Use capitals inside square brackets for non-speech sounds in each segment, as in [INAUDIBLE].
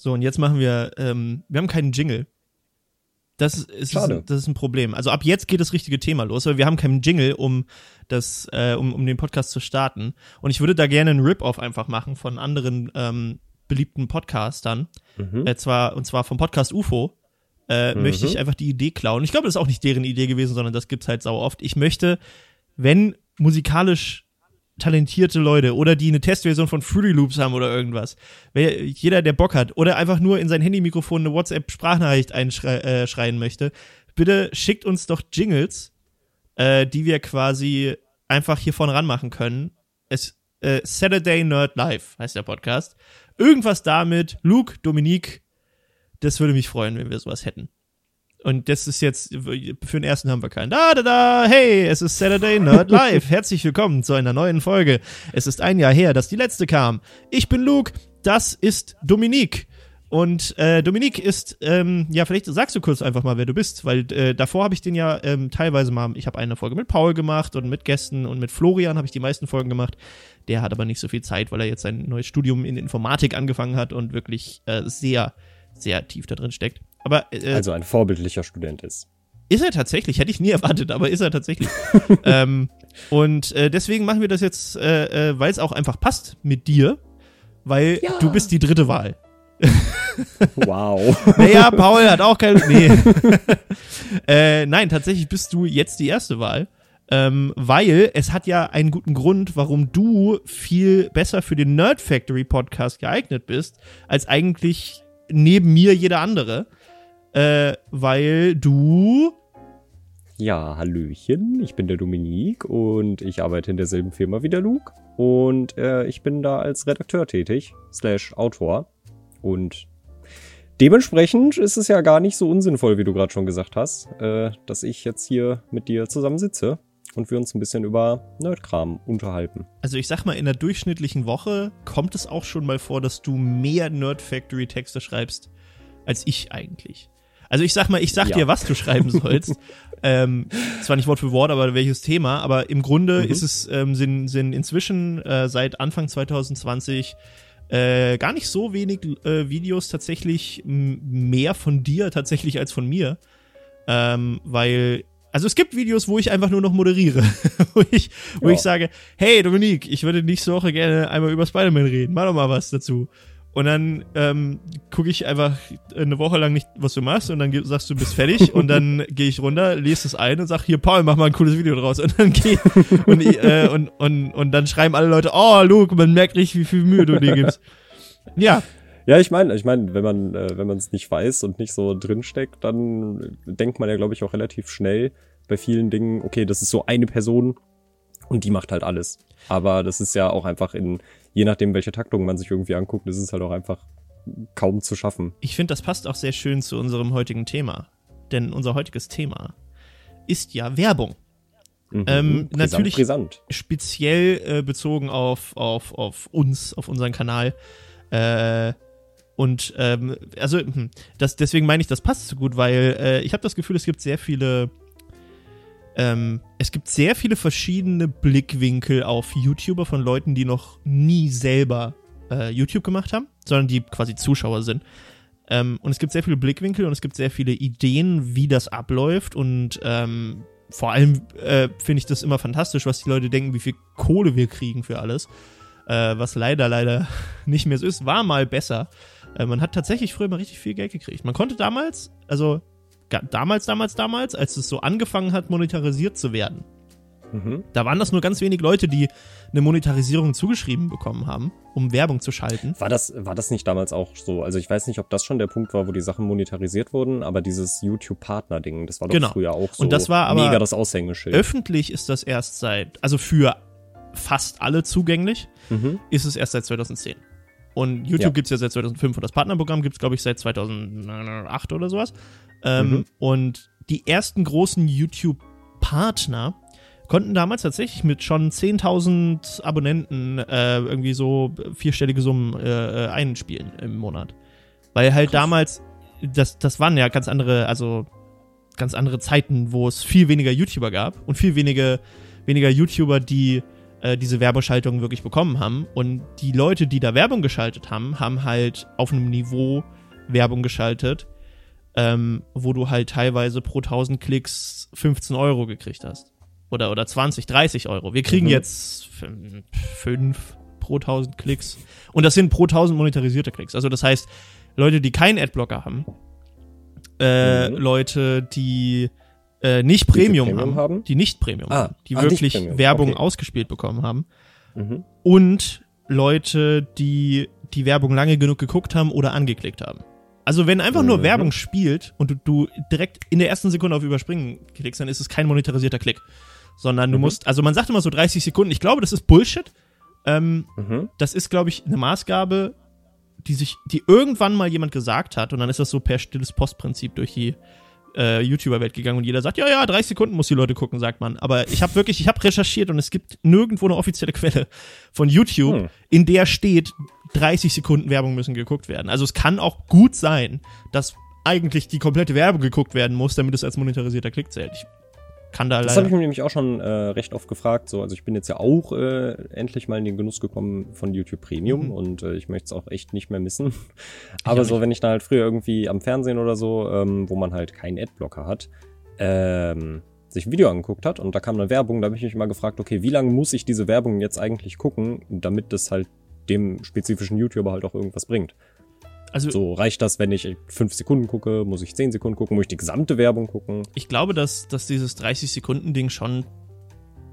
So, und jetzt machen wir, ähm, wir haben keinen Jingle. Das ist, Schade. das ist ein Problem. Also ab jetzt geht das richtige Thema los, weil wir haben keinen Jingle, um das, äh, um, um den Podcast zu starten. Und ich würde da gerne einen Rip-Off einfach machen von anderen ähm, beliebten Podcastern. Mhm. Äh, zwar, und zwar vom Podcast UFO. Äh, Mhm. möchte ich einfach die Idee klauen. Ich glaube, das ist auch nicht deren Idee gewesen, sondern das gibt's halt sau oft. Ich möchte, wenn musikalisch talentierte Leute oder die eine Testversion von Fruity Loops haben oder irgendwas. Wer, jeder, der Bock hat oder einfach nur in sein Handymikrofon eine WhatsApp-Sprachnachricht einschreien äh, möchte, bitte schickt uns doch Jingles, äh, die wir quasi einfach hier vorne ranmachen können. Es, äh, Saturday Nerd Live heißt der Podcast. Irgendwas damit, Luke, Dominique, das würde mich freuen, wenn wir sowas hätten. Und das ist jetzt, für den ersten haben wir keinen. Da, da, da, hey, es ist Saturday Nerd Live. [LAUGHS] Herzlich willkommen zu einer neuen Folge. Es ist ein Jahr her, dass die letzte kam. Ich bin Luke, das ist Dominique. Und äh, Dominique ist, ähm, ja, vielleicht sagst du kurz einfach mal, wer du bist, weil äh, davor habe ich den ja ähm, teilweise mal, ich habe eine Folge mit Paul gemacht und mit Gästen und mit Florian habe ich die meisten Folgen gemacht. Der hat aber nicht so viel Zeit, weil er jetzt sein neues Studium in Informatik angefangen hat und wirklich äh, sehr, sehr tief da drin steckt. Aber äh, Also ein vorbildlicher Student ist. ist er tatsächlich, hätte ich nie erwartet, aber ist er tatsächlich. [LAUGHS] ähm, und äh, deswegen machen wir das jetzt, äh, äh, weil es auch einfach passt mit dir, weil Ja. du bist die dritte Wahl. [LAUGHS] Wow. Naja, Paul hat auch keine. Nee. [LAUGHS] äh, nein, tatsächlich bist du jetzt die erste Wahl. Ähm, weil es hat ja einen guten Grund, warum du viel besser für den Nerd Factory Podcast geeignet bist, als eigentlich neben mir jeder andere. Äh, weil du Ja, Hallöchen, ich bin der Dominik und ich arbeite in derselben Firma wie der Luke. Und äh, ich bin da als Redakteur tätig, slash Autor. Und dementsprechend ist es ja gar nicht so unsinnvoll, wie du gerade schon gesagt hast, äh, dass ich jetzt hier mit dir zusammen sitze und wir uns ein bisschen über Nerdkram unterhalten. Also ich sag mal, in der durchschnittlichen Woche kommt es auch schon mal vor, dass du mehr Nerd Factory Texte schreibst als ich eigentlich. Also ich sag mal, ich sag Ja. dir, was du schreiben [LAUGHS] sollst. ähm, zwar nicht Wort für Wort, aber welches Thema, aber im Grunde Mhm. ist es, ähm, sind, sind inzwischen äh, seit Anfang 2020 äh, gar nicht so wenig äh, Videos tatsächlich mehr von dir tatsächlich als von mir. Ähm, weil, also es gibt Videos, wo ich einfach nur noch moderiere. [LAUGHS] wo ich, wo Ja. ich sage, hey Dominik, ich würde nächste Woche gerne einmal über Spider-Man reden. Mach doch mal was dazu. Und dann ähm, gucke ich einfach eine Woche lang nicht, was du machst, und dann sagst du, bist fertig, und dann [LAUGHS] gehe ich runter, lese es ein und sag, hier, Paul, mach mal ein cooles Video draus. Und dann geh [LAUGHS] und, äh, und, und, und dann schreiben alle Leute, oh, Luke, man merkt richtig, wie viel Mühe du dir gibst. Ja, Ja, ich meine, ich meine, wenn man äh, wenn man es nicht weiß und nicht so drinsteckt, dann denkt man ja, glaube ich, auch relativ schnell bei vielen Dingen, okay, das ist so eine Person und die macht halt alles. Aber das ist ja auch einfach in, je nachdem, welche Taktung man sich irgendwie anguckt, ist es halt auch einfach kaum zu schaffen. ich finde, das passt auch sehr schön zu unserem heutigen Thema. Denn unser heutiges Thema ist ja Werbung. Mhm. Ähm, Brisant, natürlich- Brisant. speziell äh, bezogen auf, auf, auf uns, auf unseren Kanal. Äh, und ähm, also hm, das, deswegen meine ich, das passt so gut, weil äh, ich habe das Gefühl, es gibt sehr viele ähm, es gibt sehr viele verschiedene Blickwinkel auf YouTuber von Leuten, die noch nie selber äh, YouTube gemacht haben, sondern die quasi Zuschauer sind. Ähm, und es gibt sehr viele Blickwinkel und es gibt sehr viele Ideen, wie das abläuft und ähm, vor allem äh, finde ich das immer fantastisch, was die Leute denken, wie viel Kohle wir kriegen für alles. Äh, was leider, leider [LAUGHS] nicht mehr so ist. War mal besser. Äh, man hat tatsächlich früher mal richtig viel Geld gekriegt. Man konnte damals, also damals, damals, damals, als es so angefangen hat, monetarisiert zu werden, Mhm. da waren das nur ganz wenig Leute, die eine Monetarisierung zugeschrieben bekommen haben, um Werbung zu schalten. War das, war das nicht damals auch so? Also ich weiß nicht, ob das schon der Punkt war, wo die Sachen monetarisiert wurden, aber dieses YouTube-Partner-Ding, das war doch Genau. früher auch so Und das war aber mega das Aushängeschild. Öffentlich ist das erst seit, also für fast alle zugänglich, mhm. ist es erst seit 2010. Und YouTube Ja. gibt's ja seit 2005 und das Partnerprogramm gibt's glaube ich, seit 2008 oder sowas. Ähm, Mhm. Und die ersten großen YouTube-Partner konnten damals tatsächlich mit schon 10.000 Abonnenten äh, irgendwie so vierstellige Summen äh, äh, einspielen im Monat. Weil halt damals, das, das waren ja ganz andere, also ganz andere Zeiten, wo es viel weniger YouTuber gab und viel weniger, weniger YouTuber, die äh, diese Werbeschaltungen wirklich bekommen haben. Und die Leute, die da Werbung geschaltet haben, haben halt auf einem Niveau Werbung geschaltet, ähm, wo du halt teilweise pro 1000 Klicks 15 Euro gekriegt hast. Oder, oder 20, 30 Euro. Wir kriegen Mhm. jetzt 5 pro 1000 Klicks. Und das sind pro 1000 monetarisierte Klicks. Also das heißt, Leute, die keinen Adblocker haben, äh, Mhm. Leute, die äh, nicht Premium, Premium haben, haben? die nicht Premium Ah, haben, die ah, wirklich Werbung okay. ausgespielt bekommen haben Mhm. und Leute, die die Werbung lange genug geguckt haben oder angeklickt haben. Also wenn einfach nur Mhm. Werbung spielt und du, du direkt in der ersten Sekunde auf Überspringen klickst, dann ist es kein monetarisierter Klick. Sondern du Mhm. musst, also man sagt immer so 30 Sekunden, ich glaube, das ist Bullshit. Ähm, Mhm. das ist, glaube ich, eine Maßgabe, die sich, die irgendwann mal jemand gesagt hat und dann ist das so per stilles Postprinzip durch die äh, YouTuber-Welt gegangen und jeder sagt, ja, ja, 30 Sekunden muss die Leute gucken, sagt man. Aber ich habe wirklich, ich habe recherchiert und es gibt nirgendwo eine offizielle Quelle von YouTube, Hm. in der steht, 30 Sekunden Werbung müssen geguckt werden. Also es kann auch gut sein, dass eigentlich die komplette Werbung geguckt werden muss, damit es als monetarisierter Klick zählt. Ich kann da Das habe ich mir nämlich auch schon äh, recht oft gefragt. So, also ich bin jetzt ja auch äh, endlich mal in den Genuss gekommen von YouTube Premium Mhm. und äh, ich möchte es auch echt nicht mehr missen. [LAUGHS] Aber so, wenn ich dann halt früher irgendwie am Fernsehen oder so, ähm, wo man halt keinen Adblocker hat, ähm, sich ein Video angeguckt hat und da kam eine Werbung, da habe ich mich mal gefragt, okay, wie lange muss ich diese Werbung jetzt eigentlich gucken, damit das halt dem spezifischen YouTuber halt auch irgendwas bringt. Also So reicht das, wenn ich fünf Sekunden gucke, muss ich zehn Sekunden gucken, muss ich die gesamte Werbung gucken. ich glaube, dass, dass dieses 30-Sekunden-Ding schon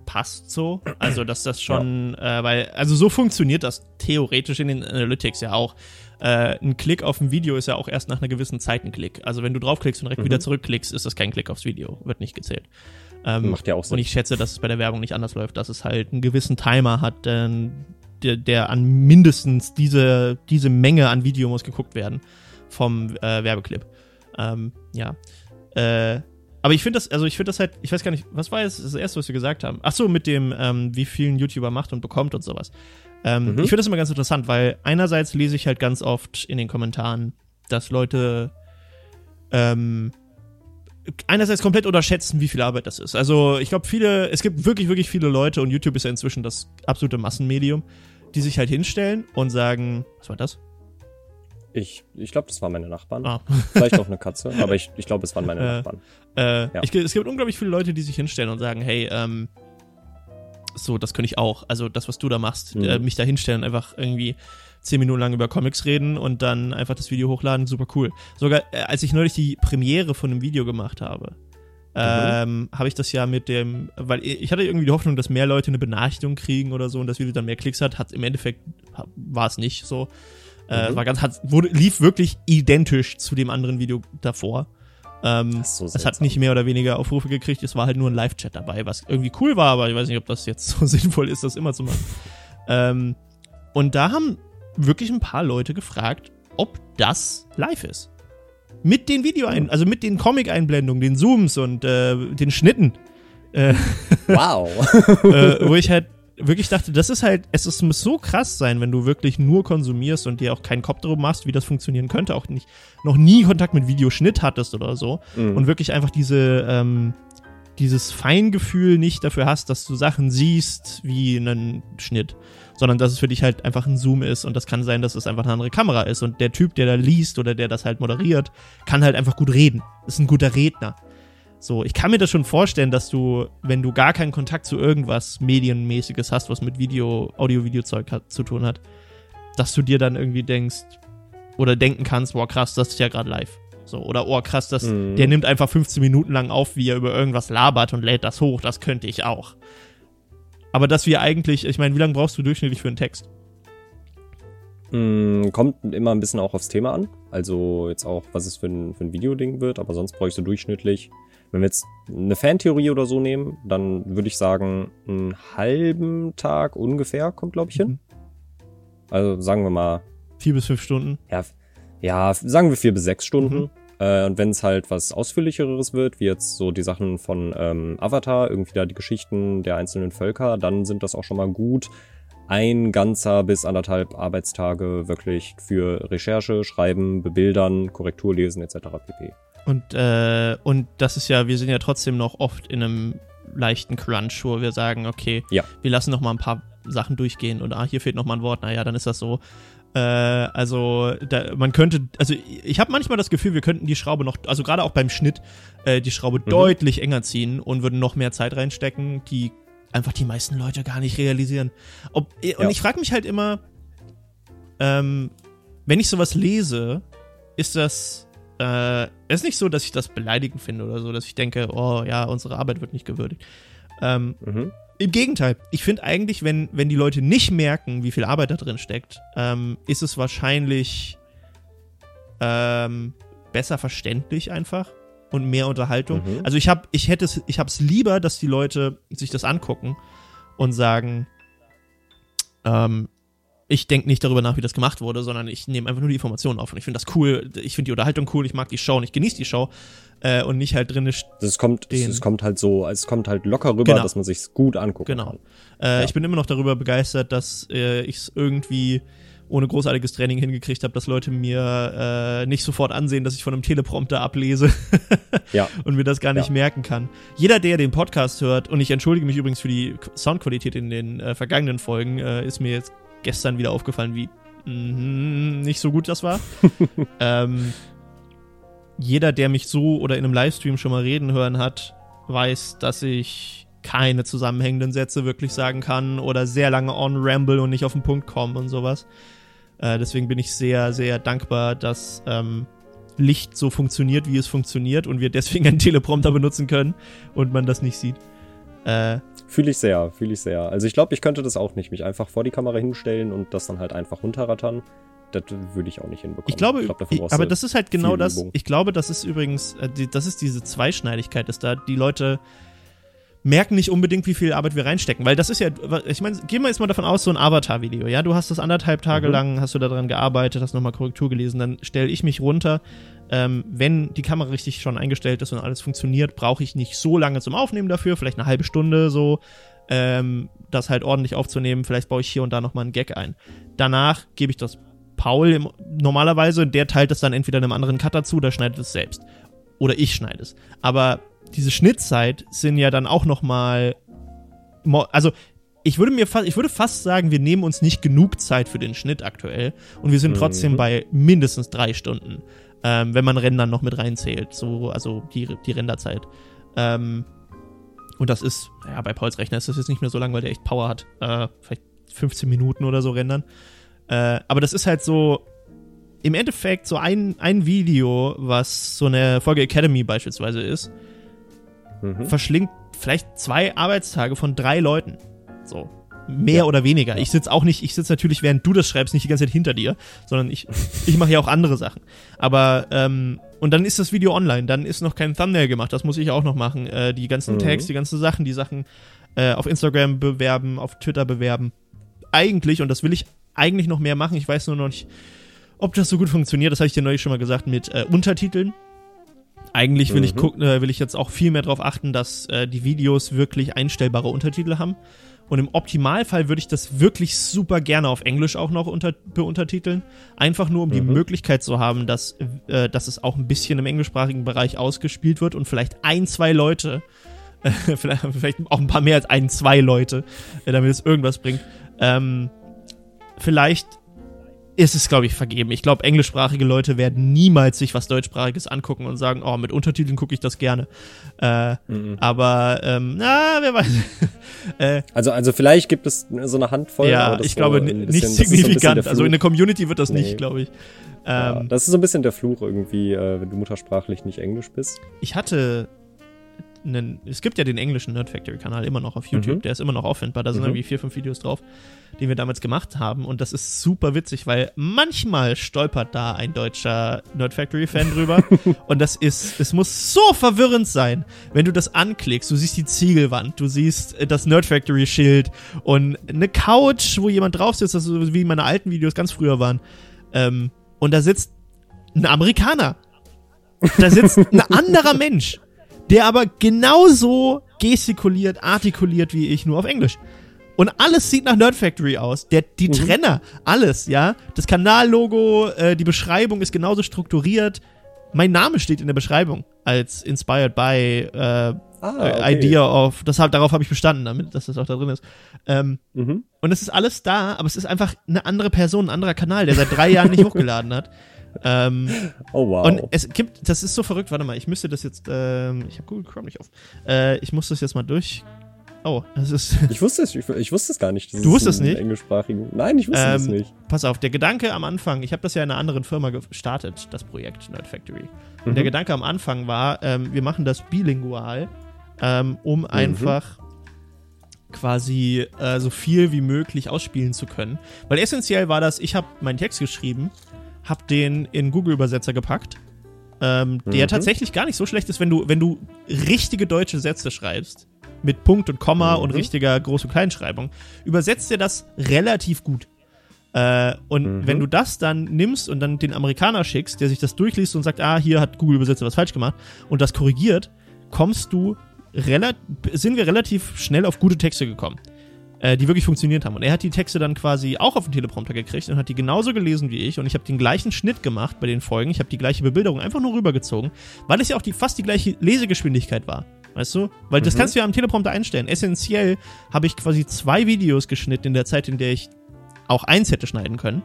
passt so. Also, dass das schon, äh, weil, also so funktioniert das theoretisch in den Analytics ja auch. Äh, ein Klick auf ein Video ist ja auch erst nach einer gewissen Zeit ein Klick. Also, wenn du draufklickst und direkt Mhm. wieder zurückklickst, ist das kein Klick aufs Video. Wird nicht gezählt. Ähm, Macht ja auch Sinn. Und ich schätze, dass es bei der Werbung nicht anders läuft, dass es halt einen gewissen Timer hat, der, der, der an mindestens diese, diese Menge an Video muss geguckt werden vom äh, Werbeclip. Ähm, ja. Äh, aber ich finde das, also ich finde das halt, ich weiß gar nicht, was war jetzt das erste, was wir gesagt haben? Ach so, mit dem, ähm, wie viel ein YouTuber macht und bekommt und sowas. Ähm, Mhm. Ich finde das immer ganz interessant, weil einerseits lese ich halt ganz oft in den Kommentaren, dass Leute ähm, einerseits komplett unterschätzen, wie viel Arbeit das ist. Also ich glaube, viele, es gibt wirklich, wirklich viele Leute und YouTube ist ja inzwischen das absolute Massenmedium, die sich halt hinstellen und sagen, was war das? Ich, ich glaube, das waren meine Nachbarn. Ah. Vielleicht auch eine Katze, [LAUGHS] aber ich, ich glaube, es waren meine Äh, Nachbarn. Äh, Ja. ich, es gibt unglaublich viele Leute, die sich hinstellen und sagen, hey, ähm, so, das könnte ich auch. Also das, was du da machst, Mhm. äh, mich da hinstellen, einfach irgendwie zehn Minuten lang über Comics reden und dann einfach das Video hochladen, super cool. Sogar äh, als ich neulich die Premiere von einem Video gemacht habe, ähm, habe ich das ja mit dem, weil ich hatte irgendwie die Hoffnung, dass mehr Leute eine Benachrichtigung kriegen oder so und das Video dann mehr Klicks hat, hat im Endeffekt war es nicht so. Äh, Mhm. war ganz, hat, wurde, lief wirklich identisch zu dem anderen Video davor. Ähm, so es hat nicht mehr oder weniger Aufrufe gekriegt, es war halt nur ein Live-Chat dabei, was irgendwie cool war, aber ich weiß nicht, ob das jetzt [LAUGHS] so sinnvoll ist, das immer zu machen. ähm, und da haben wirklich ein paar Leute gefragt, ob das live ist. Mit den Video ein, also mit den Comic-Einblendungen, den Zooms und äh, den Schnitten. Äh, [LAUGHS] Wow. [LAUGHS] äh, wo ich halt wirklich dachte, das ist halt, es ist, muss so krass sein, wenn du wirklich nur konsumierst und dir auch keinen Kopf darüber machst, wie das funktionieren könnte, auch nicht, noch nie Kontakt mit Videoschnitt hattest oder so Mhm. und wirklich einfach diese, ähm, dieses Feingefühl nicht dafür hast, dass du Sachen siehst wie einen Schnitt, sondern dass es für dich halt einfach ein Zoom ist und das kann sein, dass es einfach eine andere Kamera ist und der Typ, der da liest oder der das halt moderiert, kann halt einfach gut reden, ist ein guter Redner. So, ich kann mir das schon vorstellen, dass du, wenn du gar keinen Kontakt zu irgendwas Medienmäßiges hast, was mit Video, Audio-Video-Zeug zu tun hat, dass du dir dann irgendwie denkst oder denken kannst, boah krass, das ist ja gerade live. So, oder oh krass, das, Mhm. der nimmt einfach 15 Minuten lang auf, wie er über irgendwas labert und lädt das hoch, das könnte ich auch. Aber dass wir eigentlich, ich meine, wie lange brauchst du durchschnittlich für einen Text? Mm, Kommt immer ein bisschen auch aufs Thema an. Also jetzt auch, was es für ein, für ein Videoding wird, aber sonst bräuchst du durchschnittlich. Wenn wir jetzt eine Fantheorie oder so nehmen, dann würde ich sagen, einen halben Tag ungefähr kommt, glaube ich, hin. Mhm. Also sagen wir mal, Vier bis fünf Stunden. ja, ja sagen wir vier bis sechs Stunden. Mhm. Äh, und wenn es halt was Ausführlicheres wird, wie jetzt so die Sachen von ähm, Avatar, irgendwie da die Geschichten der einzelnen Völker, dann sind das auch schon mal gut ein ganzer bis anderthalb Arbeitstage wirklich für Recherche, Schreiben, Bebildern, Korrektur lesen etc. pp. Und, äh, und das ist ja, wir sind ja trotzdem noch oft in einem leichten Crunch, wo wir sagen, okay, Ja. wir lassen noch mal ein paar Sachen durchgehen und ah, hier fehlt noch mal ein Wort, naja, dann ist das so. Äh, also da, man könnte, also ich habe manchmal das Gefühl, wir könnten die Schraube noch, also gerade auch beim Schnitt, äh, die Schraube deutlich enger ziehen und würden noch mehr Zeit reinstecken, die einfach die meisten Leute gar nicht realisieren. Ob, und Ja. ich frage mich halt immer, ähm, wenn ich sowas lese, ist das, äh, ist nicht so, dass ich das beleidigend finde oder so, dass ich denke, oh ja, unsere Arbeit wird nicht gewürdigt. Ähm, Mhm. Im Gegenteil, ich finde eigentlich, wenn, wenn die Leute nicht merken, wie viel Arbeit da drin steckt, ähm, ist es wahrscheinlich ähm, besser verständlich einfach und mehr Unterhaltung. Mhm. Also ich habe, ich hätte es, ich habe es lieber, dass die Leute sich das angucken und sagen, ähm, ich denke nicht darüber nach, wie das gemacht wurde, sondern ich nehme einfach nur die Informationen auf und ich finde das cool, ich finde die Unterhaltung cool, ich mag die Show und ich genieße die Show äh, und nicht halt drin Das kommt, Den- es kommt halt so, es kommt halt locker rüber, Genau. dass man sich's gut angucken Genau. kann. Äh, Ja. Ich bin immer noch darüber begeistert, dass äh, ich es irgendwie ohne großartiges Training hingekriegt habe, dass Leute mir äh, nicht sofort ansehen, dass ich von einem Teleprompter ablese [LAUGHS] Ja. und mir das gar nicht Ja. merken kann. Jeder, der den Podcast hört, und ich entschuldige mich übrigens für die Soundqualität in den äh, vergangenen Folgen, äh, ist mir jetzt gestern wieder aufgefallen, wie mm, nicht so gut das war. [LAUGHS] ähm, jeder, der mich so oder in einem Livestream schon mal reden hören hat, weiß, dass ich keine zusammenhängenden Sätze wirklich sagen kann oder sehr lange on ramble und nicht auf den Punkt komme und sowas. Äh, deswegen bin ich sehr, sehr dankbar, dass ähm, Licht so funktioniert, wie es funktioniert und wir deswegen einen Teleprompter benutzen können und man das nicht sieht. Äh, Fühle ich sehr, fühle ich sehr. Also ich glaube, ich könnte das auch nicht, mich einfach vor die Kamera hinstellen und das dann halt einfach runterrattern. Das würde ich auch nicht hinbekommen. Ich glaube, glaub, ich, brauchst aber das ist halt genau das. Übung. Ich glaube, das ist übrigens, äh, die, das ist diese Zweischneidigkeit, ist da. Die Leute merken nicht unbedingt, wie viel Arbeit wir reinstecken, weil das ist ja, ich meine, gehen wir jetzt mal davon aus, so ein Avatar-Video, ja, du hast das anderthalb Tage Mhm. lang, hast du daran gearbeitet, hast nochmal Korrektur gelesen, dann stelle ich mich runter. Ähm, wenn die Kamera richtig schon eingestellt ist und alles funktioniert, brauche ich nicht so lange zum Aufnehmen dafür, vielleicht eine halbe Stunde so, ähm, das halt ordentlich aufzunehmen. Vielleicht baue ich hier und da nochmal einen Gag ein. Danach gebe ich das Paul im, normalerweise, der teilt es dann entweder einem anderen Cutter zu oder schneidet es selbst. Oder ich schneide es. Aber diese Schnittzeit sind ja dann auch nochmal. Also, ich würde mir fast, ich würde fast sagen, wir nehmen uns nicht genug Zeit für den Schnitt aktuell. Und wir sind trotzdem Mhm. bei mindestens drei Stunden. Ähm, wenn man Rendern noch mit reinzählt. So, also die, die Renderzeit. Ähm, und das ist, ja, bei Pauls Rechner ist das jetzt nicht mehr so lang, weil der echt Power hat. Äh, vielleicht 15 Minuten oder so rendern. Äh, aber das ist halt so, im Endeffekt so ein, ein Video, was so eine Folge Academy beispielsweise ist, Mhm. verschlingt vielleicht zwei Arbeitstage von drei Leuten. So. Mehr Ja. oder weniger. Ich sitze auch nicht, ich sitze natürlich, während du das schreibst, nicht die ganze Zeit hinter dir, sondern ich, ich mache ja auch andere Sachen. Aber, ähm, und dann ist das Video online, dann ist noch kein Thumbnail gemacht, das muss ich auch noch machen. Äh, die ganzen Mhm. Tags, die ganzen Sachen, die Sachen äh, auf Instagram bewerben, auf Twitter bewerben. Eigentlich, und das will ich eigentlich noch mehr machen, ich weiß nur noch nicht, ob das so gut funktioniert, das habe ich dir neulich schon mal gesagt, mit äh, Untertiteln. Eigentlich will ich Mhm. gucken, äh, will ich jetzt auch viel mehr darauf achten, dass äh, die Videos wirklich einstellbare Untertitel haben. Und im Optimalfall würde ich das wirklich super gerne auf Englisch auch noch unter, beuntertiteln. Einfach nur, um die Mhm. Möglichkeit zu haben, dass, äh, dass es auch ein bisschen im englischsprachigen Bereich ausgespielt wird und vielleicht ein, zwei Leute, äh, [LAUGHS] vielleicht, vielleicht auch ein paar mehr als ein, zwei Leute, äh, damit es irgendwas bringt. Ähm, vielleicht ist es, glaube ich, vergeben. Ich glaube, englischsprachige Leute werden niemals sich was deutschsprachiges angucken und sagen, oh, mit Untertiteln gucke ich das gerne. Äh, Mhm. aber, ähm, na, wer weiß. [LAUGHS] äh, Also, also vielleicht gibt es so eine Handvoll. ja, aber das ich so glaube, bisschen- nicht so signifikant. der also in der. Community wird das Nee. nicht, glaube ich. Ja, Ähm, das ist so ein bisschen der Fluch irgendwie, äh, wenn du muttersprachlich nicht Englisch bist. ich hatte einen, es gibt ja den englischen Nerd Factory Kanal immer noch auf YouTube, Mhm. der ist immer noch auffindbar, da sind Mhm. irgendwie vier, fünf Videos drauf, die wir damals gemacht haben und das ist super witzig, weil manchmal stolpert da ein deutscher Nerd Factory Fan drüber [LAUGHS] und das ist, es muss so verwirrend sein, wenn du das anklickst, du siehst die Ziegelwand, du siehst äh, das Nerd Factory Schild und eine Couch, wo jemand drauf sitzt, das so wie meine alten Videos ganz früher waren, ähm, und da sitzt ein Amerikaner. Da sitzt ein anderer Mensch, der aber genauso gestikuliert, artikuliert wie ich, nur auf Englisch. Und alles sieht nach Nerd Factory aus. Der, die Trenner, alles, ja. Das Kanallogo, äh, die Beschreibung ist genauso strukturiert. Mein Name steht in der Beschreibung als inspired by äh, Ah, äh, okay. Idea of, das hab, darauf habe ich bestanden, damit, dass das auch da drin ist. Ähm, Mhm. und es ist alles da, aber es ist einfach eine andere Person, ein anderer Kanal, der seit drei Jahren nicht [LAUGHS] hochgeladen hat. Ähm, Oh, wow. Und es gibt, das ist so verrückt, warte mal, ich müsste das jetzt, ähm, ich habe Google Chrome nicht auf. Äh, ich muss das jetzt mal durch. Oh, das ist, [LAUGHS] ich wusste es, ich, ich wusste es gar nicht. Du es wusstest einen nicht? Englischsprachigen. Nein, ich wusste Ähm, es nicht. pass auf, der Gedanke am Anfang, ich habe das ja in einer anderen Firma gestartet, das Projekt Nerd Factory. Und Mhm. der Gedanke am Anfang war, ähm, wir machen das bilingual, ähm, um einfach quasi äh, so viel wie möglich ausspielen zu können. Weil essentiell war das, ich habe meinen Text geschrieben, habe den in Google-Übersetzer gepackt, ähm, der Mhm. tatsächlich gar nicht so schlecht ist, wenn du, wenn du richtige deutsche Sätze schreibst, mit Punkt und Komma Mhm. und richtiger Groß- und Kleinschreibung, übersetzt er das relativ gut. Äh, und Mhm. wenn du das dann nimmst und dann den Amerikaner schickst, der sich das durchliest und sagt, ah, hier hat Google Übersetzer was falsch gemacht und das korrigiert, kommst du sind wir relativ schnell auf gute Texte gekommen, äh, die wirklich funktioniert haben. Und er hat die Texte dann quasi auch auf den Teleprompter gekriegt und hat die genauso gelesen wie ich und ich habe den gleichen Schnitt gemacht bei den Folgen, ich habe die gleiche Bebilderung einfach nur rübergezogen, weil es ja auch die, fast die gleiche Lesegeschwindigkeit war. Weißt du? Weil das Mhm. kannst du ja am Teleprompter einstellen. Essentiell habe ich quasi zwei Videos geschnitten in der Zeit, in der ich auch eins hätte schneiden können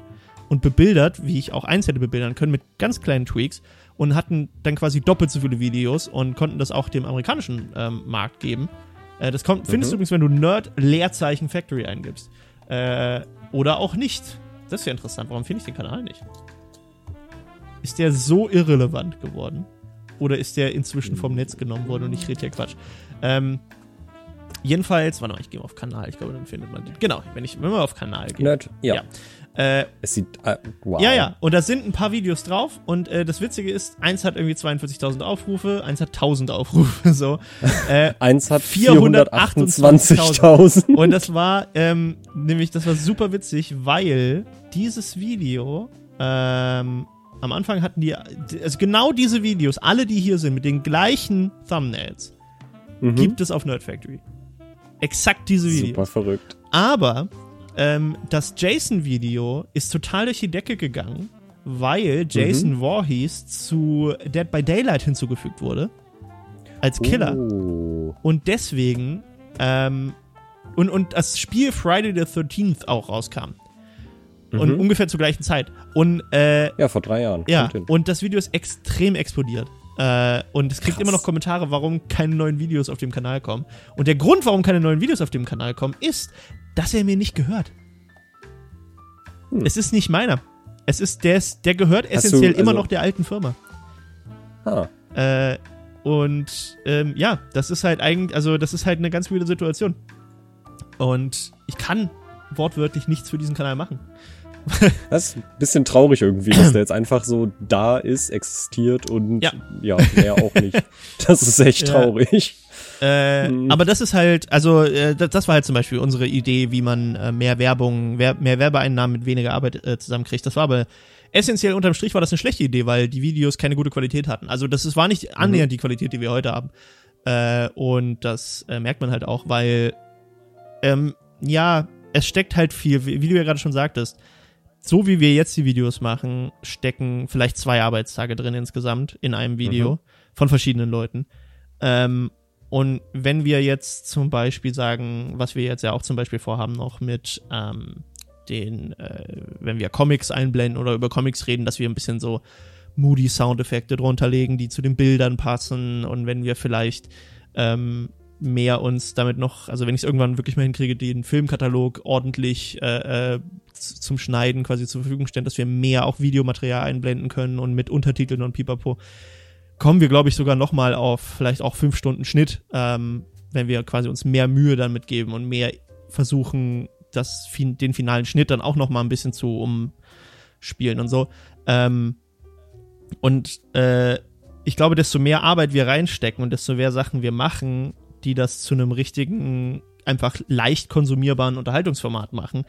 und bebildert, wie ich auch eins hätte bebildern können, mit ganz kleinen Tweaks und hatten dann quasi doppelt so viele Videos und konnten das auch dem amerikanischen ähm, Markt geben. Äh, das kommt, findest du übrigens, wenn du Nerd Leerzeichen Factory eingibst. Äh, oder auch nicht. Das ist ja interessant. Warum finde ich den Kanal nicht? Ist der so irrelevant geworden? Oder ist der inzwischen vom Netz genommen worden und ich rede hier Quatsch? Ähm, jedenfalls, warte mal, ich gehe mal auf Kanal. Ich glaube, dann findet man den. Genau, wenn ich wenn man auf Kanal geht. Nerd. Ja. Ja. Äh, Es sieht. Äh, wow. ja, ja, und da sind ein paar Videos drauf und äh, das Witzige ist, eins hat irgendwie 42.000 Aufrufe, eins hat 1000 Aufrufe, [LAUGHS] so. Äh, [LAUGHS] Eins hat 428.000. 428.000. und das war, ähm, nämlich, das war super witzig, weil dieses Video, ähm, am Anfang hatten die, also genau diese Videos, alle, die hier sind, mit den gleichen Thumbnails, Mhm. gibt es auf Nerd Factory. Exakt diese Videos. Super verrückt. Aber ähm, das Jason-Video ist total durch die Decke gegangen, weil Jason Voorhees zu Dead by Daylight hinzugefügt wurde. Als Killer. Oh. Und deswegen, ähm, und, und das Spiel Friday the 13th auch rauskam. Und Mhm. ungefähr zur gleichen Zeit. Und äh, Ja, vor drei Jahren. ja, und das Video ist extrem explodiert. Äh, und es kriegt Krass. immer noch Kommentare, warum keine neuen Videos auf dem Kanal kommen. Und der Grund, warum keine neuen Videos auf dem Kanal kommen, ist, dass er mir nicht gehört. Hm. Es ist nicht meiner. Es ist, der, ist, der gehört Hast essentiell du- immer also- noch der alten Firma. Ah, Äh, und ähm, ja, das ist halt eigentlich, also das ist halt eine ganz weirde Situation. Und ich kann wortwörtlich nichts für diesen Kanal machen. [LAUGHS] das ist ein bisschen traurig irgendwie, dass der jetzt einfach so da ist, existiert und Ja. ja, mehr auch nicht. Das ist echt traurig. Äh, Mhm. Aber das ist halt, also äh, das, das war halt zum Beispiel unsere Idee, wie man äh, mehr Werbung, wer, mehr Werbeeinnahmen mit weniger Arbeit äh, zusammenkriegt. Das war aber essentiell unterm Strich war das eine schlechte Idee, weil die Videos keine gute Qualität hatten. Also das ist, war nicht annähernd die Qualität, die wir heute haben. Äh, und das merkt man halt auch, weil ähm, ja, es steckt halt viel, wie, wie du ja gerade schon sagtest. So wie wir jetzt die Videos machen, stecken vielleicht zwei Arbeitstage drin insgesamt in einem Video Mhm. von verschiedenen Leuten. Ähm, und wenn wir jetzt zum Beispiel sagen, was wir jetzt ja auch zum Beispiel vorhaben, noch mit ähm, den, äh, wenn wir Comics einblenden oder über Comics reden, dass wir ein bisschen so moody Soundeffekte drunter legen, die zu den Bildern passen. Und wenn wir vielleicht ähm, mehr uns damit noch, also wenn ich es irgendwann wirklich mal hinkriege, den Filmkatalog ordentlich äh, äh, zum Schneiden quasi zur Verfügung stellen, dass wir mehr auch Videomaterial einblenden können und mit Untertiteln und Pipapo, kommen wir, glaube ich, sogar noch mal auf vielleicht auch fünf Stunden Schnitt, ähm, wenn wir quasi uns mehr Mühe damit geben und mehr versuchen, das, den finalen Schnitt dann auch noch mal ein bisschen zu umspielen und so. Ähm, und äh, ich glaube, desto mehr Arbeit wir reinstecken und desto mehr Sachen wir machen, die das zu einem richtigen, einfach leicht konsumierbaren Unterhaltungsformat machen,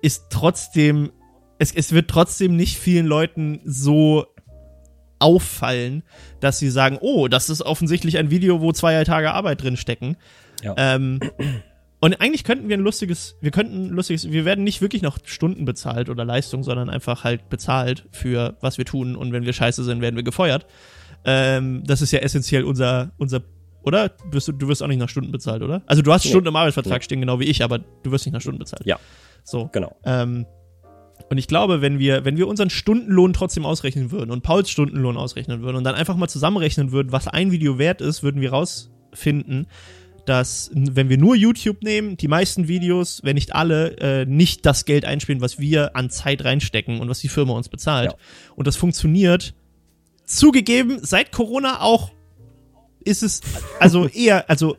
ist trotzdem, es, es wird trotzdem nicht vielen Leuten so auffallen, dass sie sagen, oh, das ist offensichtlich ein Video, wo zwei Tage Arbeit drin stecken. Ja. Ähm, und eigentlich könnten wir ein lustiges, wir könnten ein lustiges, wir werden nicht wirklich noch Stunden bezahlt oder Leistung, sondern einfach halt bezahlt für was wir tun und wenn wir scheiße sind, werden wir gefeuert. Ähm, das ist ja essentiell unser, unser, oder? Wirst du, du wirst auch nicht nach Stunden bezahlt, oder? Also du hast Nee. Stunden im Arbeitsvertrag Nee. stehen, genau wie ich, aber du wirst nicht nach Stunden bezahlt. Ja. So. Genau. Ähm, und ich glaube, wenn wir, wenn wir unseren Stundenlohn trotzdem ausrechnen würden und Pauls Stundenlohn ausrechnen würden und dann einfach mal zusammenrechnen würden, was ein Video wert ist, würden wir rausfinden, dass, wenn wir nur YouTube nehmen, die meisten Videos, wenn nicht alle, äh, nicht das Geld einspielen, was wir an Zeit reinstecken und was die Firma uns bezahlt. Ja. Und das funktioniert zugegeben seit Corona auch ist es also eher, also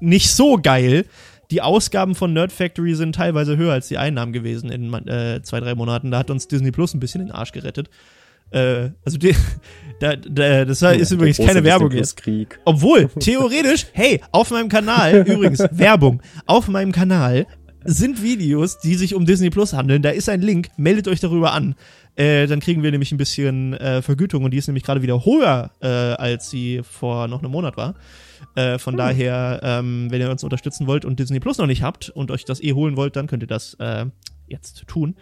nicht so geil. Die Ausgaben von Nerd Factory sind teilweise höher als die Einnahmen gewesen in äh, zwei, drei Monaten. Da hat uns Disney Plus ein bisschen den Arsch gerettet. Äh, also die, [LAUGHS] da, da, das ist Der übrigens keine Werbung jetzt. Obwohl, [LAUGHS] theoretisch, hey, auf meinem Kanal, übrigens, [LAUGHS] Werbung, auf meinem Kanal sind Videos, die sich um Disney Plus handeln. Da ist ein Link, meldet euch darüber an. Äh, dann kriegen wir nämlich ein bisschen äh, Vergütung und die ist nämlich gerade wieder höher, äh, als sie vor noch einem Monat war. Äh, von daher, ähm, wenn ihr uns unterstützen wollt und Disney Plus noch nicht habt und euch das eh holen wollt, dann könnt ihr das äh, jetzt tun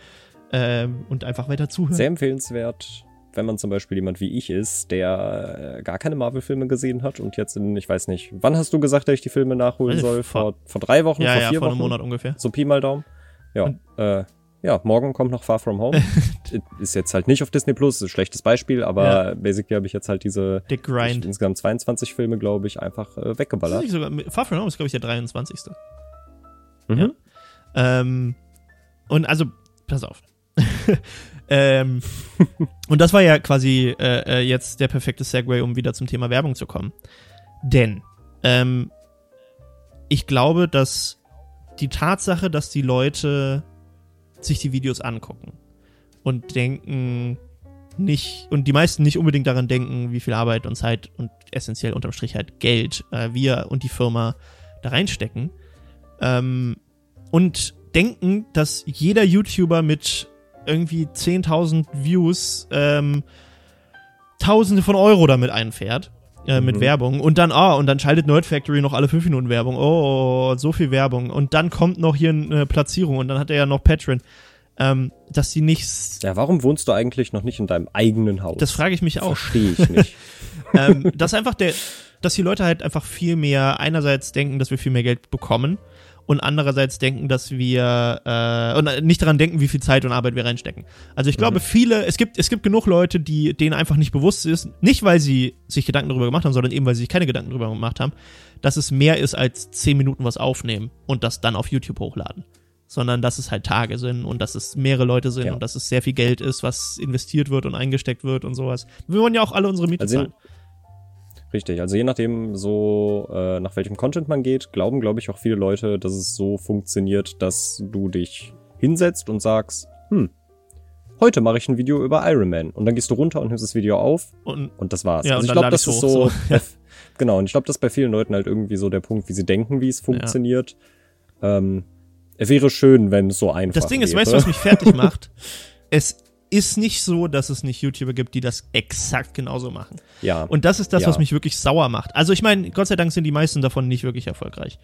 ähm, und einfach weiter zuhören. Sehr empfehlenswert, wenn man zum Beispiel jemand wie ich ist, der äh, gar keine Marvel-Filme gesehen hat und jetzt in, ich weiß nicht, wann hast du gesagt, dass ich die Filme nachholen Also soll? vor- Vor, vor drei Wochen, ja, vor ja, vier vor Wochen? einem Monat ungefähr. So Pi mal Daumen. Ja, äh, ja, morgen kommt noch Far From Home. [LAUGHS] ist jetzt halt nicht auf Disney Plus, ist ein schlechtes Beispiel, aber basically habe ich jetzt halt diese Dick Grind. insgesamt 22 Filme, glaube ich, einfach äh, weggeballert. sogar, Far From Home ist, glaube ich, der 23. Mhm. Ja. Ähm, und also, pass auf. [LAUGHS] ähm, und das war ja quasi äh, äh, jetzt der perfekte Segway, um wieder zum Thema Werbung zu kommen. Denn ähm, ich glaube, dass die Tatsache, dass die Leute sich die Videos angucken und denken nicht, und die meisten nicht unbedingt daran denken, wie viel Arbeit und Zeit und essentiell unterm Strich halt Geld äh, wir und die Firma da reinstecken. Ähm, und denken, dass jeder YouTuber mit irgendwie 10.000 Views ähm, Tausende von Euro damit einfährt. Äh, Mit Mhm. Werbung und dann, ah, und dann schaltet Nerd Factory noch alle 5 Minuten Werbung. Oh, so viel Werbung. Und dann kommt noch hier eine Platzierung und dann hat er ja noch Patreon. Ähm, dass die nicht. Ja, warum wohnst du eigentlich noch nicht in deinem eigenen Haus? Das frage ich mich auch. Verstehe ich nicht. [LAUGHS] [LAUGHS] ähm, dass einfach der, dass die Leute halt einfach viel mehr einerseits denken, dass wir viel mehr Geld bekommen und andererseits denken, dass wir äh, und nicht daran denken, wie viel Zeit und Arbeit wir reinstecken. Also ich glaube, viele, es gibt es gibt genug Leute, die denen einfach nicht bewusst ist, nicht weil sie sich Gedanken darüber gemacht haben, sondern eben weil sie sich keine Gedanken darüber gemacht haben, dass es mehr ist als zehn Minuten was aufnehmen und das dann auf YouTube hochladen. Sondern dass es halt Tage sind und dass es mehrere Leute sind Ja. und dass es sehr viel Geld ist, was investiert wird und eingesteckt wird und sowas. Wir wollen ja auch alle unsere Miete Also zahlen. Richtig, also je nachdem, so äh, nach welchem Content man geht, glauben, glaube ich, auch viele Leute, dass es so funktioniert, dass du dich hinsetzt und sagst, hm, heute mache ich ein Video über Iron Man. Und dann gehst du runter und nimmst das Video auf Und und das war's. Ja, also und ich glaube, das ist hoch, so. so. [LAUGHS] genau, und ich glaube, das ist bei vielen Leuten halt irgendwie so der Punkt, wie sie denken, wie es funktioniert. Ähm, es wäre schön, wenn es so einfach Das Ding ist, wäre. weißt du, was mich fertig [LAUGHS] macht? es ist nicht so, dass es nicht YouTuber gibt, die das exakt genauso machen. Ja, Und das ist das, Ja. was mich wirklich sauer macht. Also ich meine, Gott sei Dank sind die meisten davon nicht wirklich erfolgreich.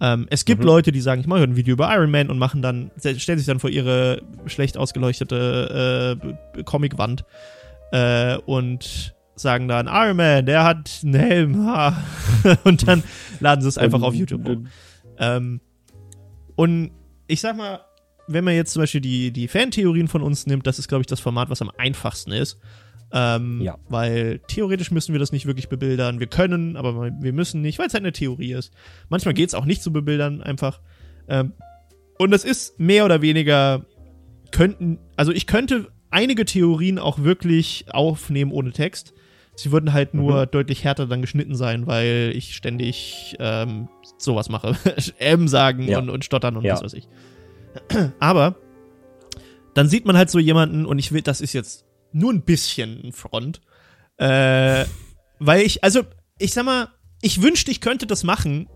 Ähm, es gibt Mhm. Leute, die sagen, ich mache ein Video über Iron Man und machen dann, stellen sich dann vor ihre schlecht ausgeleuchtete äh, Comicwand äh, und sagen dann, Iron Man, der hat einen Helm. ha." [LAUGHS] und dann laden sie es einfach auf YouTube hoch. Ähm, und ich sag mal, wenn man jetzt zum Beispiel die, die Fantheorien von uns nimmt, das ist, glaube ich, das Format, was am einfachsten ist. Ähm, Ja. Weil theoretisch müssen wir das nicht wirklich bebildern. Wir können, aber wir müssen nicht, weil es halt eine Theorie ist. Manchmal geht es auch nicht zu bebildern, einfach. Ähm, und das ist mehr oder weniger, könnten, also ich könnte einige Theorien auch wirklich aufnehmen ohne Text. Sie würden halt nur deutlich härter dann geschnitten sein, weil ich ständig ähm, sowas mache. [LAUGHS] M sagen Ja. und, und stottern und Ja. was weiß ich. Aber dann sieht man halt so jemanden, und ich will, das ist jetzt nur ein bisschen ein Front, äh, weil ich, also, ich sag mal, ich wünschte, ich könnte das machen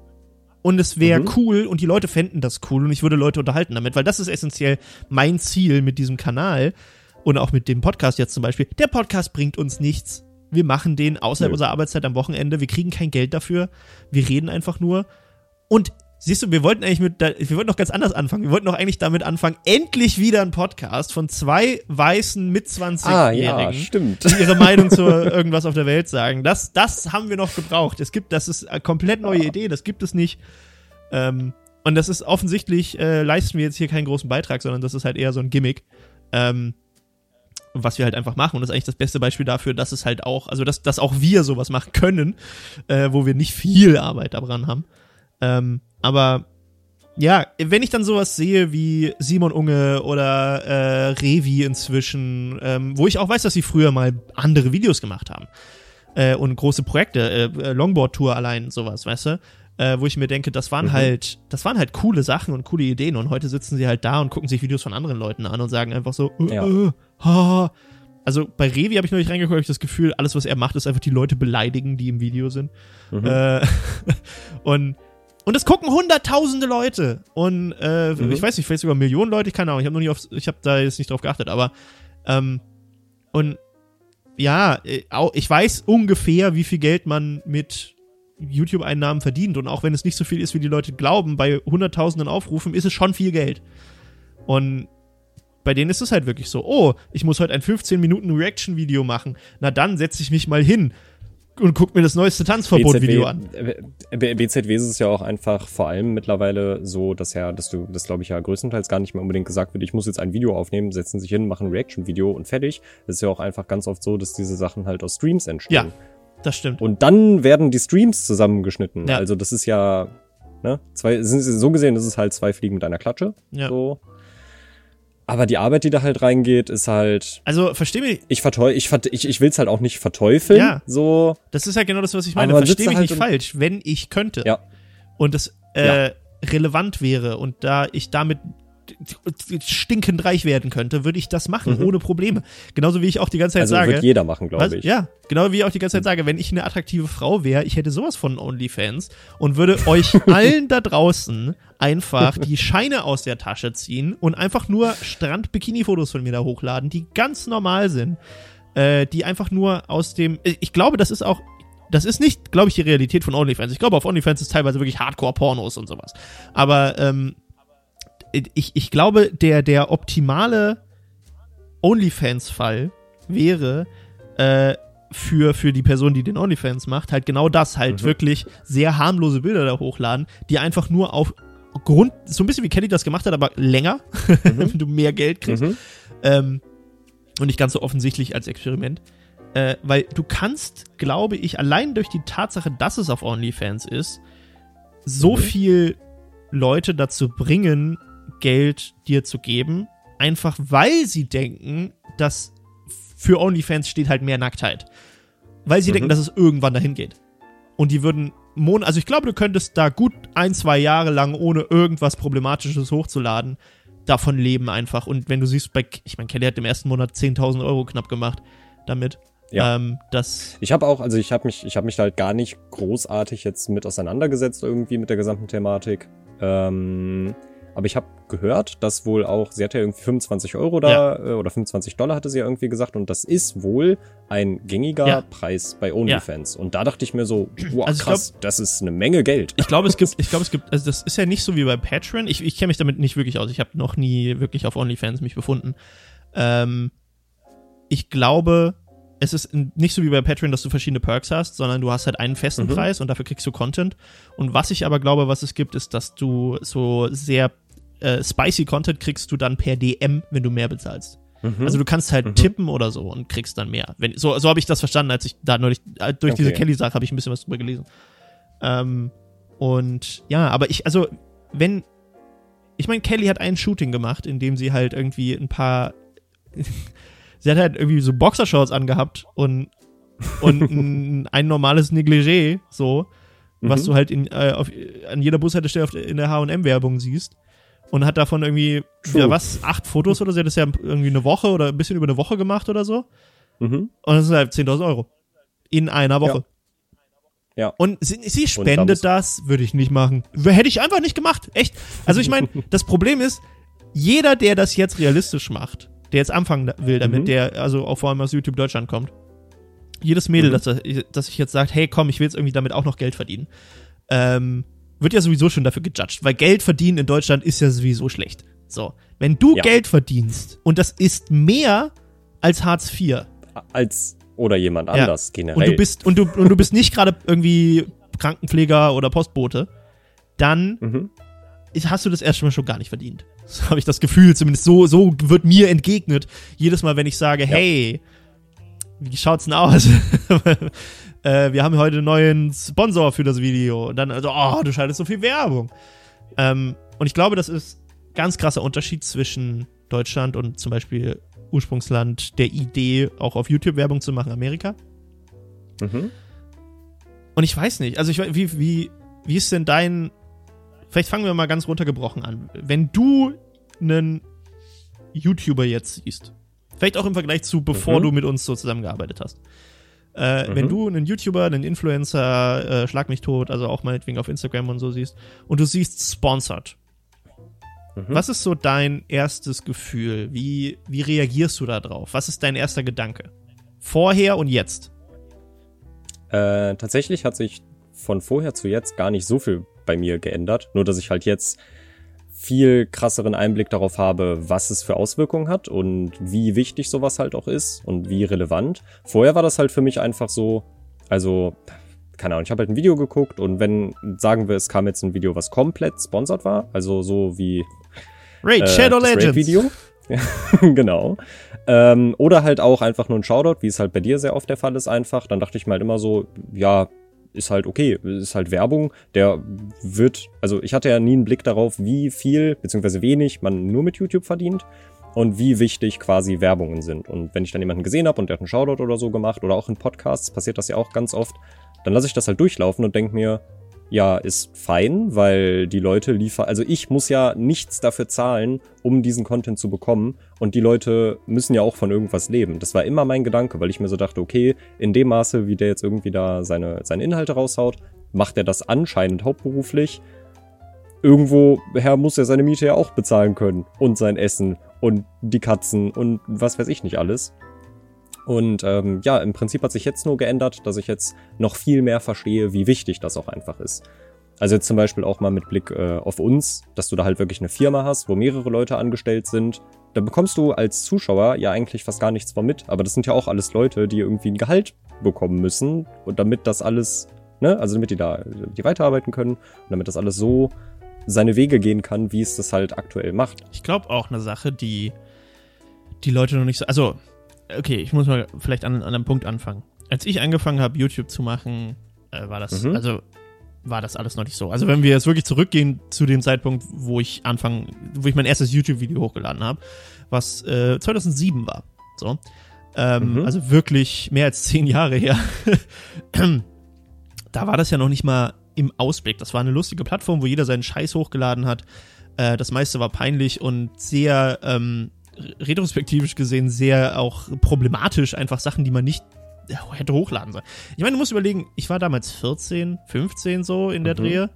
und es wäre Mhm. cool und die Leute fänden das cool und ich würde Leute unterhalten damit, weil das ist essentiell mein Ziel mit diesem Kanal und auch mit dem Podcast jetzt zum Beispiel. Der Podcast bringt uns nichts. Wir machen den außerhalb Nö. unserer Arbeitszeit am Wochenende. Wir kriegen kein Geld dafür. Wir reden einfach nur. Und Siehst du, wir wollten eigentlich mit, wir wollten noch ganz anders anfangen. Wir wollten doch eigentlich damit anfangen, endlich wieder ein Podcast von zwei weißen mit 20-Jährigen, ah, ja, stimmt. die ihre Meinung zu irgendwas auf der Welt sagen. Das, das haben wir noch gebraucht. Es gibt, das ist eine komplett neue Idee, das gibt es nicht. Ähm, und das ist offensichtlich, äh, leisten wir jetzt hier keinen großen Beitrag, sondern das ist halt eher so ein Gimmick. Ähm, was wir halt einfach machen. Und das ist eigentlich das beste Beispiel dafür, dass es halt auch, also dass, dass auch wir sowas machen können, äh, wo wir nicht viel Arbeit daran haben. Ähm, aber ja, wenn ich dann sowas sehe wie Simon Unge oder äh, Revi inzwischen, ähm, wo ich auch weiß, dass sie früher mal andere Videos gemacht haben äh, und große Projekte, äh, Longboard-Tour allein, sowas, weißt du? Äh, wo ich mir denke, das waren mhm. halt, das waren halt coole Sachen und coole Ideen und heute sitzen sie halt da und gucken sich Videos von anderen Leuten an und sagen einfach so, äh, ja. äh, ha. Also bei Revi habe ich noch nicht reingeguckt, habe ich das Gefühl, alles, was er macht, ist einfach die Leute beleidigen, die im Video sind. Mhm. Äh, [LAUGHS] und und es gucken hunderttausende Leute. Und äh, mhm. ich weiß nicht, vielleicht sogar Millionen Leute, ich keine Ahnung, ich habe noch nie auf, ich habe da jetzt nicht drauf geachtet, aber ähm, und ja, äh, ich weiß ungefähr, wie viel Geld man mit YouTube-Einnahmen verdient. Und auch wenn es nicht so viel ist, wie die Leute glauben, bei hunderttausenden Aufrufen ist es schon viel Geld. Und bei denen ist es halt wirklich so, oh, ich muss heute ein 15 Minuten Reaction-Video machen. Na dann setze ich mich mal hin und guck mir das neueste Tanzverbot-Video an. BZW ist es ja auch einfach vor allem mittlerweile so, dass ja, dass du, das glaube ich ja größtenteils gar nicht mehr unbedingt gesagt wird, ich muss jetzt ein Video aufnehmen, setzen sich hin, machen ein Reaction-Video und fertig. Es ist ja auch einfach ganz oft so, dass diese Sachen halt aus Streams entstehen. Ja, das stimmt. Und dann werden die Streams zusammengeschnitten. Ja. Also das ist ja, ne, zwei, so gesehen ist es halt zwei Fliegen mit einer Klatsche. Ja. So. Aber die Arbeit, die da halt reingeht, ist halt. Also, versteh mich. Ich verteufel, ich, ich, ich will es halt auch nicht verteufeln. Ja. So. Das ist ja genau das, was ich meine. Versteh mich halt nicht falsch, wenn ich könnte. Ja. Und das äh, ja. relevant wäre und da ich damit stinkend reich werden könnte, würde ich das machen, mhm. ohne Probleme. Genauso wie ich auch die ganze Zeit also sage. Wird jeder machen, glaube ich. Ja, genau wie ich auch die ganze Zeit sage, wenn ich eine attraktive Frau wäre, ich hätte sowas von OnlyFans und würde euch [LAUGHS] allen da draußen einfach die Scheine aus der Tasche ziehen und einfach nur Strand-Bikini-Fotos von mir da hochladen, die ganz normal sind. Äh, die einfach nur aus dem. Ich glaube, das ist auch das ist nicht, glaube ich, die Realität von OnlyFans. Ich glaube, auf OnlyFans ist teilweise wirklich Hardcore-Pornos und sowas. Aber ähm, ich, ich glaube, der, der optimale OnlyFans-Fall wäre äh, für, für die Person, die den OnlyFans macht, halt genau das, halt mhm. wirklich sehr harmlose Bilder da hochladen, die einfach nur auf Grund, so ein bisschen wie Kelly das gemacht hat, aber länger, [LAUGHS] mhm. wenn du mehr Geld kriegst. Mhm. Ähm, und nicht ganz so offensichtlich als Experiment. Äh, weil du kannst, glaube ich, allein durch die Tatsache, dass es auf OnlyFans ist, so mhm. viel Leute dazu bringen, Geld dir zu geben, einfach weil sie denken, dass für OnlyFans steht halt mehr Nacktheit. Weil sie mhm. denken, dass es irgendwann dahin geht. Und die würden Mon also ich glaube, du könntest da gut ein, zwei Jahre lang, ohne irgendwas Problematisches hochzuladen, davon leben einfach. Und wenn du siehst, bei, ich meine, Kelly hat im ersten Monat 10.000 Euro knapp gemacht damit. Ja. Ähm, das ich habe auch, also ich habe mich, ich habe mich halt gar nicht großartig jetzt mit auseinandergesetzt irgendwie mit der gesamten Thematik. Ähm, aber ich habe gehört, dass wohl auch, sie hatte ja irgendwie 25 Euro da ja. Äh, oder 25 Dollar hatte sie ja irgendwie gesagt und das ist wohl ein gängiger ja. Preis bei OnlyFans. Und da dachte ich mir so, [CLEARS THROAT] wow, also krass, glaub, das ist eine Menge Geld. Ich glaube, es gibt, [LAUGHS] ich glaube, es gibt, also das ist ja nicht so wie bei Patreon. Ich, ich kenne mich damit nicht wirklich aus. Ich habe noch nie wirklich auf OnlyFans mich befunden. Ähm, ich glaube, es ist nicht so wie bei Patreon, dass du verschiedene Perks hast, sondern du hast halt einen festen mhm. Preis und dafür kriegst du Content. Und was ich aber glaube, was es gibt, ist, dass du so sehr äh, spicy Content kriegst du dann per DM, wenn du mehr bezahlst. Mhm. Also du kannst halt mhm. tippen oder so und kriegst dann mehr. Wenn, so so habe ich das verstanden, als ich da neulich, äh, durch okay. diese Kelly-Sache habe ich ein bisschen was drüber gelesen. Ähm, und ja, aber ich, also, wenn, ich meine, Kelly hat ein Shooting gemacht, in dem sie halt irgendwie ein paar, [LAUGHS] sie hat halt irgendwie so Boxershorts angehabt und, und [LAUGHS] ein, ein normales Negligé, so, was mhm. du halt in, äh, auf, an jeder Bushaltestelle in der H&M-Werbung siehst und hat davon irgendwie, ja, was, acht Fotos oder so. Das ist ja irgendwie eine Woche oder ein bisschen über eine Woche gemacht oder so. Mhm. Und das sind halt 10.000 Euro. In einer Woche. Ja. ja. Und sie, sie spendet das, würde ich nicht machen. Hätte ich einfach nicht gemacht. Echt. Also ich meine, [LAUGHS] das Problem ist, jeder, der das jetzt realistisch macht, der jetzt anfangen will damit, mhm. der also auch vor allem aus YouTube Deutschland kommt, jedes Mädel, mhm. das, das sich jetzt sagt, hey komm, ich will jetzt irgendwie damit auch noch Geld verdienen, ähm, wird ja sowieso schon dafür gejudged, weil Geld verdienen in Deutschland ist ja sowieso schlecht. So, wenn du Ja. Geld verdienst und das ist mehr als Hartz IV Als oder jemand Ja. anders generell. und du bist und du und du bist nicht gerade irgendwie Krankenpfleger oder Postbote, dann Mhm. hast du das erstmal schon gar nicht verdient. So habe ich das Gefühl, zumindest so so wird mir entgegnet jedes Mal, wenn ich sage, hey, wie schaut's denn aus? [LAUGHS] äh, wir haben heute einen neuen Sponsor für das Video. Und dann, also, oh, du schaltest so viel Werbung. Ähm, und ich glaube, das ist ein ganz krasser Unterschied zwischen Deutschland und zum Beispiel Ursprungsland der Idee, auch auf YouTube Werbung zu machen, Amerika. Mhm. Und ich weiß nicht, also ich wie, wie, wie ist denn dein. Vielleicht fangen wir mal ganz runtergebrochen an. Wenn du einen YouTuber jetzt siehst, vielleicht auch im Vergleich zu, bevor Mhm. du mit uns so zusammengearbeitet hast. Äh, Mhm. Wenn du einen YouTuber, einen Influencer, äh, schlag mich tot, also auch meinetwegen auf Instagram und so siehst, und du siehst sponsored, Mhm. was ist so dein erstes Gefühl? Wie, wie reagierst du da drauf? Was ist dein erster Gedanke? Vorher und jetzt. Äh, tatsächlich hat sich von vorher zu jetzt gar nicht so viel bei mir geändert. Nur, dass ich halt jetzt viel krasseren Einblick darauf habe, was es für Auswirkungen hat und wie wichtig sowas halt auch ist und wie relevant. Vorher war das halt für mich einfach so, also, keine Ahnung, ich habe halt ein Video geguckt und wenn, sagen wir, es kam jetzt ein Video, was komplett sponsert war, also so wie Raid, äh, Shadow Legends. Raid-Video. [LAUGHS] genau. Ähm, oder halt auch einfach nur ein Shoutout, wie es halt bei dir sehr oft der Fall ist, einfach. Dann dachte ich mir halt immer so, ja, ist halt okay, ist halt Werbung. Der wird, also ich hatte ja nie einen Blick darauf, wie viel, beziehungsweise wenig man nur mit YouTube verdient und wie wichtig quasi Werbungen sind. Und wenn ich dann jemanden gesehen habe und der hat einen Shoutout oder so gemacht oder auch in Podcasts, passiert das ja auch ganz oft, dann lasse ich das halt durchlaufen und denke mir, ja, ist fein, weil die Leute liefern, also ich muss ja nichts dafür zahlen, um diesen Content zu bekommen und die Leute müssen ja auch von irgendwas leben. Das war immer mein Gedanke, weil ich mir so dachte, okay, in dem Maße, wie der jetzt irgendwie da seine, seine Inhalte raushaut, macht er das anscheinend hauptberuflich. Irgendwoher muss er seine Miete ja auch bezahlen können und sein Essen und die Katzen und was weiß ich nicht alles. Und ähm, ja, im Prinzip hat sich jetzt nur geändert, dass ich jetzt noch viel mehr verstehe, wie wichtig das auch einfach ist. Also jetzt zum Beispiel auch mal mit Blick äh, auf uns, dass du da halt wirklich eine Firma hast, wo mehrere Leute angestellt sind. Da bekommst du als Zuschauer ja eigentlich fast gar nichts von mit. Aber das sind ja auch alles Leute, die irgendwie ein Gehalt bekommen müssen. Und damit das alles, ne, also damit die da die weiterarbeiten können und damit das alles so seine Wege gehen kann, wie es das halt aktuell macht. Ich glaube auch eine Sache, die die Leute noch nicht so. Also, okay, ich muss mal vielleicht an, an einem Punkt anfangen. Als ich angefangen habe, YouTube zu machen, äh, war das, Mhm. also war das alles noch nicht so. Also wenn wir jetzt wirklich zurückgehen zu dem Zeitpunkt, wo ich anfangen, wo ich mein erstes YouTube-Video hochgeladen habe, was äh, 2007 war. So. Ähm, Mhm. Also wirklich mehr als zehn Jahre her. [CLEARS THROAT] da war das ja noch nicht mal im Ausblick. Das war eine lustige Plattform, wo jeder seinen Scheiß hochgeladen hat. Äh, das meiste war peinlich und sehr ähm, retrospektivisch gesehen sehr auch problematisch. Einfach Sachen, die man nicht ja, hätte hochladen sollen. Ich meine, du musst überlegen, ich war damals 14, 15 so in der Mhm. Drehe.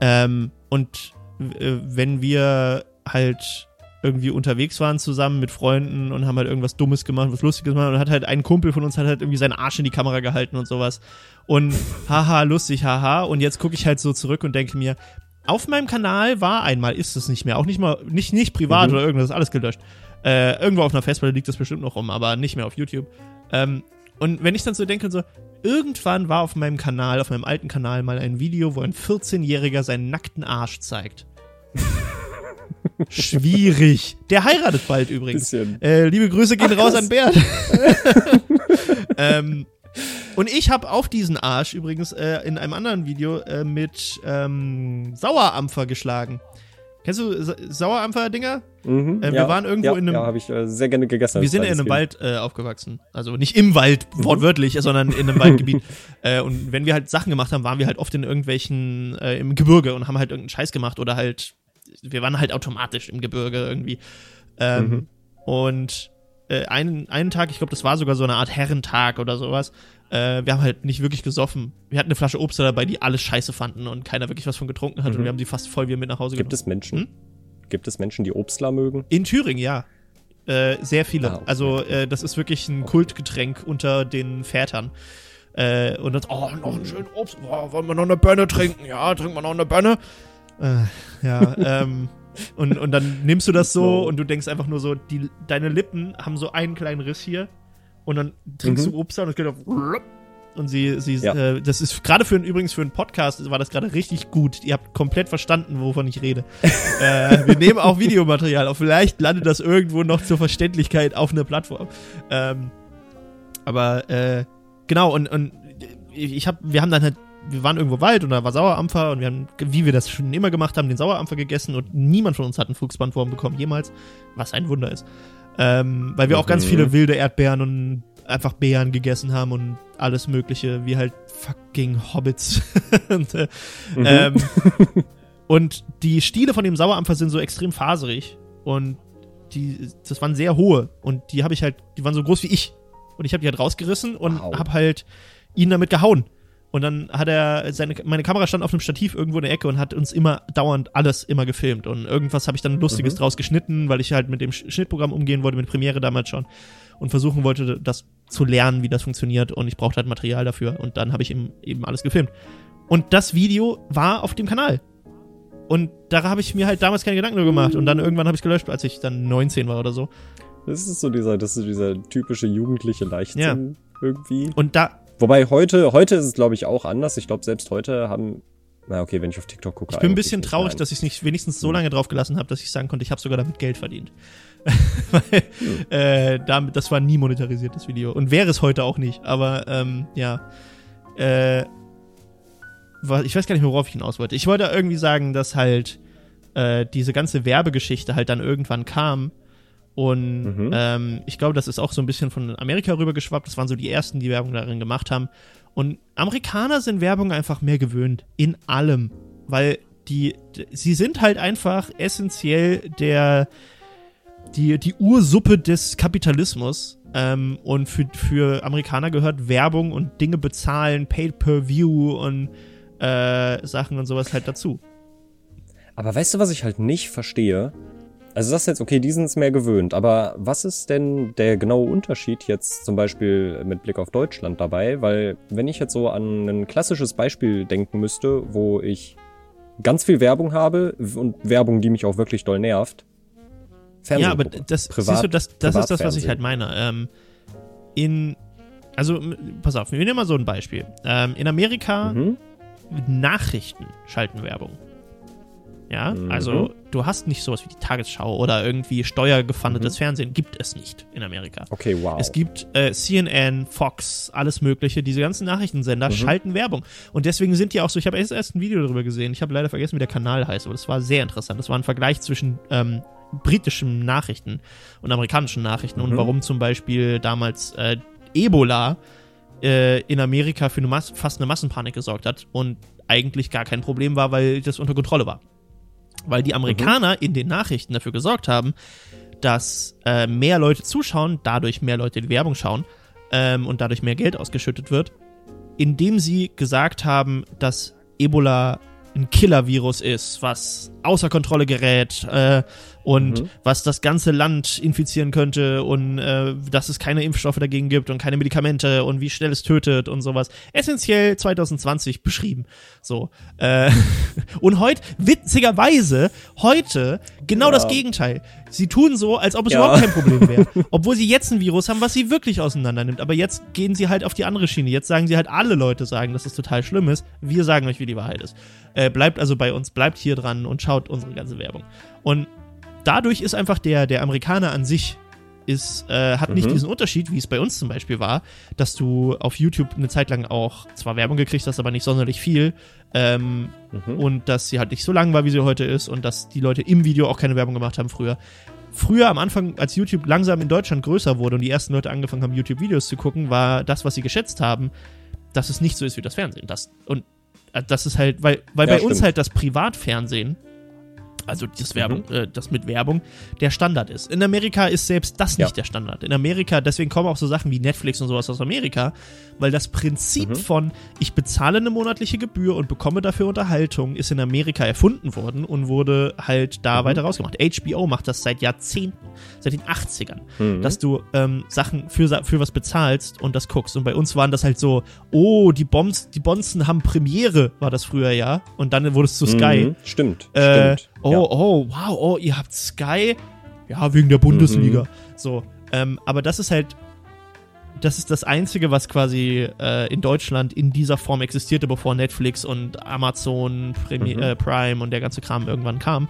Ähm, und äh, wenn wir halt irgendwie unterwegs waren zusammen mit Freunden und haben halt irgendwas Dummes gemacht, was Lustiges gemacht und hat halt ein Kumpel von uns hat halt irgendwie seinen Arsch in die Kamera gehalten und sowas. Und [LAUGHS] haha, lustig, haha. Und jetzt gucke ich halt so zurück und denke mir, auf meinem Kanal war einmal, ist es nicht mehr, auch nicht mal, nicht, nicht privat Mhm. oder irgendwas, ist alles gelöscht. Äh, irgendwo auf einer Festplatte liegt das bestimmt noch rum, aber nicht mehr auf YouTube. Ähm, und wenn ich dann so denke, so, irgendwann war auf meinem Kanal, auf meinem alten Kanal mal ein Video, wo ein 14-Jähriger seinen nackten Arsch zeigt. Schwierig. Der heiratet bald übrigens. Äh, liebe Grüße gehen Ach, raus an Bert. [LAUGHS] [LAUGHS] ähm, und ich habe auf diesen Arsch übrigens äh, in einem anderen Video äh, mit ähm, Sauerampfer geschlagen. Kennst du Sa Sauerampfer-Dinger? Mhm, Äh, wir waren irgendwo ja, in einem- Ja, habe ich äh, sehr gerne gegessen. Wir sind ja in einem Kind. Wald äh, aufgewachsen. Also nicht im Wald, wortwörtlich, sondern in einem Waldgebiet. [LAUGHS] Äh, und wenn wir halt Sachen gemacht haben, waren wir halt oft in irgendwelchen, äh, im Gebirge und haben halt irgendeinen Scheiß gemacht oder halt, wir waren halt automatisch im Gebirge irgendwie. Ähm, Mhm. Und äh, einen, einen Tag, ich glaube, das war sogar so eine Art Herrentag oder sowas. Äh, wir haben halt nicht wirklich gesoffen. Wir hatten eine Flasche Obst dabei, die alles scheiße fanden und keiner wirklich was von getrunken hat Mhm. und wir haben die fast voll wieder mit nach Hause Gibt genommen. es Menschen? Hm? Gibt es Menschen, die Obstler mögen? In Thüringen, ja. Äh, sehr viele. Ah, okay. Also, äh, das ist wirklich ein Kultgetränk unter den Vätern. Äh, und dann, oh, noch ein schönes Obst, oh, wollen wir noch eine Birne trinken? Ja, trinken wir noch eine Birne? Äh, ja, [LAUGHS] ähm, und, und dann nimmst du das so und du denkst einfach nur so, die, deine Lippen haben so einen kleinen Riss hier und dann trinkst Mhm. du Obst und es geht auf und sie, sie, Ja. äh, das ist gerade für übrigens für einen Podcast war das gerade richtig gut. Ihr habt komplett verstanden, wovon ich rede. [LAUGHS] äh, wir nehmen auch Videomaterial auf. Vielleicht landet das irgendwo noch zur Verständlichkeit auf einer Plattform. Ähm, aber äh, genau und und ich hab, wir haben dann halt, wir waren irgendwo im Wald und da war Sauerampfer und wir haben, wie wir das schon immer gemacht haben, den Sauerampfer gegessen und niemand von uns hat einen Fuchsbandwurm bekommen jemals, was ein Wunder ist. Ähm, weil wir auch ganz Mhm. viele wilde Erdbeeren und einfach Beeren gegessen haben und alles Mögliche, wie halt fucking Hobbits. [LAUGHS] und, äh, Mhm. ähm, [LAUGHS] und die Stiele von dem Sauerampfer sind so extrem faserig und die, das waren sehr hohe und die habe ich halt, die waren so groß wie ich und ich habe die halt rausgerissen und Wow. habe halt ihn damit gehauen. Und dann hat er seine meine Kamera stand auf einem Stativ irgendwo in der Ecke und hat uns immer dauernd alles immer gefilmt und irgendwas habe ich dann lustiges Mhm. draus geschnitten, weil ich halt mit dem Sch- Schnittprogramm umgehen wollte mit Premiere damals schon und versuchen wollte das zu lernen, wie das funktioniert und ich brauchte halt Material dafür und dann habe ich ihm eben alles gefilmt. Und das Video war auf dem Kanal. Und da habe ich mir halt damals keine Gedanken darüber gemacht und dann irgendwann habe ich gelöscht, als ich dann 19 war oder so. Das ist so dieser, das ist dieser typische jugendliche Leichtsinn irgendwie. Und da Wobei heute, heute ist es glaube ich auch anders. Ich glaube selbst heute haben, na okay, wenn ich auf TikTok gucke. Ich bin ein bisschen traurig, dass ich es nicht wenigstens Hm. so lange drauf gelassen habe, dass ich sagen konnte, ich habe sogar damit Geld verdient. [LAUGHS] Weil, Hm. äh, damit, das war nie monetarisiert, das Video. Und wäre es heute auch nicht. Aber ähm, ja. Äh, ich weiß gar nicht mehr, worauf ich hinaus wollte. Ich wollte irgendwie sagen, dass halt äh, diese ganze Werbegeschichte halt dann irgendwann kam. Und Mhm. ähm, ich glaube, das ist auch so ein bisschen von Amerika rübergeschwappt. Das waren so die ersten, die Werbung darin gemacht haben. Und Amerikaner sind Werbung einfach mehr gewöhnt. In allem. Weil die, sie sind halt einfach essentiell der, die, die Ursuppe des Kapitalismus. Ähm, und für, für Amerikaner gehört Werbung und Dinge bezahlen, Paid per View und äh, Sachen und sowas halt dazu. Aber weißt du, was ich halt nicht verstehe? Also das ist jetzt, okay, die sind es mehr gewöhnt, aber was ist denn der genaue Unterschied jetzt zum Beispiel mit Blick auf Deutschland dabei? Weil wenn ich jetzt so an ein klassisches Beispiel denken müsste, wo ich ganz viel Werbung habe und Werbung, die mich auch wirklich doll nervt. Ja, aber das, Privat- siehst du, das, das ist das, was ich halt meine. Ähm, in, also, pass auf, wir nehmen mal so ein Beispiel. Ähm, in Amerika Mhm. Nachrichten schalten Werbung. Ja, Mhm. also du hast nicht sowas wie die Tagesschau oder irgendwie steuergefundetes Mhm. Fernsehen. Gibt es nicht in Amerika. Okay, wow. Es gibt äh, CNN, Fox, alles Mögliche. Diese ganzen Nachrichtensender Mhm. schalten Werbung. Und deswegen sind die auch so. Ich habe erst, erst ein Video darüber gesehen. Ich habe leider vergessen, wie der Kanal heißt, aber das war sehr interessant. Das war ein Vergleich zwischen ähm, britischen Nachrichten und amerikanischen Nachrichten und Mhm. warum zum Beispiel damals äh, Ebola äh, in Amerika für eine Mas fast eine Massenpanik gesorgt hat und eigentlich gar kein Problem war, weil das unter Kontrolle war. Weil die Amerikaner in den Nachrichten dafür gesorgt haben, dass äh, mehr Leute zuschauen, dadurch mehr Leute die Werbung schauen ähm, und dadurch mehr Geld ausgeschüttet wird, indem sie gesagt haben, dass Ebola ein Killer-Virus ist, was außer Kontrolle gerät äh, und Mhm. was das ganze Land infizieren könnte und äh, dass es keine Impfstoffe dagegen gibt und keine Medikamente und wie schnell es tötet und sowas. Essentiell 2020 beschrieben. So. Äh, [LAUGHS] und heute, witzigerweise, heute genau Ja. das Gegenteil. Sie tun so, als ob es Ja. überhaupt kein Problem wäre. [LAUGHS] Obwohl sie jetzt ein Virus haben, was sie wirklich auseinander nimmt. Aber jetzt gehen sie halt auf die andere Schiene. Jetzt sagen sie halt, alle Leute sagen, dass es total schlimm ist. Wir sagen euch, wie die Wahrheit ist. Äh, bleibt also bei uns, bleibt hier dran und schaut unsere ganze Werbung. Und dadurch ist einfach der, der Amerikaner an sich ist, äh, hat nicht Mhm. diesen Unterschied, wie es bei uns zum Beispiel war, dass du auf YouTube eine Zeit lang auch zwar Werbung gekriegt hast, aber nicht sonderlich viel. Ähm, Mhm. und dass sie halt nicht so lang war, wie sie heute ist und dass die Leute im Video auch keine Werbung gemacht haben früher. Früher am Anfang, als YouTube langsam in Deutschland größer wurde und die ersten Leute angefangen haben, YouTube-Videos zu gucken, war das, was sie geschätzt haben, dass es nicht so ist wie das Fernsehen. Das, und äh, das ist halt, weil, weil Ja, bei uns stimmt. halt das Privatfernsehen also das Werbung, mhm. äh, das mit Werbung, der Standard ist. In Amerika ist selbst das nicht ja. der Standard. In Amerika, deswegen kommen auch so Sachen wie Netflix und sowas aus Amerika, weil das Prinzip mhm. von ich bezahle eine monatliche Gebühr und bekomme dafür Unterhaltung ist in Amerika erfunden worden und wurde halt da mhm. weiter rausgemacht. HBO macht das seit Jahrzehnten, seit den 80ern, mhm. dass du ähm, Sachen für, für was bezahlst und das guckst. Und bei uns waren das halt so, oh, die Bombs, die Bonzen haben Premiere, war das früher ja. Und dann wurde es zu Sky. Mhm. Stimmt, äh, stimmt. Oh, ja. oh, wow, oh, ihr habt Sky. Ja, wegen der Bundesliga. Mhm. So. Ähm, aber das ist halt das ist das Einzige, was quasi äh, in Deutschland in dieser Form existierte, bevor Netflix und Amazon Premi mhm. äh, Prime und der ganze Kram irgendwann kam.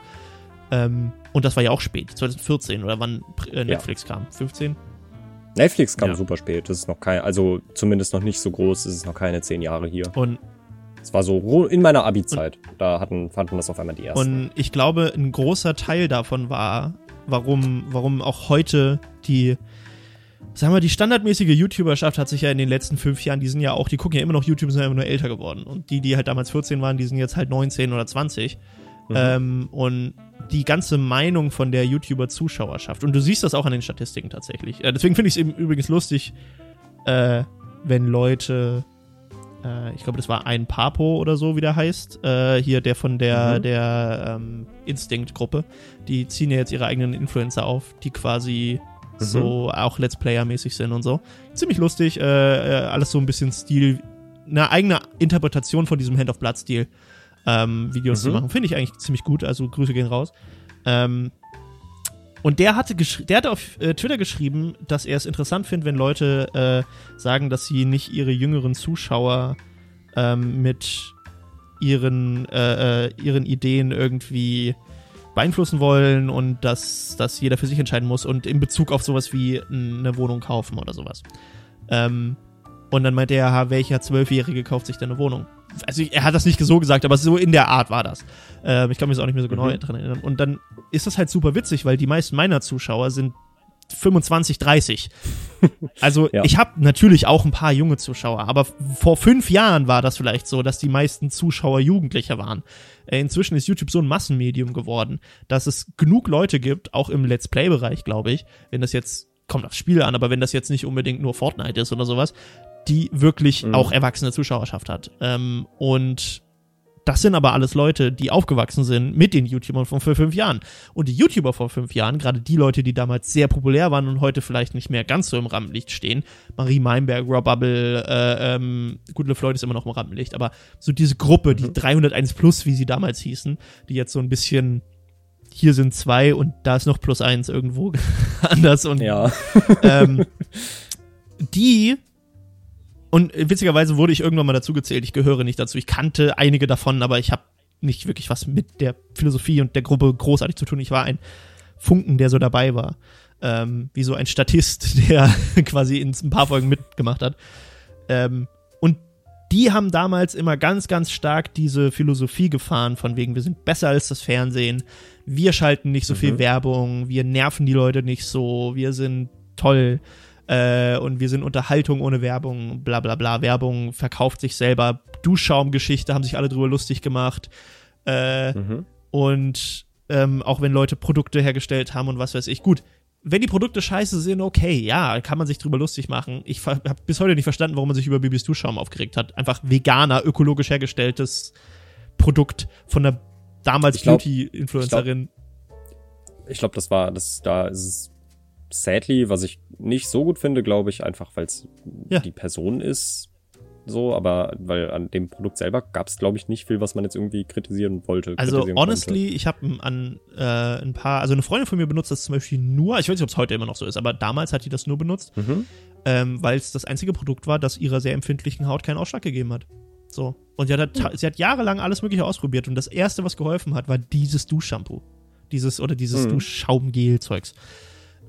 Ähm, und das war ja auch spät, 2014 oder wann äh, Netflix ja. kam? 15? Netflix kam ja. super spät. Das ist noch kein, also zumindest noch nicht so groß, es ist noch keine zehn Jahre hier. Und es war so in meiner Abi-Zeit. Da hatten, fanden das auf einmal die ersten. Und ich glaube, ein großer Teil davon war, warum, warum auch heute die sagen wir, die standardmäßige YouTuberschaft hat sich ja in den letzten fünf Jahren, die sind ja auch, die gucken ja immer noch YouTube, sind ja immer nur älter geworden. Und die, die halt damals 14 waren, die sind jetzt halt 19 oder 20. Mhm. Ähm, und die ganze Meinung von der YouTuber-Zuschauerschaft. Und du siehst das auch an den Statistiken tatsächlich. Äh, deswegen finde ich es eben übrigens lustig, äh, wenn Leute, äh, ich glaube, das war ein Papo oder so, wie der heißt, äh, hier der von der, mhm. der ähm, Instinct-Gruppe, die ziehen ja jetzt ihre eigenen Influencer auf, die quasi mhm. so auch Let's Player-mäßig sind und so. Ziemlich lustig, äh, äh, alles so ein bisschen Stil, eine eigene Interpretation von diesem Hand of Blood-Stil ähm, Videos mhm. zu machen. Finde ich eigentlich ziemlich gut, also Grüße gehen raus. Ähm, und der hatte, der hatte auf äh, Twitter geschrieben, dass er es interessant findet, wenn Leute äh, sagen, dass sie nicht ihre jüngeren Zuschauer ähm, mit ihren, äh, äh ihren Ideen irgendwie beeinflussen wollen und dass, dass jeder für sich entscheiden muss und in Bezug auf sowas wie eine Wohnung kaufen oder sowas. Ähm, und dann meinte er, welcher Zwölfjährige kauft sich denn eine Wohnung? Also er hat das nicht so gesagt, aber so in der Art war das. Ähm, ich kann mich jetzt auch nicht mehr so genau mhm. dran erinnern. Und dann ist das halt super witzig, weil die meisten meiner Zuschauer sind 25, 30. [LAUGHS] Also ja. ich habe natürlich auch ein paar junge Zuschauer, aber vor fünf Jahren war das vielleicht so, dass die meisten Zuschauer Jugendliche waren. Äh, inzwischen ist YouTube so ein Massenmedium geworden, dass es genug Leute gibt, auch im Let's Play-Bereich, glaube ich, wenn das jetzt kommt aufs Spiel an, aber wenn das jetzt nicht unbedingt nur Fortnite ist oder sowas, die wirklich mhm. auch erwachsene Zuschauerschaft hat. Ähm, und das sind aber alles Leute, die aufgewachsen sind mit den YouTubern von vor fünf Jahren. Und die YouTuber vor fünf Jahren, gerade die Leute, die damals sehr populär waren und heute vielleicht nicht mehr ganz so im Rampenlicht stehen, Marie Meinberg, Rob Bubble, äh, ähm, gut, LeFloid ist immer noch im Rampenlicht, aber so diese Gruppe, die 301 mhm. plus, wie sie damals hießen, die jetzt so ein bisschen hier sind zwei und da ist noch plus eins irgendwo [LAUGHS] anders und ja. ähm, [LAUGHS] die und witzigerweise wurde ich irgendwann mal dazu gezählt. Ich gehöre nicht dazu. Ich kannte einige davon, aber ich habe nicht wirklich was mit der Philosophie und der Gruppe großartig zu tun. Ich war ein Funken, der so dabei war. Ähm, wie so ein Statist, [LAUGHS] der quasi in ein paar Folgen mitgemacht hat. Ähm, und die haben damals immer ganz, ganz stark diese Philosophie gefahren, von wegen, wir sind besser als das Fernsehen, wir schalten nicht so viel mhm. Werbung, wir nerven die Leute nicht so, wir sind toll äh, und wir sind Unterhaltung ohne Werbung, bla bla bla. Werbung verkauft sich selber. Duschschaumgeschichte haben sich alle drüber lustig gemacht. Äh, mhm. Und ähm, auch wenn Leute Produkte hergestellt haben und was weiß ich. Gut, wenn die Produkte scheiße sind, okay, ja, kann man sich drüber lustig machen. Ich habe bis heute nicht verstanden, warum man sich über Bibis Duschschaum aufgeregt hat. Einfach veganer, ökologisch hergestelltes Produkt von der damals Beauty-Influencerin. Ich glaube, glaub, das war, das, da ist es sadly, was ich nicht so gut finde, glaube ich, einfach weil es ja. die Person ist. So, aber weil an dem Produkt selber gab es, glaube ich, nicht viel, was man jetzt irgendwie kritisieren wollte. Also honestly, konnte. ich habe an äh, ein paar, also eine Freundin von mir benutzt das zum Beispiel nur, ich weiß nicht, ob es heute immer noch so ist, aber damals hat die das nur benutzt, mhm. ähm, weil es das einzige Produkt war, das ihrer sehr empfindlichen Haut keinen Ausschlag gegeben hat. So. Und sie hat, mhm. sie hat jahrelang alles Mögliche ausprobiert und das erste, was geholfen hat, war dieses Duschshampoo. Dieses oder dieses mhm. Duschschaumgel-Zeugs.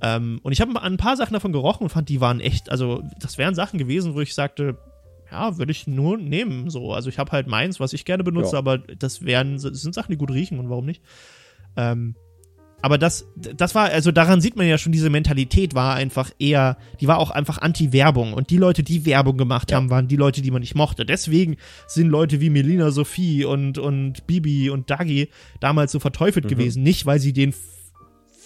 Ähm, und ich habe an ein paar Sachen davon gerochen und fand, die waren echt, also das wären Sachen gewesen, wo ich sagte, ja, würde ich nur nehmen. So, also ich habe halt meins, was ich gerne benutze, ja. aber das wären, das sind Sachen, die gut riechen und warum nicht? Ähm, aber das, das war, also daran sieht man ja schon, diese Mentalität war einfach eher, die war auch einfach Anti-Werbung. Und die Leute, die Werbung gemacht Ja. haben, waren die Leute, die man nicht mochte. Deswegen sind Leute wie Melina Sophie und, und Bibi und Dagi damals so verteufelt Mhm. gewesen. Nicht, weil sie den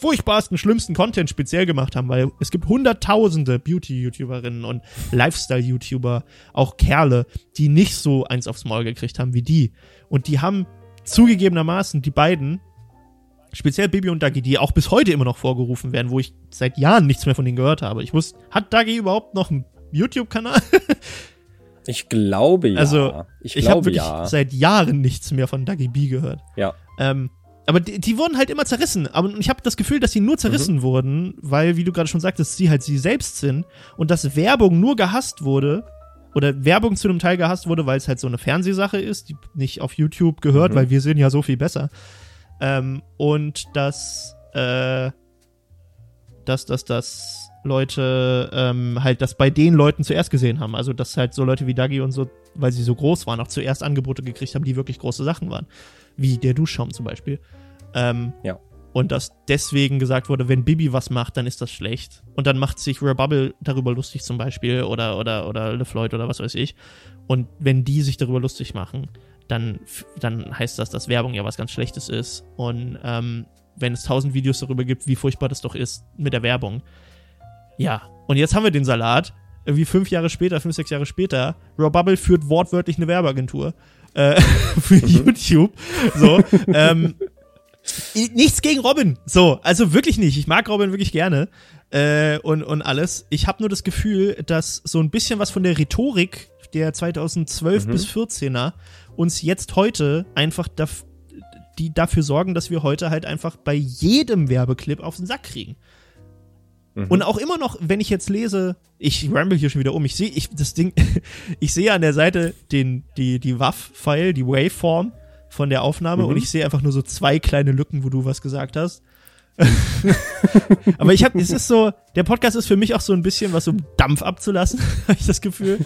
furchtbarsten, schlimmsten Content speziell gemacht haben, weil es gibt hunderttausende Beauty-YouTuberinnen und Lifestyle-YouTuber, auch Kerle, die nicht so eins aufs Maul gekriegt haben wie die. Und die haben zugegebenermaßen die beiden, speziell Bibi und Dagi, die auch bis heute immer noch vorgerufen werden, wo ich seit Jahren nichts mehr von denen gehört habe. Ich wusste, hat Dagi überhaupt noch einen YouTube-Kanal? [LAUGHS] Ich glaube ja. Also, ich, Ich habe wirklich ja. seit Jahren nichts mehr von Dagi B gehört. Ja. Ähm, aber die, die wurden halt immer zerrissen. Aber ich habe das Gefühl, dass sie nur zerrissen wurden, weil, wie du gerade schon sagtest, sie halt sie selbst sind und dass Werbung nur gehasst wurde oder Werbung zu einem Teil gehasst wurde, weil es halt so eine Fernsehsache ist, die nicht auf YouTube gehört, Mhm. weil wir sind ja so viel besser. Ähm, und dass, äh, dass, dass, dass Leute ähm, halt das bei den Leuten zuerst gesehen haben. Also, dass halt so Leute wie Dagi und so, weil sie so groß waren, auch zuerst Angebote gekriegt haben, die wirklich große Sachen waren. Wie der Duschschaum zum Beispiel. Ähm, Ja. Und dass deswegen gesagt wurde, wenn Bibi was macht, dann ist das schlecht. Und dann macht sich Rebubble darüber lustig zum Beispiel oder, oder, oder LeFloid oder was weiß ich. Und wenn die sich darüber lustig machen, dann, dann heißt das, dass Werbung ja was ganz Schlechtes ist. Und ähm, wenn es tausend Videos darüber gibt, wie furchtbar das doch ist mit der Werbung. Ja, und jetzt haben wir den Salat. Irgendwie fünf Jahre später, fünf, sechs Jahre später, Rebubble führt wortwörtlich eine Werbeagentur äh, [LAUGHS] für YouTube. So, [LAUGHS] ähm, nichts gegen Robin. So, also wirklich nicht. Ich mag Robin wirklich gerne äh, und, und alles. Ich habe nur das Gefühl, dass so ein bisschen was von der Rhetorik der 2012 Mhm. bis 14er uns jetzt heute einfach daf die dafür sorgen, dass wir heute halt einfach bei jedem Werbeclip auf den Sack kriegen. Mhm. Und auch immer noch, wenn ich jetzt lese, ich ramble hier schon wieder um, ich sehe, ich, das Ding, [LAUGHS] ich sehe an der Seite den, die, die WAV-File, die Waveform von der Aufnahme Mhm. und ich sehe einfach nur so zwei kleine Lücken, wo du was gesagt hast. [LAUGHS] Aber ich habe, es ist so, der Podcast ist für mich auch so ein bisschen was, um Dampf abzulassen, [LAUGHS] habe ich das Gefühl.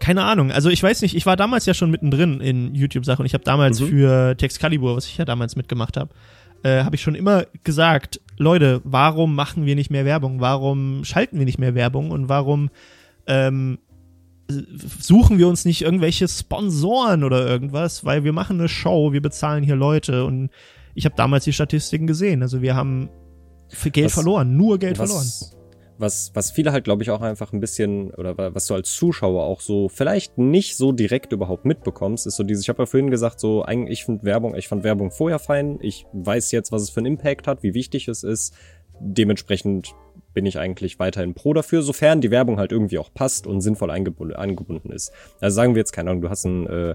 Keine Ahnung, also ich weiß nicht, ich war damals ja schon mittendrin in YouTube-Sachen und ich habe damals Mhm. für Texcalibur, was ich ja damals mitgemacht habe, äh, habe ich schon immer gesagt, Leute, warum machen wir nicht mehr Werbung? Warum schalten wir nicht mehr Werbung? Und warum ähm, suchen wir uns nicht irgendwelche Sponsoren oder irgendwas? Weil wir machen eine Show, wir bezahlen hier Leute und ich habe damals die Statistiken gesehen. Also wir haben für Geld Was- verloren, nur Geld verloren. Was, was, viele halt, glaube ich, auch einfach ein bisschen, oder wa- was du als Zuschauer auch so vielleicht nicht so direkt überhaupt mitbekommst, ist so dieses, ich habe ja vorhin gesagt, so eigentlich, ich finde Werbung, ich fand Werbung vorher fein, ich weiß jetzt, was es für einen Impact hat, wie wichtig es ist, dementsprechend bin ich eigentlich weiterhin pro dafür, sofern die Werbung halt irgendwie auch passt und sinnvoll eingebunden, eingebunden ist. Also sagen wir jetzt, keine Ahnung, du hast ein äh,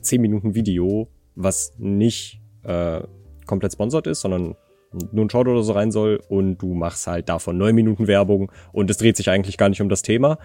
10 Minuten Video, was nicht äh, komplett sponsert ist, sondern ein Short oder so rein soll und du machst halt davon neun Minuten Werbung und es dreht sich eigentlich gar nicht um das Thema.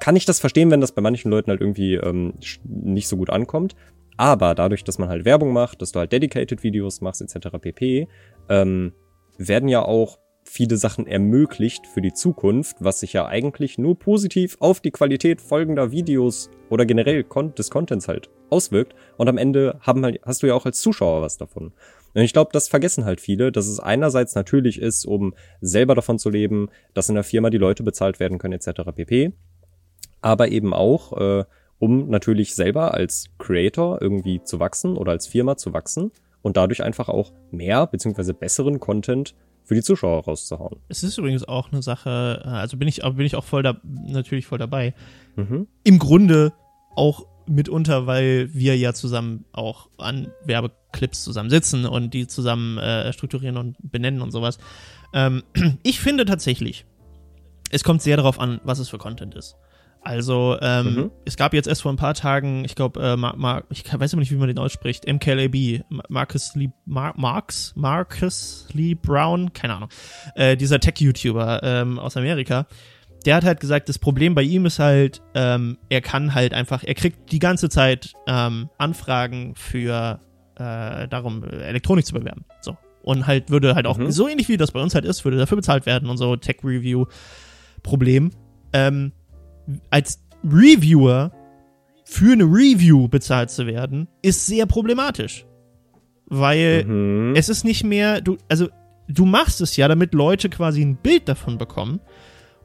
Kann ich das verstehen, wenn das bei manchen Leuten halt irgendwie ähm, nicht so gut ankommt. Aber dadurch, dass man halt Werbung macht, dass du halt Dedicated Videos machst, etc. pp, ähm, werden ja auch viele Sachen ermöglicht für die Zukunft, was sich ja eigentlich nur positiv auf die Qualität folgender Videos oder generell des Contents halt auswirkt. Und am Ende haben halt, hast du ja auch als Zuschauer was davon. Und ich glaube, das vergessen halt viele, dass es einerseits natürlich ist, um selber davon zu leben, dass in der Firma die Leute bezahlt werden können, etc. pp. Aber eben auch, äh, um natürlich selber als Creator irgendwie zu wachsen oder als Firma zu wachsen und dadurch einfach auch mehr beziehungsweise besseren Content für die Zuschauer rauszuhauen. Es ist übrigens auch eine Sache, äh, also bin ich, bin ich auch voll da, natürlich voll dabei. Mhm. Im Grunde auch mitunter, weil wir ja zusammen auch an Werbeclips zusammen sitzen und die zusammen äh, strukturieren und benennen und sowas. Ähm, [CLEARS THROAT] ich finde tatsächlich, es kommt sehr darauf an, was es für Content ist. Also, ähm, Mhm. es gab jetzt erst vor ein paar Tagen, ich glaube, äh, Mar Mar ich weiß immer nicht, wie man den ausspricht, MKLAB, Ma- Marcus Lee, Mar Marx, Marcus Lee Brown, keine Ahnung, äh, dieser Tech-YouTuber ähm, aus Amerika, der hat halt gesagt, das Problem bei ihm ist halt, ähm, er kann halt einfach, er kriegt die ganze Zeit ähm, Anfragen für äh, darum, äh, Elektronik zu bewerben. So. Und halt würde halt auch, Mhm. so ähnlich wie das bei uns halt ist, würde dafür bezahlt werden und so, Tech-Review-Problem. Ähm, als Reviewer für eine Review bezahlt zu werden, ist sehr problematisch. weil Mhm. es ist nicht mehr, du, also du machst es ja, damit Leute quasi ein Bild davon bekommen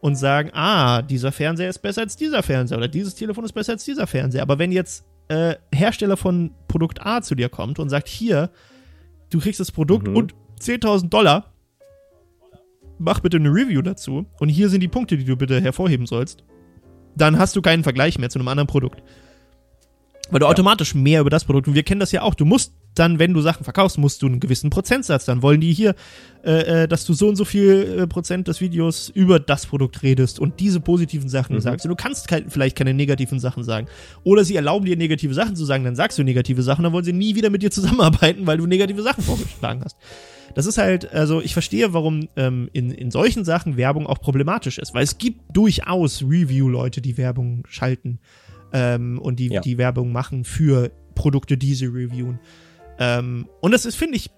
und sagen, ah, dieser Fernseher ist besser als dieser Fernseher oder dieses Telefon ist besser als dieser Fernseher. Aber wenn jetzt äh, Hersteller von Produkt A zu dir kommt und sagt, hier, du kriegst das Produkt Mhm. und 10.000 Dollar, mach bitte eine Review dazu und hier sind die Punkte, die du bitte hervorheben sollst, dann hast du keinen Vergleich mehr zu einem anderen Produkt. Weil du Ja. automatisch mehr über das Produkt, und wir kennen das ja auch, du musst dann, wenn du Sachen verkaufst, musst du einen gewissen Prozentsatz, dann wollen die hier, äh, äh, dass du so und so viel äh, Prozent des Videos über das Produkt redest und diese positiven Sachen Mhm. sagst. Und du kannst kein, vielleicht keine negativen Sachen sagen. Oder sie erlauben dir negative Sachen zu sagen, dann sagst du negative Sachen, dann wollen sie nie wieder mit dir zusammenarbeiten, weil du negative Sachen vorgeschlagen hast. Das ist halt, also ich verstehe, warum ähm, in, in solchen Sachen Werbung auch problematisch ist, weil es gibt durchaus Review-Leute, die Werbung schalten ähm, und die, Ja. die Werbung machen für Produkte, die sie reviewen. Ähm, und das ist, finde ich,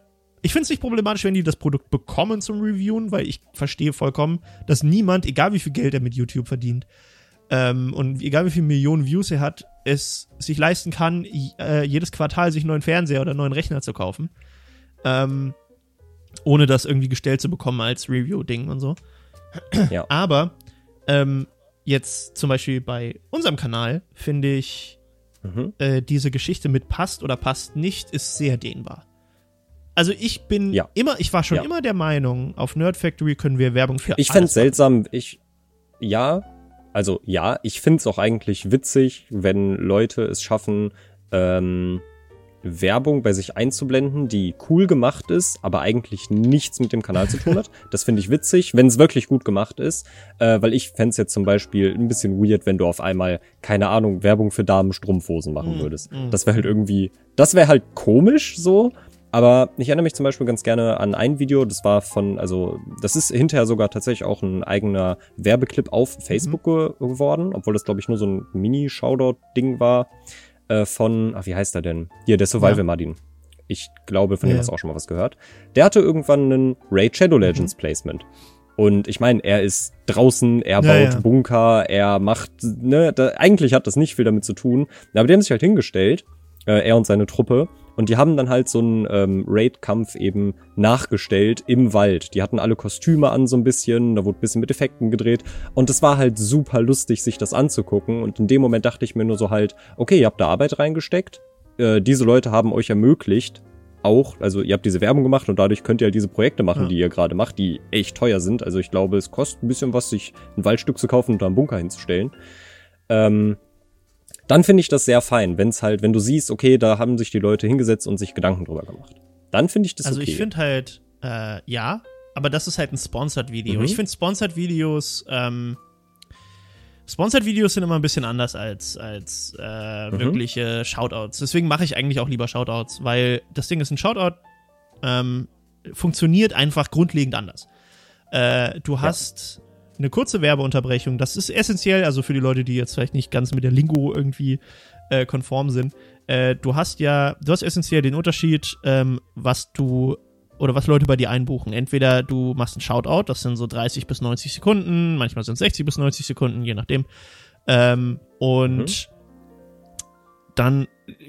ich finde es nicht problematisch, wenn die das Produkt bekommen zum Reviewen, weil ich verstehe vollkommen, dass niemand, egal wie viel Geld er mit YouTube verdient ähm, und egal wie viele Millionen Views er hat, es sich leisten kann, äh, jedes Quartal sich einen neuen Fernseher oder einen neuen Rechner zu kaufen. Ähm, ohne das irgendwie gestellt zu bekommen als Review-Ding und so. Ja. Aber ähm, jetzt zum Beispiel bei unserem Kanal finde ich Mhm. äh, diese Geschichte mit passt oder passt nicht, ist sehr dehnbar. Also ich bin Ja. immer, ich war schon Ja. immer der Meinung, auf Nerd Factory können wir Werbung für Ich fände es seltsam, ich, ja, also ja, ich finde es auch eigentlich witzig, wenn Leute es schaffen, ähm, Werbung bei sich einzublenden, die cool gemacht ist, aber eigentlich nichts mit dem Kanal zu tun hat. [LAUGHS] Das finde ich witzig, wenn es wirklich gut gemacht ist, äh, weil ich fände es jetzt zum Beispiel ein bisschen weird, wenn du auf einmal, keine Ahnung, Werbung für Damen-Strumpfhosen machen Mm, würdest. mm. Das wäre halt irgendwie, das wäre halt komisch so, aber ich erinnere mich zum Beispiel ganz gerne an ein Video, das war von, also das ist hinterher sogar tatsächlich auch ein eigener Werbeclip auf Facebook ge geworden, obwohl das glaube ich nur so ein Mini-Shoutout-Ding war äh, von, ach, wie heißt er denn? Hier, der Survival Ja. Martin. Ich glaube, von dem Ja. hast du auch schon mal was gehört. Der hatte irgendwann einen Raid Shadow Legends Mhm. Placement. Und ich meine, er ist draußen, er Ja, baut ja. Bunker, er macht, ne, da, eigentlich hat das nicht viel damit zu tun. Aber die haben sich halt hingestellt, äh, er und seine Truppe, und die haben dann halt so einen ähm, Raid-Kampf eben nachgestellt im Wald. Die hatten alle Kostüme an so ein bisschen, da wurde ein bisschen mit Effekten gedreht. Und es war halt super lustig, sich das anzugucken. Und in dem Moment dachte ich mir nur so halt, okay, ihr habt da Arbeit reingesteckt. Äh, diese Leute haben euch ermöglicht, auch, also ihr habt diese Werbung gemacht und dadurch könnt ihr halt diese Projekte machen, Ja. die ihr gerade macht, die echt teuer sind. Also ich glaube, es kostet ein bisschen was, sich ein Waldstück zu kaufen und da einen Bunker hinzustellen. Ähm, dann finde ich das sehr fein, wenn es halt, wenn du siehst, okay, da haben sich die Leute hingesetzt und sich Gedanken drüber gemacht. Dann finde ich das Also okay. ich finde halt, äh, ja, aber das ist halt ein Sponsored-Video. Mhm. Ich finde Sponsored-Videos, ähm, Sponsored-Videos sind immer ein bisschen anders als, als äh, Mhm. wirkliche Shoutouts. Deswegen mache ich eigentlich auch lieber Shoutouts, weil das Ding ist ein Shoutout, ähm, funktioniert einfach grundlegend anders. Äh, du hast eine kurze Werbeunterbrechung, das ist essentiell, also für die Leute, die jetzt vielleicht nicht ganz mit der Lingo irgendwie äh, konform sind. Äh, du hast ja, du hast essentiell den Unterschied, ähm, was du oder was Leute bei dir einbuchen. Entweder du machst einen Shoutout, das sind so 30 bis 90 Sekunden, manchmal sind es 60 bis 90 Sekunden, je nachdem. Ähm, und dann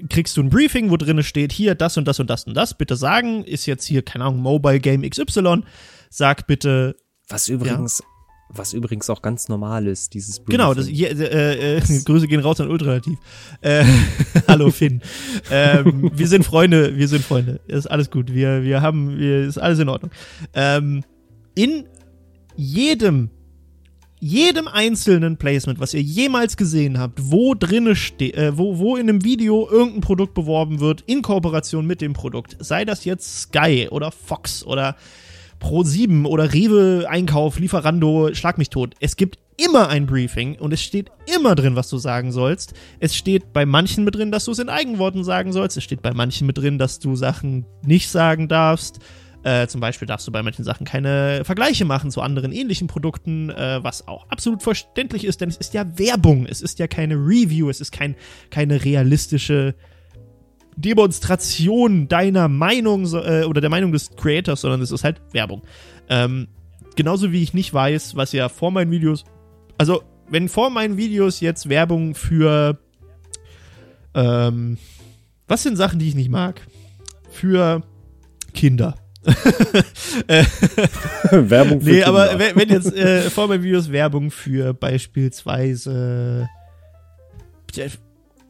kriegst du ein Briefing, wo drin steht, hier das und das und das und das. Bitte sagen, ist jetzt hier, keine Ahnung, Mobile Game XY. Sag bitte was übrigens, was übrigens auch ganz normal ist, dieses Genau, das, Briefing. je, äh, äh, [LAUGHS] Grüße gehen raus an Ultralativ. Äh, [LAUGHS] hallo Finn. ähm, wir sind Freunde, wir sind Freunde. Ist alles gut. Wir, wir haben, wir, ist alles in Ordnung. Ähm, in jedem, jedem einzelnen Placement, was ihr jemals gesehen habt, wo drinne steht, äh, wo, wo in einem Video irgendein Produkt beworben wird, in Kooperation mit dem Produkt, sei das jetzt Sky oder Fox oder Pro7 oder Rewe Einkauf, Lieferando, schlag mich tot. Es gibt immer ein Briefing und es steht immer drin, was du sagen sollst. Es steht bei manchen mit drin, dass du es in Eigenworten sagen sollst. Es steht bei manchen mit drin, dass du Sachen nicht sagen darfst. Äh, zum Beispiel darfst du bei manchen Sachen keine Vergleiche machen zu anderen ähnlichen Produkten, äh, was auch absolut verständlich ist, denn es ist ja Werbung. Es ist ja keine Review, es ist kein, keine realistische Demonstration deiner Meinung äh, oder der Meinung des Creators, sondern es ist halt Werbung. Ähm, genauso wie ich nicht weiß, was ja vor meinen Videos, also wenn vor meinen Videos jetzt Werbung für, ähm, was sind Sachen, die ich nicht mag? für Kinder. [LAUGHS] [LAUGHS] Werbung für nee, Kinder. aber wenn, wenn jetzt äh, vor meinen Videos Werbung für beispielsweise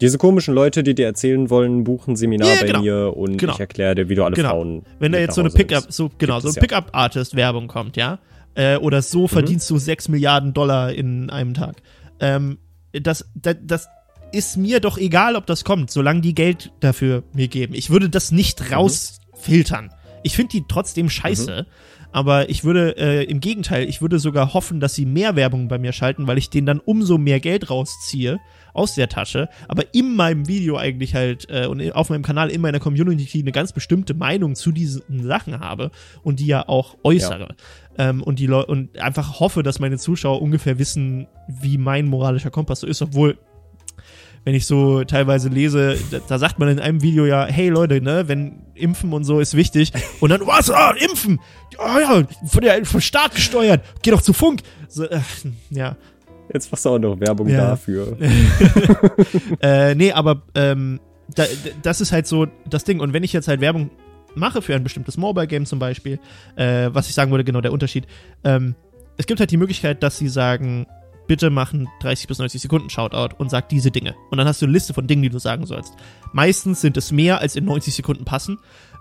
Diese komischen Leute, die dir erzählen wollen, buchen ein Seminar Ja, bei genau. mir und Genau. ich erkläre dir, wie du alle Genau. Frauen. wenn da jetzt so eine Pickup, so genau, so eine. Pickup-Artist-Werbung kommt, ja, äh, oder so verdienst du 6 Milliarden Dollar in einem Tag. Ähm, das, das, das ist mir doch egal, ob das kommt, solange die Geld dafür mir geben. Ich würde das nicht rausfiltern. Ich finde die trotzdem scheiße. Aber ich würde äh, im Gegenteil, ich würde sogar hoffen, dass sie mehr Werbung bei mir schalten, weil ich denen dann umso mehr Geld rausziehe aus der Tasche, aber in meinem Video eigentlich halt äh, und auf meinem Kanal in meiner Community eine ganz bestimmte Meinung zu diesen Sachen habe und die ja auch äußere. Ähm, und die Leu und einfach hoffe, dass meine Zuschauer ungefähr wissen, wie mein moralischer Kompass so ist, obwohl wenn ich so teilweise lese, da, da sagt man in einem Video ja, hey Leute, ne, wenn Impfen und so ist wichtig [LAUGHS] und dann, was, ah, Impfen, ah ja, von der, vom Staat gesteuert, geh doch zu Funk. So, äh, ja, Jetzt machst du auch noch Werbung Ja. dafür. [LAUGHS] äh, nee, aber ähm, da, das ist halt so das Ding. Und wenn ich jetzt halt Werbung mache für ein bestimmtes Mobile-Game zum Beispiel, äh, was ich sagen würde, genau der Unterschied, ähm, es gibt halt die Möglichkeit, dass sie sagen, bitte machen 30 bis 90 Sekunden Shoutout und sag diese Dinge. Und dann hast du eine Liste von Dingen, die du sagen sollst. Meistens sind es mehr, als in 90 Sekunden passen.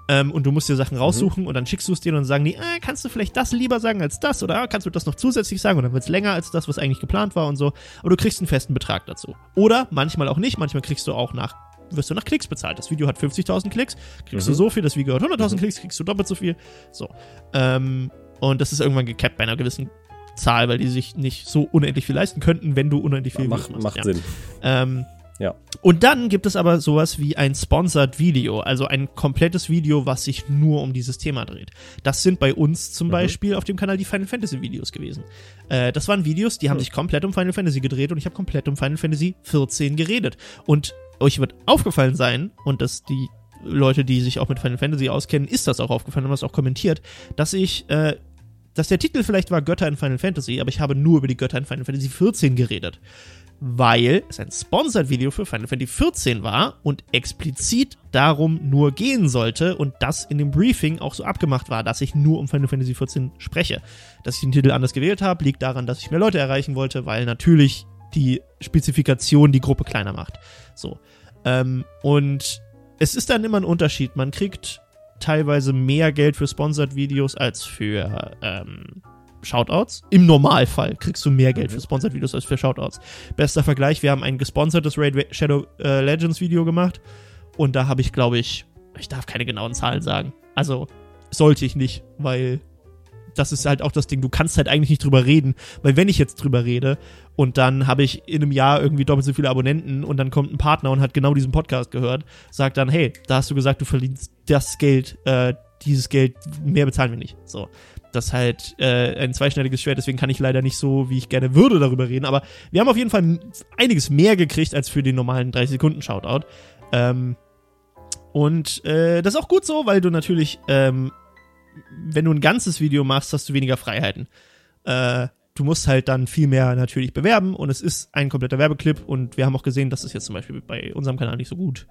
Ähm, und du musst dir Sachen raussuchen und dann schickst du es dir und sagen die, äh, kannst du vielleicht das lieber sagen als das oder ah, kannst du das noch zusätzlich sagen und dann wird es länger als das, was eigentlich geplant war und so. Aber du kriegst einen festen Betrag dazu. Oder manchmal auch nicht, manchmal kriegst du auch nach, wirst du nach Klicks bezahlt. Das Video hat 50.000 Klicks, kriegst du Mhm. so viel, das Video hat 100.000 Klicks, kriegst du doppelt so viel. So. Ähm, und das ist irgendwann gecapped bei einer gewissen Zahl, weil die sich nicht so unendlich viel leisten könnten, wenn du unendlich viel Videos macht ja. Sinn. Ähm, Ja. Und dann gibt es aber sowas wie ein Sponsored Video, also ein komplettes Video, was sich nur um dieses Thema dreht. Das sind bei uns zum Mhm. Beispiel auf dem Kanal die Final Fantasy Videos gewesen. Äh, das waren Videos, die haben Mhm. sich komplett um Final Fantasy gedreht und ich habe komplett um Final Fantasy 14 geredet. Und euch wird aufgefallen sein, und dass die Leute, die sich auch mit Final Fantasy auskennen, ist das auch aufgefallen, haben das auch kommentiert, dass ich, äh, dass der Titel vielleicht war Götter in Final Fantasy, aber ich habe nur über die Götter in Final Fantasy 14 geredet weil es ein Sponsored-Video für Final Fantasy 14 war und explizit darum nur gehen sollte und das in dem Briefing auch so abgemacht war, dass ich nur um Final Fantasy 14 spreche. Dass ich den Titel anders gewählt habe, liegt daran, dass ich mehr Leute erreichen wollte, weil natürlich die Spezifikation die Gruppe kleiner macht. So. Ähm, und es ist dann immer ein Unterschied. Man kriegt teilweise mehr Geld für Sponsored-Videos als für ähm, Shoutouts. Im Normalfall kriegst du mehr Geld für Sponsored-Videos als für Shoutouts. Bester Vergleich, wir haben ein gesponsertes Raid Shadow äh, Legends Video gemacht und da habe ich, glaube ich, ich darf keine genauen Zahlen sagen. Also sollte ich nicht, weil das ist halt auch das Ding, du kannst halt eigentlich nicht drüber reden, weil wenn ich jetzt drüber rede und dann habe ich in einem Jahr irgendwie doppelt so viele Abonnenten und dann kommt ein Partner und hat genau diesen Podcast gehört, sagt dann, hey, da hast du gesagt, du verdienst das Geld, äh, dieses Geld, mehr bezahlen wir nicht. So. Das halt äh, ein zweischneidiges Schwert, deswegen kann ich leider nicht so, wie ich gerne würde, darüber reden. Aber wir haben auf jeden Fall einiges mehr gekriegt als für den normalen 30-Sekunden-Shoutout. Ähm, und äh, das ist auch gut so, weil du natürlich, ähm, wenn du ein ganzes Video machst, hast du weniger Freiheiten. Äh, du musst halt dann viel mehr natürlich bewerben und es ist ein kompletter Werbeclip und wir haben auch gesehen, dass es jetzt zum Beispiel bei unserem Kanal nicht so gut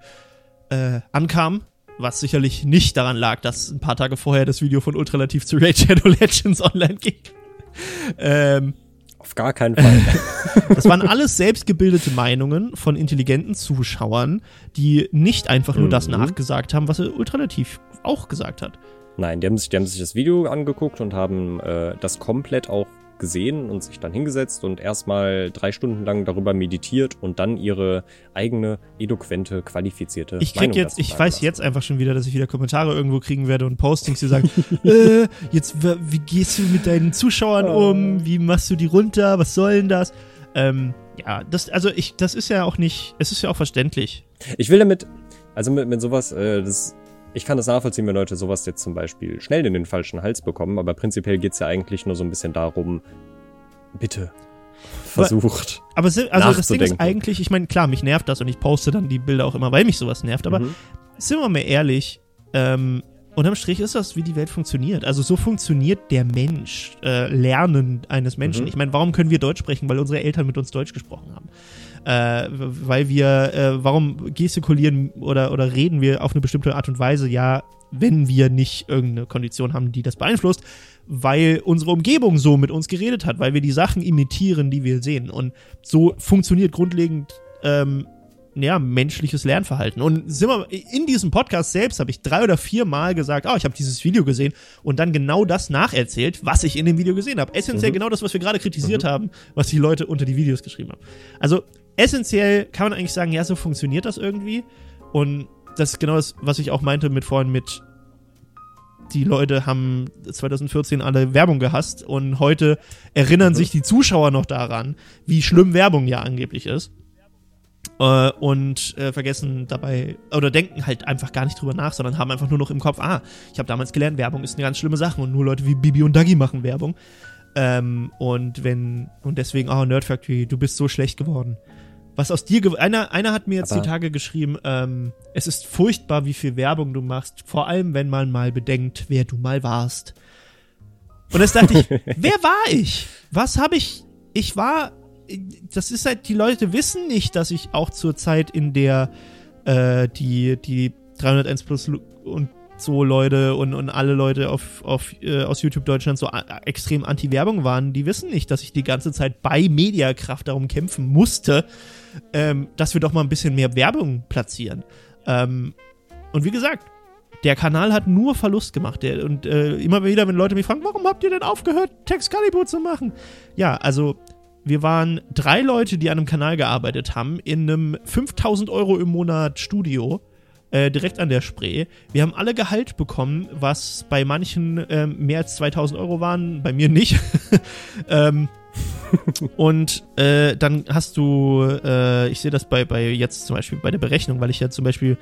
äh, ankam. Was sicherlich nicht daran lag, dass ein paar Tage vorher das Video von Ultralativ zu Raid Shadow Legends [LAUGHS] online ging. ähm, Auf gar keinen Fall. [LAUGHS] das waren alles selbstgebildete Meinungen von intelligenten Zuschauern, die nicht einfach nur das Mhm. nachgesagt haben, was Ultralativ auch gesagt hat. Nein, die haben, sich, die haben sich das Video angeguckt und haben äh, das komplett auch gesehen und sich dann hingesetzt und erstmal drei Stunden lang darüber meditiert und dann ihre eigene, eloquente, qualifizierte Ich krieg Meinung jetzt, ich weiß lassen. jetzt einfach schon wieder, dass ich wieder Kommentare irgendwo kriegen werde und Postings, die sagen, [LAUGHS] äh, jetzt, wie gehst du mit deinen Zuschauern um? Wie machst du die runter? Was soll denn das? Ähm, ja, das, also ich, das ist ja auch nicht, es ist ja auch verständlich. Ich will damit, also mit, mit sowas, äh, das, ich kann das nachvollziehen, wenn Leute sowas jetzt zum Beispiel schnell in den falschen Hals bekommen, aber prinzipiell geht's ja eigentlich nur so ein bisschen darum, bitte, versucht. Aber si- also das Ding ist eigentlich, ich meine, klar, mich nervt das und ich poste dann die Bilder auch immer, weil mich sowas nervt, aber Mhm. sind wir mal ehrlich, ähm, unterm Strich ist das, wie die Welt funktioniert. Also so funktioniert der Mensch, äh, Lernen eines Menschen. Mhm. Ich meine, warum können wir Deutsch sprechen? Weil unsere Eltern mit uns Deutsch gesprochen haben. Äh, weil wir, äh, warum gestikulieren oder, oder reden wir auf eine bestimmte Art und Weise? Ja, wenn wir nicht irgendeine Kondition haben, die das beeinflusst, weil unsere Umgebung so mit uns geredet hat, weil wir die Sachen imitieren, die wir sehen. Und so funktioniert grundlegend ähm, ja, menschliches Lernverhalten. Und sind wir, in diesem Podcast selbst habe ich drei oder vier Mal gesagt, oh, ich habe dieses Video gesehen und dann genau das nacherzählt, was ich in dem Video gesehen habe. Essentiell mhm. genau das, was wir gerade kritisiert mhm. haben, was die Leute unter die Videos geschrieben haben. Also essentiell kann man eigentlich sagen, ja, so funktioniert das irgendwie. Und das ist genau das, was ich auch meinte mit vorhin mit die Leute haben 2014 alle Werbung gehasst und heute erinnern mhm. sich die Zuschauer noch daran, wie schlimm Werbung ja angeblich ist. Äh, und äh, vergessen dabei oder denken halt einfach gar nicht drüber nach, sondern haben einfach nur noch im Kopf, ah, ich habe damals gelernt, Werbung ist eine ganz schlimme Sache und nur Leute wie Bibi und Dagi machen Werbung. Ähm, und wenn, und deswegen, oh, Nerd Factory, du bist so schlecht geworden. Was aus dir, einer, einer hat mir jetzt Aber die Tage geschrieben, ähm, es ist furchtbar, wie viel Werbung du machst, vor allem wenn man mal bedenkt, wer du mal warst. Und jetzt dachte ich, [LAUGHS] wer war ich? Was habe ich? Ich war, das ist halt, die Leute wissen nicht, dass ich auch zur Zeit, in der äh, die, die 301 Plus und so Leute und, und alle Leute auf, auf, äh, aus YouTube Deutschland so extrem anti-Werbung waren, die wissen nicht, dass ich die ganze Zeit bei Mediakraft darum kämpfen musste, ähm, dass wir doch mal ein bisschen mehr Werbung platzieren. Ähm, und wie gesagt, der Kanal hat nur Verlust gemacht. Der, und äh, immer wieder, wenn Leute mich fragen, warum habt ihr denn aufgehört, Texcalibur zu machen? Ja, also wir waren drei Leute, die an einem Kanal gearbeitet haben, in einem 5000 Euro im Monat Studio äh, direkt an der Spree. Wir haben alle Gehalt bekommen, was bei manchen ähm, mehr als 2000 Euro waren, bei mir nicht. [LAUGHS] ähm, [LAUGHS] und äh, dann hast du, äh, ich sehe das bei, bei jetzt zum Beispiel bei der Berechnung, weil ich ja zum Beispiel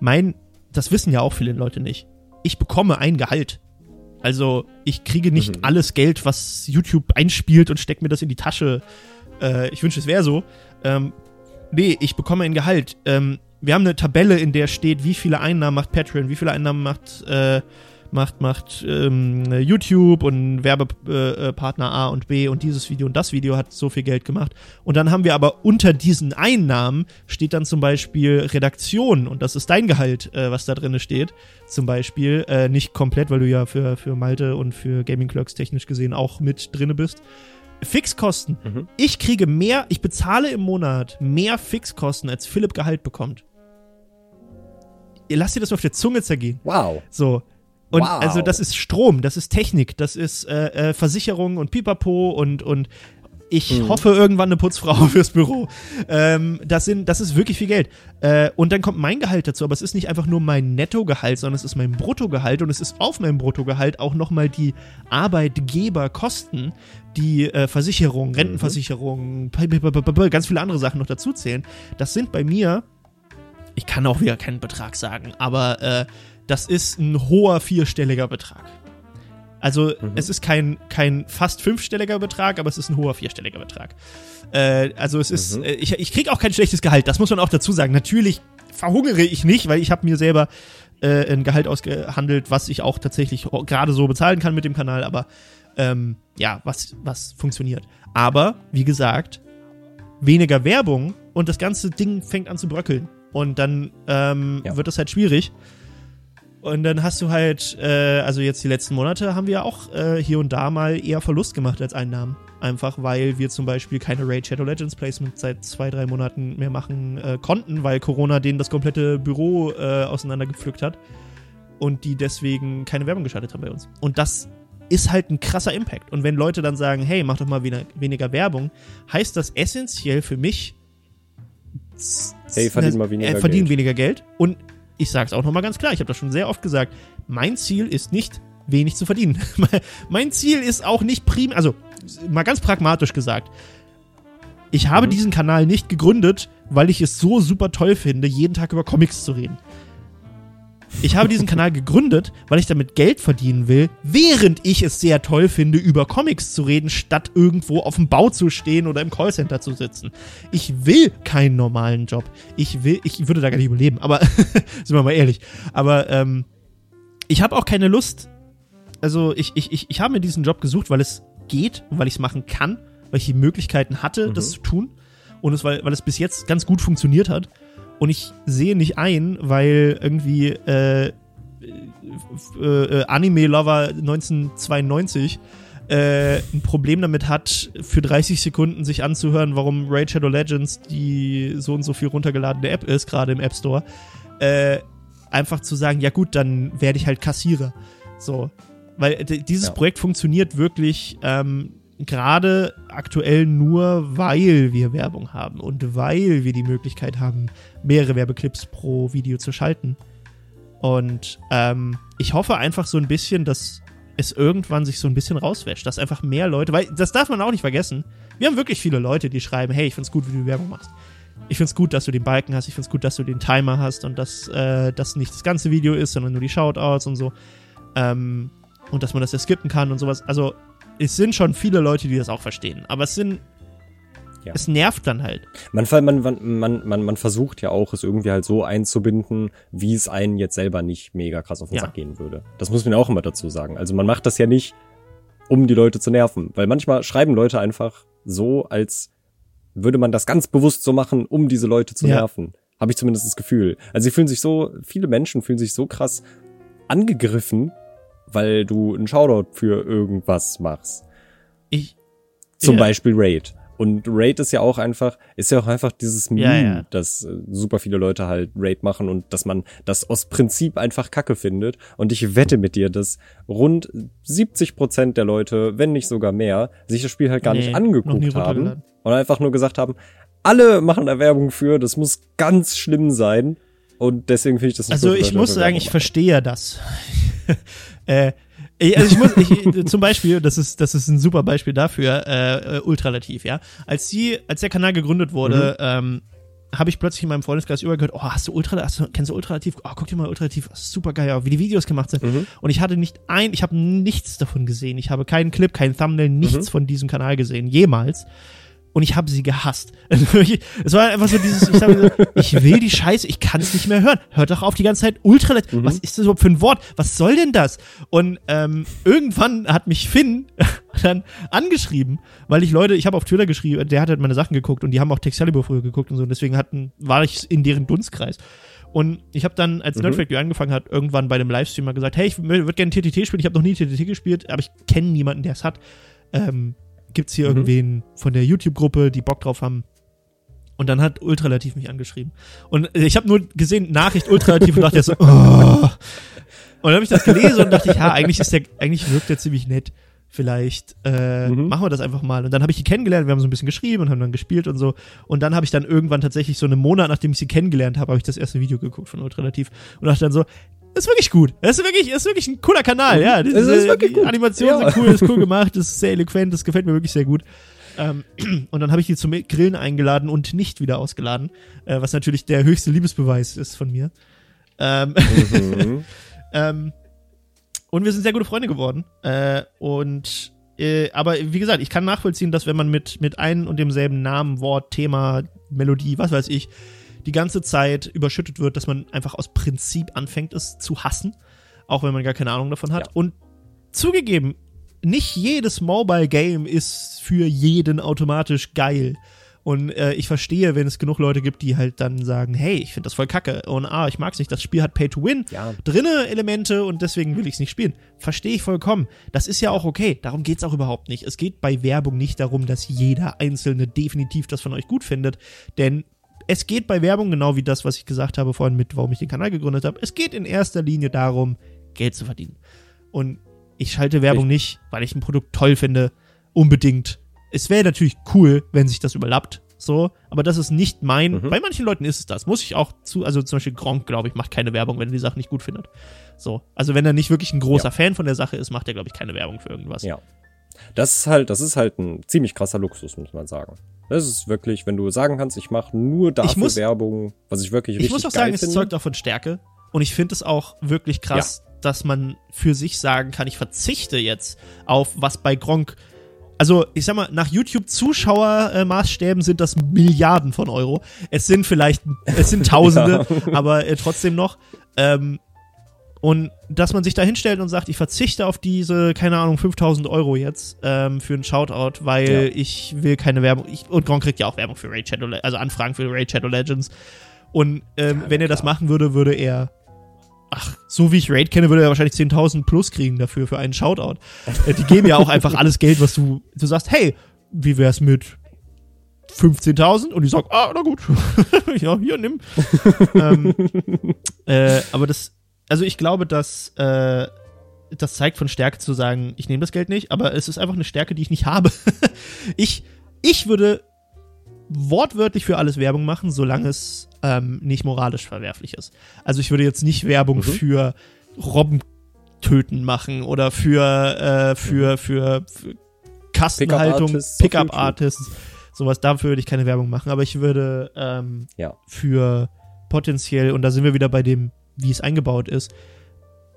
mein, das wissen ja auch viele Leute nicht. Ich bekomme ein Gehalt. Also ich kriege nicht mhm. alles Geld, was YouTube einspielt und steckt mir das in die Tasche. Äh, ich wünsche, es wäre so. Ähm, nee, ich bekomme ein Gehalt. Ähm, wir haben eine Tabelle, in der steht, wie viele Einnahmen macht Patreon, wie viele Einnahmen macht, äh, macht, macht ähm, YouTube und Werbepartner A und B und dieses Video und das Video hat so viel Geld gemacht. Und dann haben wir aber unter diesen Einnahmen steht dann zum Beispiel Redaktion und das ist dein Gehalt, äh, was da drin steht. Zum Beispiel, äh, nicht komplett, weil du ja für, für Malte und für Gaming Clerks technisch gesehen auch mit drinne bist. Fixkosten. Mhm. Ich kriege mehr, ich bezahle im Monat mehr Fixkosten, als Philipp Gehalt bekommt. Ihr lasst dir das auf der Zunge zergehen. Wow. So. Und wow. also das ist Strom, das ist Technik, das ist äh, äh, Versicherung und Pipapo und, und ich mhm. hoffe irgendwann eine Putzfrau [LAUGHS] fürs Büro. Ähm, das, sind, das ist wirklich viel Geld. Äh, und dann kommt mein Gehalt dazu, aber es ist nicht einfach nur mein Nettogehalt, sondern es ist mein Bruttogehalt und es ist auf meinem Bruttogehalt auch nochmal die Arbeitgeberkosten, die äh, Versicherung, mhm. Rentenversicherung, mhm. ganz viele andere Sachen noch dazu zählen. Das sind bei mir, ich kann auch wieder keinen Betrag sagen, aber äh, das ist ein hoher vierstelliger Betrag. Also mhm. es ist kein, kein fast fünfstelliger Betrag, aber es ist ein hoher vierstelliger Betrag. Äh, also es ist, mhm. äh, ich, ich kriege auch kein schlechtes Gehalt, das muss man auch dazu sagen. Natürlich verhungere ich nicht, weil ich habe mir selber äh, ein Gehalt ausgehandelt, was ich auch tatsächlich gerade so bezahlen kann mit dem Kanal, aber ähm, ja, was, was funktioniert. Aber, wie gesagt, weniger Werbung und das ganze Ding fängt an zu bröckeln. Und dann ähm, ja. wird es halt schwierig. Und dann hast du halt, äh, also jetzt die letzten Monate haben wir auch äh, hier und da mal eher Verlust gemacht als Einnahmen. Einfach weil wir zum Beispiel keine Raid Shadow Legends Placement seit zwei, drei Monaten mehr machen äh, konnten, weil Corona denen das komplette Büro äh, auseinandergepflückt hat. Und die deswegen keine Werbung geschaltet haben bei uns. Und das ist halt ein krasser Impact. Und wenn Leute dann sagen, hey, mach doch mal weniger, weniger Werbung, heißt das essentiell für mich, hey, verdien mal weniger äh, verdien Geld. weniger Geld. Und ich sage es auch nochmal ganz klar, ich habe das schon sehr oft gesagt, mein Ziel ist nicht wenig zu verdienen. [LAUGHS] mein Ziel ist auch nicht prim, also mal ganz pragmatisch gesagt, ich habe mhm. diesen Kanal nicht gegründet, weil ich es so super toll finde, jeden Tag über Comics zu reden. Ich habe diesen Kanal gegründet, weil ich damit Geld verdienen will, während ich es sehr toll finde, über Comics zu reden, statt irgendwo auf dem Bau zu stehen oder im Callcenter zu sitzen. Ich will keinen normalen Job. Ich will, ich würde da gar nicht überleben, aber [LAUGHS] sind wir mal ehrlich. Aber ähm, ich habe auch keine Lust. Also ich, ich, ich, ich habe mir diesen Job gesucht, weil es geht, weil ich es machen kann, weil ich die Möglichkeiten hatte, mhm. das zu tun und es, weil, weil es bis jetzt ganz gut funktioniert hat. Und ich sehe nicht ein, weil irgendwie äh, äh, äh, Anime-Lover 1992 äh, ein Problem damit hat, für 30 Sekunden sich anzuhören, warum Raid Shadow Legends die so und so viel runtergeladene App ist, gerade im App Store, äh, einfach zu sagen, ja gut, dann werde ich halt Kassierer. So. Weil dieses ja. Projekt funktioniert wirklich ähm, gerade aktuell nur, weil wir Werbung haben und weil wir die Möglichkeit haben, mehrere Werbeclips pro Video zu schalten. Und ähm, ich hoffe einfach so ein bisschen, dass es irgendwann sich so ein bisschen rauswäscht, dass einfach mehr Leute, weil das darf man auch nicht vergessen. Wir haben wirklich viele Leute, die schreiben, hey, ich find's gut, wie du Werbung machst. Ich find's gut, dass du den Balken hast, ich find's gut, dass du den Timer hast und dass äh, das nicht das ganze Video ist, sondern nur die Shoutouts und so. Ähm, und dass man das ja skippen kann und sowas. Also, es sind schon viele Leute, die das auch verstehen. Aber es sind ja. Es nervt dann halt. Man, man, man, man, man versucht ja auch, es irgendwie halt so einzubinden, wie es einen jetzt selber nicht mega krass auf den ja. Sack gehen würde. Das muss man auch immer dazu sagen. Also man macht das ja nicht, um die Leute zu nerven. Weil manchmal schreiben Leute einfach so, als würde man das ganz bewusst so machen, um diese Leute zu ja. nerven. Habe ich zumindest das Gefühl. Also sie fühlen sich so, viele Menschen fühlen sich so krass angegriffen, weil du einen Shoutout für irgendwas machst. Ich. Zum ja. Beispiel Raid. Und Raid ist ja auch einfach, ist ja auch einfach dieses Meme, ja, ja. dass äh, super viele Leute halt Raid machen und dass man das aus Prinzip einfach Kacke findet. Und ich wette mit dir, dass rund 70 Prozent der Leute, wenn nicht sogar mehr, sich das Spiel halt gar nee, nicht angeguckt haben und einfach nur gesagt haben, alle machen da Werbung für, das muss ganz schlimm sein. Und deswegen finde ich das nicht Also ich muss sagen, ich verstehe das. [LAUGHS] äh, also ich muss, ich, [LAUGHS] zum Beispiel, das ist, das ist ein super Beispiel dafür, äh, äh, ultralativ, ja. Als die, als der Kanal gegründet wurde, mhm. ähm, habe ich plötzlich in meinem Freundeskreis übergehört, oh, hast du Ultra, hast du, kennst du Ultralativ? Oh, guck dir mal Ultralativ, super geil, wie die Videos gemacht sind. Mhm. Und ich hatte nicht ein, ich habe nichts davon gesehen. Ich habe keinen Clip, keinen Thumbnail, nichts mhm. von diesem Kanal gesehen, jemals und ich habe sie gehasst. [LAUGHS] es war einfach so dieses, ich, sag, ich will die Scheiße, ich kann es nicht mehr hören. Hört doch auf die ganze Zeit Ultralet. Mhm. Was ist das überhaupt für ein Wort? Was soll denn das? Und ähm, irgendwann hat mich Finn [LAUGHS] dann angeschrieben, weil ich Leute, ich habe auf Twitter geschrieben, der hat halt meine Sachen geguckt und die haben auch Texalibur früher geguckt und so und deswegen hatten, war ich in deren Dunstkreis. Und ich habe dann, als mhm. Nerdfactory angefangen hat, irgendwann bei dem Livestream mal gesagt, hey, ich würde gerne TTT spielen. Ich habe noch nie TTT gespielt, aber ich kenne niemanden, der es hat. Ähm, gibt's hier mhm. irgendwen von der YouTube-Gruppe, die Bock drauf haben? Und dann hat Ultralativ mich angeschrieben. Und ich habe nur gesehen, Nachricht Ultralativ und dachte so, [LAUGHS] oh. Und dann habe ich das gelesen und dachte ich, ja, eigentlich ist der, eigentlich wirkt der ziemlich nett. Vielleicht äh, mhm. machen wir das einfach mal. Und dann habe ich die kennengelernt, wir haben so ein bisschen geschrieben und haben dann gespielt und so. Und dann habe ich dann irgendwann tatsächlich so einen Monat, nachdem ich sie kennengelernt habe, habe ich das erste Video geguckt von Ultralativ und dachte dann so, ist wirklich gut. Das ist wirklich, ist wirklich ein cooler Kanal, ja. Das ist, ist wirklich gut. Animationen ja. sind cool, ist cool [LAUGHS] gemacht, ist sehr eloquent, das gefällt mir wirklich sehr gut. Ähm, [CLEARS THROAT] und dann habe ich die zum Grillen eingeladen und nicht wieder ausgeladen, äh, was natürlich der höchste Liebesbeweis ist von mir. Ähm, mhm. [LAUGHS] ähm, und wir sind sehr gute Freunde geworden. Äh, und äh, aber wie gesagt, ich kann nachvollziehen, dass wenn man mit, mit einem und demselben Namen, Wort, Thema, Melodie, was weiß ich, die ganze Zeit überschüttet wird, dass man einfach aus Prinzip anfängt, es zu hassen, auch wenn man gar keine Ahnung davon hat. Ja. Und zugegeben, nicht jedes Mobile Game ist für jeden automatisch geil. Und äh, ich verstehe, wenn es genug Leute gibt, die halt dann sagen, hey, ich finde das voll kacke und ah, ich mag's nicht, das Spiel hat Pay to Win, ja. drinne Elemente und deswegen will ich es nicht spielen. Verstehe ich vollkommen. Das ist ja auch okay. Darum geht's auch überhaupt nicht. Es geht bei Werbung nicht darum, dass jeder Einzelne definitiv das von euch gut findet, denn es geht bei Werbung genau wie das, was ich gesagt habe vorhin mit, warum ich den Kanal gegründet habe. Es geht in erster Linie darum, Geld zu verdienen. Und ich schalte Werbung nicht, weil ich ein Produkt toll finde, unbedingt. Es wäre natürlich cool, wenn sich das überlappt, so, aber das ist nicht mein. Mhm. Bei manchen Leuten ist es das. Muss ich auch zu, also zum Beispiel Gronk, glaube ich, macht keine Werbung, wenn er die Sache nicht gut findet. So, also wenn er nicht wirklich ein großer ja. Fan von der Sache ist, macht er, glaube ich, keine Werbung für irgendwas. Ja. Das ist halt, das ist halt ein ziemlich krasser Luxus, muss man sagen. Das ist wirklich, wenn du sagen kannst, ich mache nur dafür muss, Werbung, was ich wirklich richtig Ich muss auch sagen, finde. es zeugt auch von Stärke. Und ich finde es auch wirklich krass, ja. dass man für sich sagen kann, ich verzichte jetzt auf was bei Gronk. Also, ich sag mal, nach YouTube-Zuschauermaßstäben sind das Milliarden von Euro. Es sind vielleicht, es sind [LAUGHS] Tausende, ja. aber äh, trotzdem noch. Ähm, Und dass man sich da hinstellt und sagt, ich verzichte auf diese, keine Ahnung, 5000 Euro jetzt ähm, für einen Shoutout, weil Ja. ich will keine Werbung. Ich, und Gron kriegt ja auch Werbung für Raid Shadow, Le- also Anfragen für Raid Shadow Legends. Und ähm, wenn er das machen würde, würde er, ach, so wie ich Raid kenne, würde er wahrscheinlich 10.000 plus kriegen dafür, für einen Shoutout. Äh, die geben ja auch einfach [LAUGHS] alles Geld, was du, du sagst, hey, wie wär's mit 15.000? Und die sagen, ah, na gut. [LAUGHS] ja, hier, nimm. [LAUGHS] ähm, äh, aber das, also ich glaube, dass äh, das zeigt von Stärke zu sagen, ich nehme das Geld nicht, aber es ist einfach eine Stärke, die ich nicht [LAUGHS] habe. ich, ich würde wortwörtlich für alles Werbung machen, solange es ähm, nicht moralisch verwerflich ist. Also ich würde jetzt nicht Werbung Mhm. für Robben töten machen oder für, äh, für, für, für Kastenhaltung, Pickup-Artists. Artists, sowas, dafür würde ich keine Werbung machen, aber ich würde ähm, Ja. für potenziell, und da sind wir wieder bei dem, wie es eingebaut ist,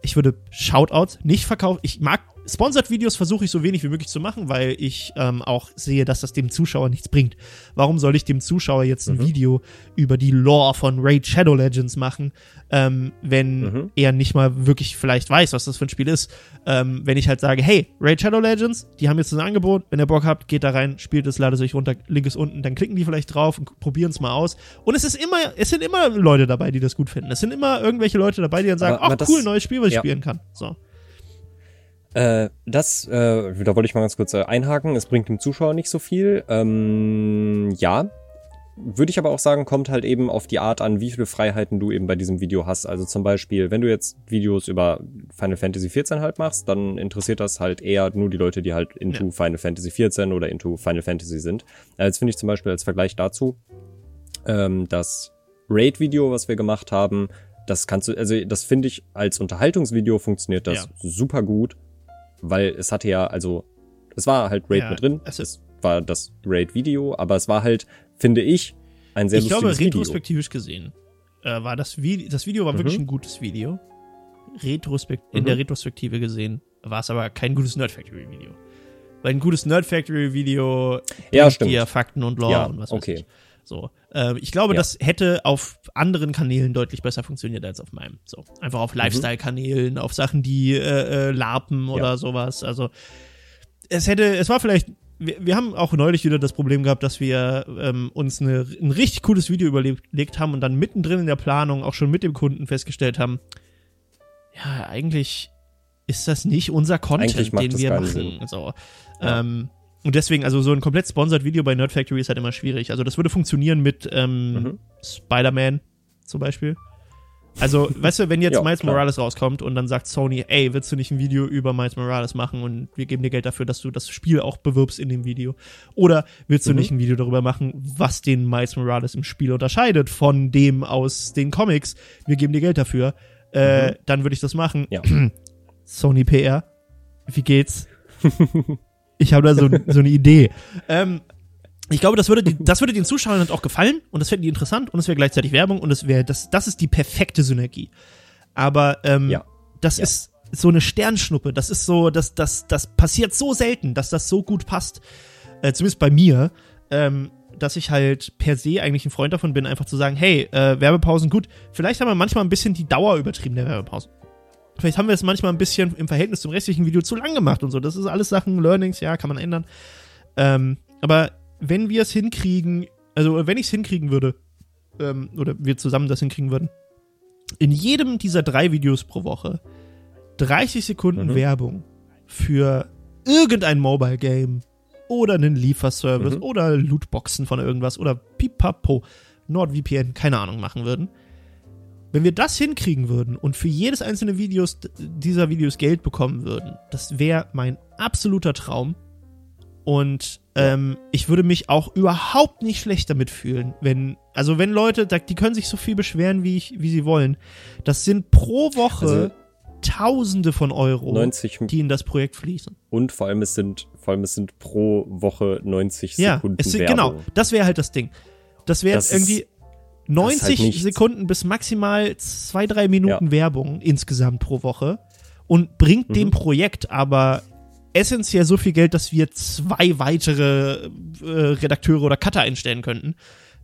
ich würde Shoutouts nicht verkaufen. Ich mag Sponsored-Videos versuche ich so wenig wie möglich zu machen, weil ich ähm, auch sehe, dass das dem Zuschauer nichts bringt. Warum soll ich dem Zuschauer jetzt ein Mhm. Video über die Lore von Raid Shadow Legends machen, ähm, wenn Mhm. er nicht mal wirklich vielleicht weiß, was das für ein Spiel ist? Ähm, wenn ich halt sage, hey, Raid Shadow Legends, die haben jetzt ein Angebot, wenn ihr Bock habt, geht da rein, spielt es, ladet es euch runter, Link ist unten, dann klicken die vielleicht drauf und probieren es mal aus. Und es ist immer, es sind immer Leute dabei, die das gut finden. Es sind immer irgendwelche Leute dabei, die dann sagen, ach cool, neues Spiel, was ich ja. spielen kann. So. Äh, das, äh, da wollte ich mal ganz kurz äh, einhaken. Es bringt dem Zuschauer nicht so viel. Ähm, ja. Würde ich aber auch sagen, kommt halt eben auf die Art an, wie viele Freiheiten du eben bei diesem Video hast. Also zum Beispiel, wenn du jetzt Videos über Final Fantasy 14 halt machst, dann interessiert das halt eher nur die Leute, die halt into Ja. Final Fantasy 14 oder into Final Fantasy sind. Äh, Jetzt finde ich zum Beispiel als Vergleich dazu, ähm, das Raid-Video, was wir gemacht haben, das kannst du, also das finde ich als Unterhaltungsvideo funktioniert das Ja. super gut, weil es hatte ja, also es war halt Raid Ja, mit drin, es es war das Raid-Video, aber es war halt, finde ich, ein sehr ich glaube, lustiges Video. retrospektivisch gesehen äh, war das Video, das Video war Mhm. wirklich ein gutes Video. Retrospekt in Mhm. der Retrospektive gesehen war es aber kein gutes Nerd Factory Video. Weil ein gutes Nerd Factory Video Ja, stimmt. dir Fakten und Lore Ja, und was weiß okay. ich. So, ähm, ich glaube, Ja. das hätte auf anderen Kanälen deutlich besser funktioniert als auf meinem. So, einfach Mhm. auf Lifestyle-Kanälen, auf Sachen, die äh, äh, larpen oder sowas. Also es hätte, es war vielleicht, wir, wir haben auch neulich wieder das Problem gehabt, dass wir ähm, uns eine, ein richtig cooles Video überlegt haben und dann mittendrin in der Planung auch schon mit dem Kunden festgestellt haben, ja, eigentlich ist das nicht unser Content, den wir machen. So. Ja. Ähm, und deswegen, also so ein komplett sponsored Video bei Nerd Factory ist halt immer schwierig. Also das würde funktionieren mit ähm, Mhm. Spider-Man zum Beispiel. Also, weißt du, wenn jetzt [LAUGHS] Ja, Miles klar. Morales rauskommt und dann sagt Sony, ey, willst du nicht ein Video über Miles Morales machen und wir geben dir Geld dafür, dass du das Spiel auch bewirbst in dem Video? Oder willst du Mhm. nicht ein Video darüber machen, was den Miles Morales im Spiel unterscheidet von dem aus den Comics? Wir geben dir Geld dafür. Äh, dann würde ich das machen. Ja. [CLEARS THROAT] Sony PR, wie geht's? [LAUGHS] ich habe da so, [LAUGHS] so eine Idee. Ähm, ich glaube, das würde, die, das würde den Zuschauern halt auch gefallen und das fänden die interessant und es wäre gleichzeitig Werbung und es wäre, das, das ist die perfekte Synergie. Aber ähm, Ja. das Ja. ist so eine Sternschnuppe. Das ist so, das, das, das passiert so selten, dass das so gut passt. Äh, zumindest bei mir. Ähm, dass ich halt per se eigentlich ein Freund davon bin, einfach zu sagen, hey, äh, Werbepausen, gut, vielleicht haben wir manchmal ein bisschen die Dauer übertrieben der Werbepausen. Vielleicht haben wir es manchmal ein bisschen im Verhältnis zum restlichen Video zu lang gemacht und so. Das ist alles Sachen, Learnings, ja, kann man ändern. Ähm, aber wenn wir es hinkriegen, also wenn ich es hinkriegen würde, ähm, oder wir zusammen das hinkriegen würden, in jedem dieser drei Videos pro Woche 30 Sekunden Mhm. Werbung für irgendein Mobile Game oder einen Lieferservice Mhm. oder Lootboxen von irgendwas oder Pipapo, NordVPN, keine Ahnung, machen würden. Wenn wir das hinkriegen würden und für jedes einzelne Videos dieser Videos Geld bekommen würden, das wäre mein absoluter Traum. Und ähm, ich würde mich auch überhaupt nicht schlecht damit fühlen, wenn, also wenn Leute, die können sich so viel beschweren, wie, ich, wie sie wollen. Das sind pro Woche Also Tausende von Euro, 90 die in das Projekt fließen. und vor allem es sind, vor allem es sind pro Woche 90 Ja, Sekunden Werbung. genau, das wäre halt das Ding. Das wäre irgendwie 90 nichts. Sekunden bis maximal zwei, drei Minuten Werbung insgesamt pro Woche und bringt dem Mhm. Projekt aber essentiell so viel Geld, dass wir zwei weitere äh, Redakteure oder Cutter einstellen könnten.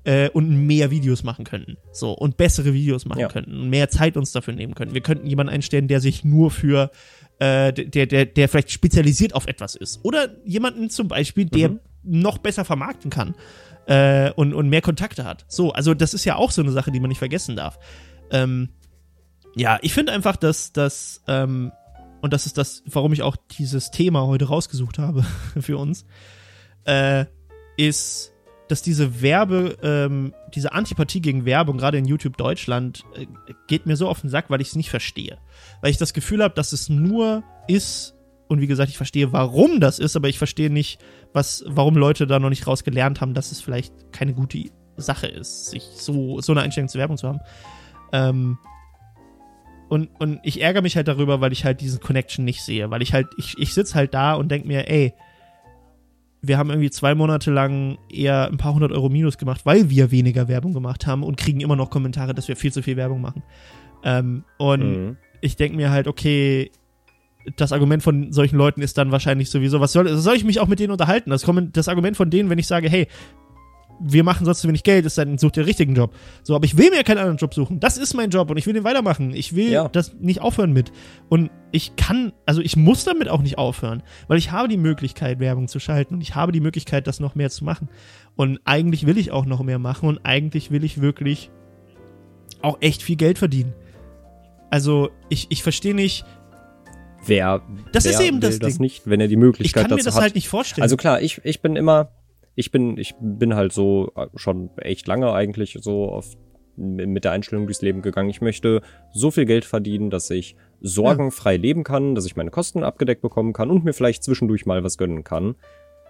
äh, und mehr Videos machen könnten. So, und bessere Videos machen Ja. könnten und mehr Zeit uns dafür nehmen könnten. Wir könnten jemanden einstellen, der sich nur für äh, der, der, der vielleicht spezialisiert auf etwas ist. Oder jemanden zum Beispiel, der Mhm. noch besser vermarkten kann äh, und, und mehr Kontakte hat. So, also das ist ja auch so eine Sache, die man nicht vergessen darf. Ähm, ja, ich finde einfach, dass das, ähm, und das ist das, warum ich auch dieses Thema heute rausgesucht habe [LAUGHS] für uns, äh, ist, dass diese Werbe, ähm, diese Antipathie gegen Werbung, gerade in YouTube Deutschland, äh, geht mir so auf den Sack, weil ich es nicht verstehe. Weil ich das Gefühl habe, dass es nur ist, und wie gesagt, ich verstehe, warum das ist, aber ich verstehe nicht, was, warum Leute da noch nicht raus gelernt haben, dass es vielleicht keine gute Sache ist, sich so, so eine Einstellung zur Werbung zu haben. Ähm, und, und ich ärgere mich halt darüber, weil ich halt diesen Connection nicht sehe. Weil ich halt, ich, ich sitze halt da und denke mir, ey, wir haben irgendwie zwei Monate lang eher ein paar hundert Euro Minus gemacht, weil wir weniger Werbung gemacht haben und kriegen immer noch Kommentare, dass wir viel zu viel Werbung machen. Ähm, und Mhm. ich denke mir halt, okay, das Argument von solchen Leuten ist dann wahrscheinlich sowieso, was soll, soll ich mich auch mit denen unterhalten? Das, das Argument von denen, wenn ich sage, hey, wir machen sonst zu wenig Geld, ist dann sucht ihr den richtigen Job. So, aber ich will mir keinen anderen Job suchen. Das ist mein Job und ich will den weitermachen. Ich will Ja. das nicht aufhören mit. Und ich kann, also ich muss damit auch nicht aufhören, weil ich habe die Möglichkeit, Werbung zu schalten und ich habe die Möglichkeit, das noch mehr zu machen. Und eigentlich will ich auch noch mehr machen und eigentlich will ich wirklich auch echt viel Geld verdienen. Also, ich, ich verstehe nicht, Wer, Das wer ist eben das will das Ding. nicht, wenn er die ich Möglichkeit kann mir dazu das hat? halt nicht vorstellen. Also klar, ich, ich bin immer, ich bin, ich bin halt so äh, schon echt lange eigentlich so auf, mit der Einstellung durchs Leben gegangen. Ich möchte so viel Geld verdienen, dass ich sorgenfrei leben kann, dass ich meine Kosten abgedeckt bekommen kann und mir vielleicht zwischendurch mal was gönnen kann.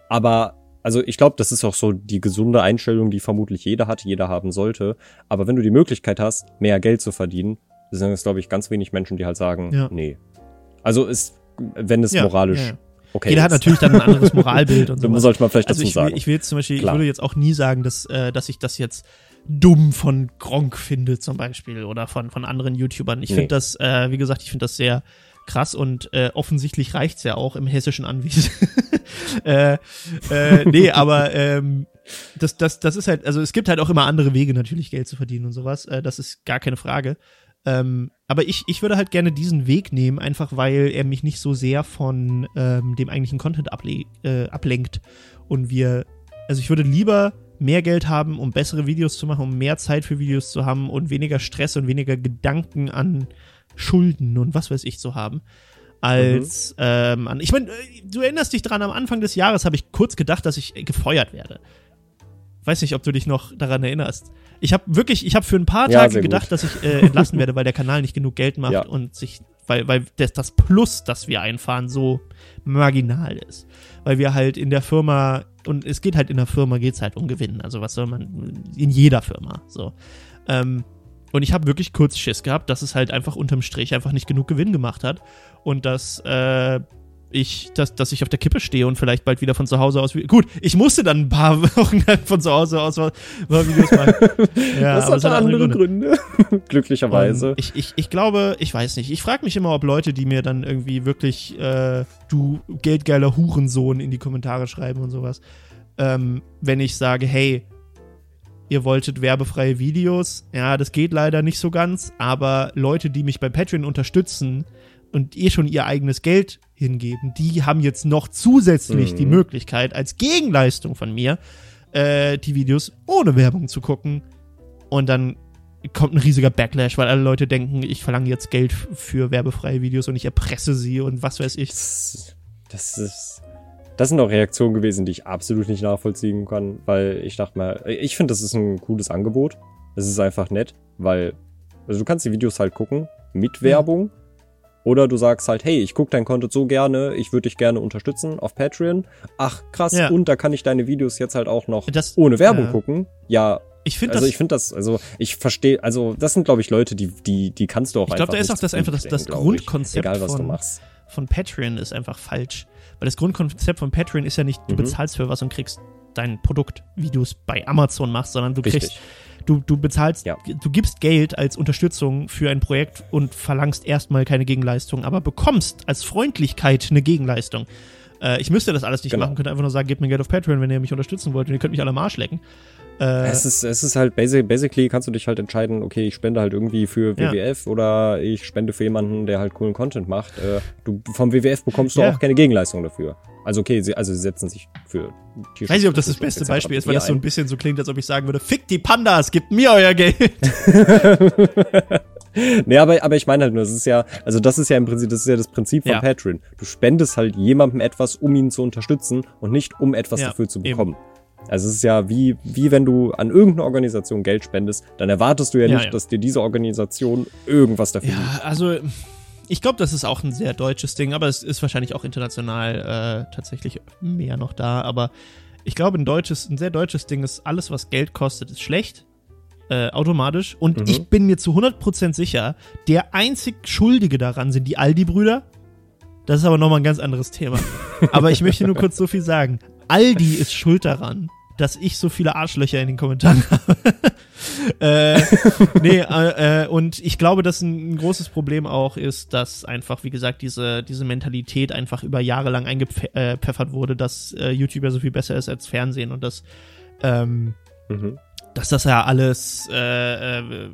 Aber also ich glaube, das ist auch so die gesunde Einstellung, die vermutlich jeder hat, jeder haben sollte. Aber wenn du die Möglichkeit hast, mehr Geld zu verdienen, sind es, glaube ich, ganz wenig Menschen, die halt sagen, Ja. nee. Also ist, wenn es Ja, moralisch ja, okay Jeder hat ist. natürlich dann ein anderes [LAUGHS] Moralbild und so. So sollte man vielleicht Also dazu ich sagen. ich will jetzt zum Beispiel, Klar. ich würde jetzt auch nie sagen, dass, äh, dass ich das jetzt dumm von Gronk finde zum Beispiel oder von, von anderen YouTubern. Ich Nee. finde das, äh, wie gesagt, ich finde das sehr krass und äh, offensichtlich reicht's ja auch im hessischen Anwesen. [LAUGHS] äh, äh, nee, [LAUGHS] aber ähm, das, das, das ist halt, also es gibt halt auch immer andere Wege natürlich Geld zu verdienen und sowas. Äh, das ist gar keine Frage. Ähm, aber ich, ich würde halt gerne diesen Weg nehmen, einfach weil er mich nicht so sehr von ähm, dem eigentlichen Content able äh, ablenkt. Und wir, also ich würde lieber mehr Geld haben, um bessere Videos zu machen, um mehr Zeit für Videos zu haben und weniger Stress und weniger Gedanken an Schulden und was weiß ich zu haben. Als ähm, an. Ich meine, du erinnerst dich dran, am Anfang des Jahres habe ich kurz gedacht, dass ich gefeuert werde. Weiß nicht, ob du dich noch daran erinnerst. Ich habe wirklich, ich habe für ein paar Ja, Tage sehr gut. gedacht, dass ich äh, entlassen werde, weil der Kanal nicht genug Geld macht Ja. und sich, weil, weil das, das Plus, das wir einfahren, so marginal ist. Weil wir halt in der Firma, und es geht halt in der Firma, geht's halt um Gewinn. Also was soll man, in jeder Firma, so. Ähm, und ich habe wirklich kurz Schiss gehabt, dass es halt einfach unterm Strich einfach nicht genug Gewinn gemacht hat. Und dass, äh, ich, dass, dass ich auf der Kippe stehe und vielleicht bald wieder von zu Hause aus. Gut, ich musste dann ein paar [LAUGHS] Wochen von zu Hause aus mal Videos machen. [LAUGHS] Ja, das hat hat andere Gründe. [LAUGHS] Glücklicherweise. und Ich, ich, ich glaube, ich weiß nicht. Ich frage mich immer, ob Leute, die mir dann irgendwie wirklich äh, du geldgeiler Hurensohn in die Kommentare schreiben und sowas, ähm, wenn ich sage, hey, ihr wolltet werbefreie Videos, ja, das geht leider nicht so ganz, aber Leute, die mich bei Patreon unterstützen und eh schon ihr eigenes Geld hingeben, die haben jetzt noch zusätzlich Mhm. die Möglichkeit, als Gegenleistung von mir, äh, die Videos ohne Werbung zu gucken. Und dann kommt ein riesiger Backlash, weil alle Leute denken, ich verlange jetzt Geld für werbefreie Videos und ich erpresse sie und was weiß ich. Das, das ist. Das sind auch Reaktionen gewesen, die ich absolut nicht nachvollziehen kann, weil ich dachte mal, ich finde, das ist ein cooles Angebot. Es ist einfach nett, weil also du kannst die Videos halt gucken mit Werbung oder du sagst halt, hey, ich gucke dein Content so gerne, ich würde dich gerne unterstützen auf Patreon. Ach krass, Ja. und da kann ich deine Videos jetzt halt auch noch Das, ohne Werbung ja. gucken. Ja, Ich finde also das, ich finde das, also ich verstehe, also das sind glaube ich Leute, die die die kannst du auch Ich glaub, einfach da ist auch das einfach das- das ich. Grundkonzept egal was du von- machst. von Patreon ist einfach falsch. Weil das Grundkonzept von Patreon ist ja nicht, du Mhm. bezahlst für was und kriegst dein Produkt, wie du es bei Amazon machst, sondern du kriegst Richtig. Du, du bezahlst, Ja. du gibst Geld als Unterstützung für ein Projekt und verlangst erstmal keine Gegenleistung, aber bekommst als Freundlichkeit eine Gegenleistung. Äh, ich müsste das alles nicht Genau. machen, könnte einfach nur sagen, gebt mir Geld auf Patreon, wenn ihr mich unterstützen wollt und ihr könnt mich alle am Arsch lecken. Äh, es, ist, es ist halt basic, basically kannst du dich halt entscheiden, okay, ich spende halt irgendwie für WWF ja. oder ich spende für jemanden, der halt coolen Content macht. Äh, du, vom WWF bekommst du ja. auch keine Gegenleistung dafür. Also okay, sie, also sie setzen sich für Tierschutz. Weiß nicht, ob das das beste Beispiel ist, weil das so ein bisschen so klingt, als ob ich sagen würde, fick die Pandas, gebt mir euer Geld. [LAUGHS] nee, aber, aber ich meine halt nur, das ist ja, also das ist ja im Prinzip, das ist ja das Prinzip von ja. Patreon. Du spendest halt jemandem etwas, um ihn zu unterstützen und nicht um etwas ja, dafür zu bekommen. Eben. Also es ist ja wie, wie wenn du an irgendeine Organisation Geld spendest, dann erwartest du ja, ja nicht, ja. dass dir diese Organisation irgendwas dafür Ja, gibt. also ich glaube, das ist auch ein sehr deutsches Ding, aber es ist wahrscheinlich auch international äh, tatsächlich mehr noch da. Aber ich glaube, ein deutsches, ein sehr deutsches Ding ist, alles, was Geld kostet, ist schlecht. Äh, automatisch. Und mhm. ich bin mir zu 100% sicher, der einzig Schuldige daran sind die Aldi-Brüder. Das ist aber nochmal ein ganz anderes Thema. [LAUGHS] aber ich möchte nur kurz so viel sagen. Aldi ist schuld daran, dass ich so viele Arschlöcher in den Kommentaren [LAUGHS] habe. äh, nee, äh, äh, und ich glaube, dass ein, großes Problem auch ist, dass einfach, wie gesagt, diese, diese Mentalität einfach über Jahre lang eingepfeffert wurde, dass äh, YouTube ja so viel besser ist als Fernsehen und dass, ähm, mhm. dass das ja alles äh, äh,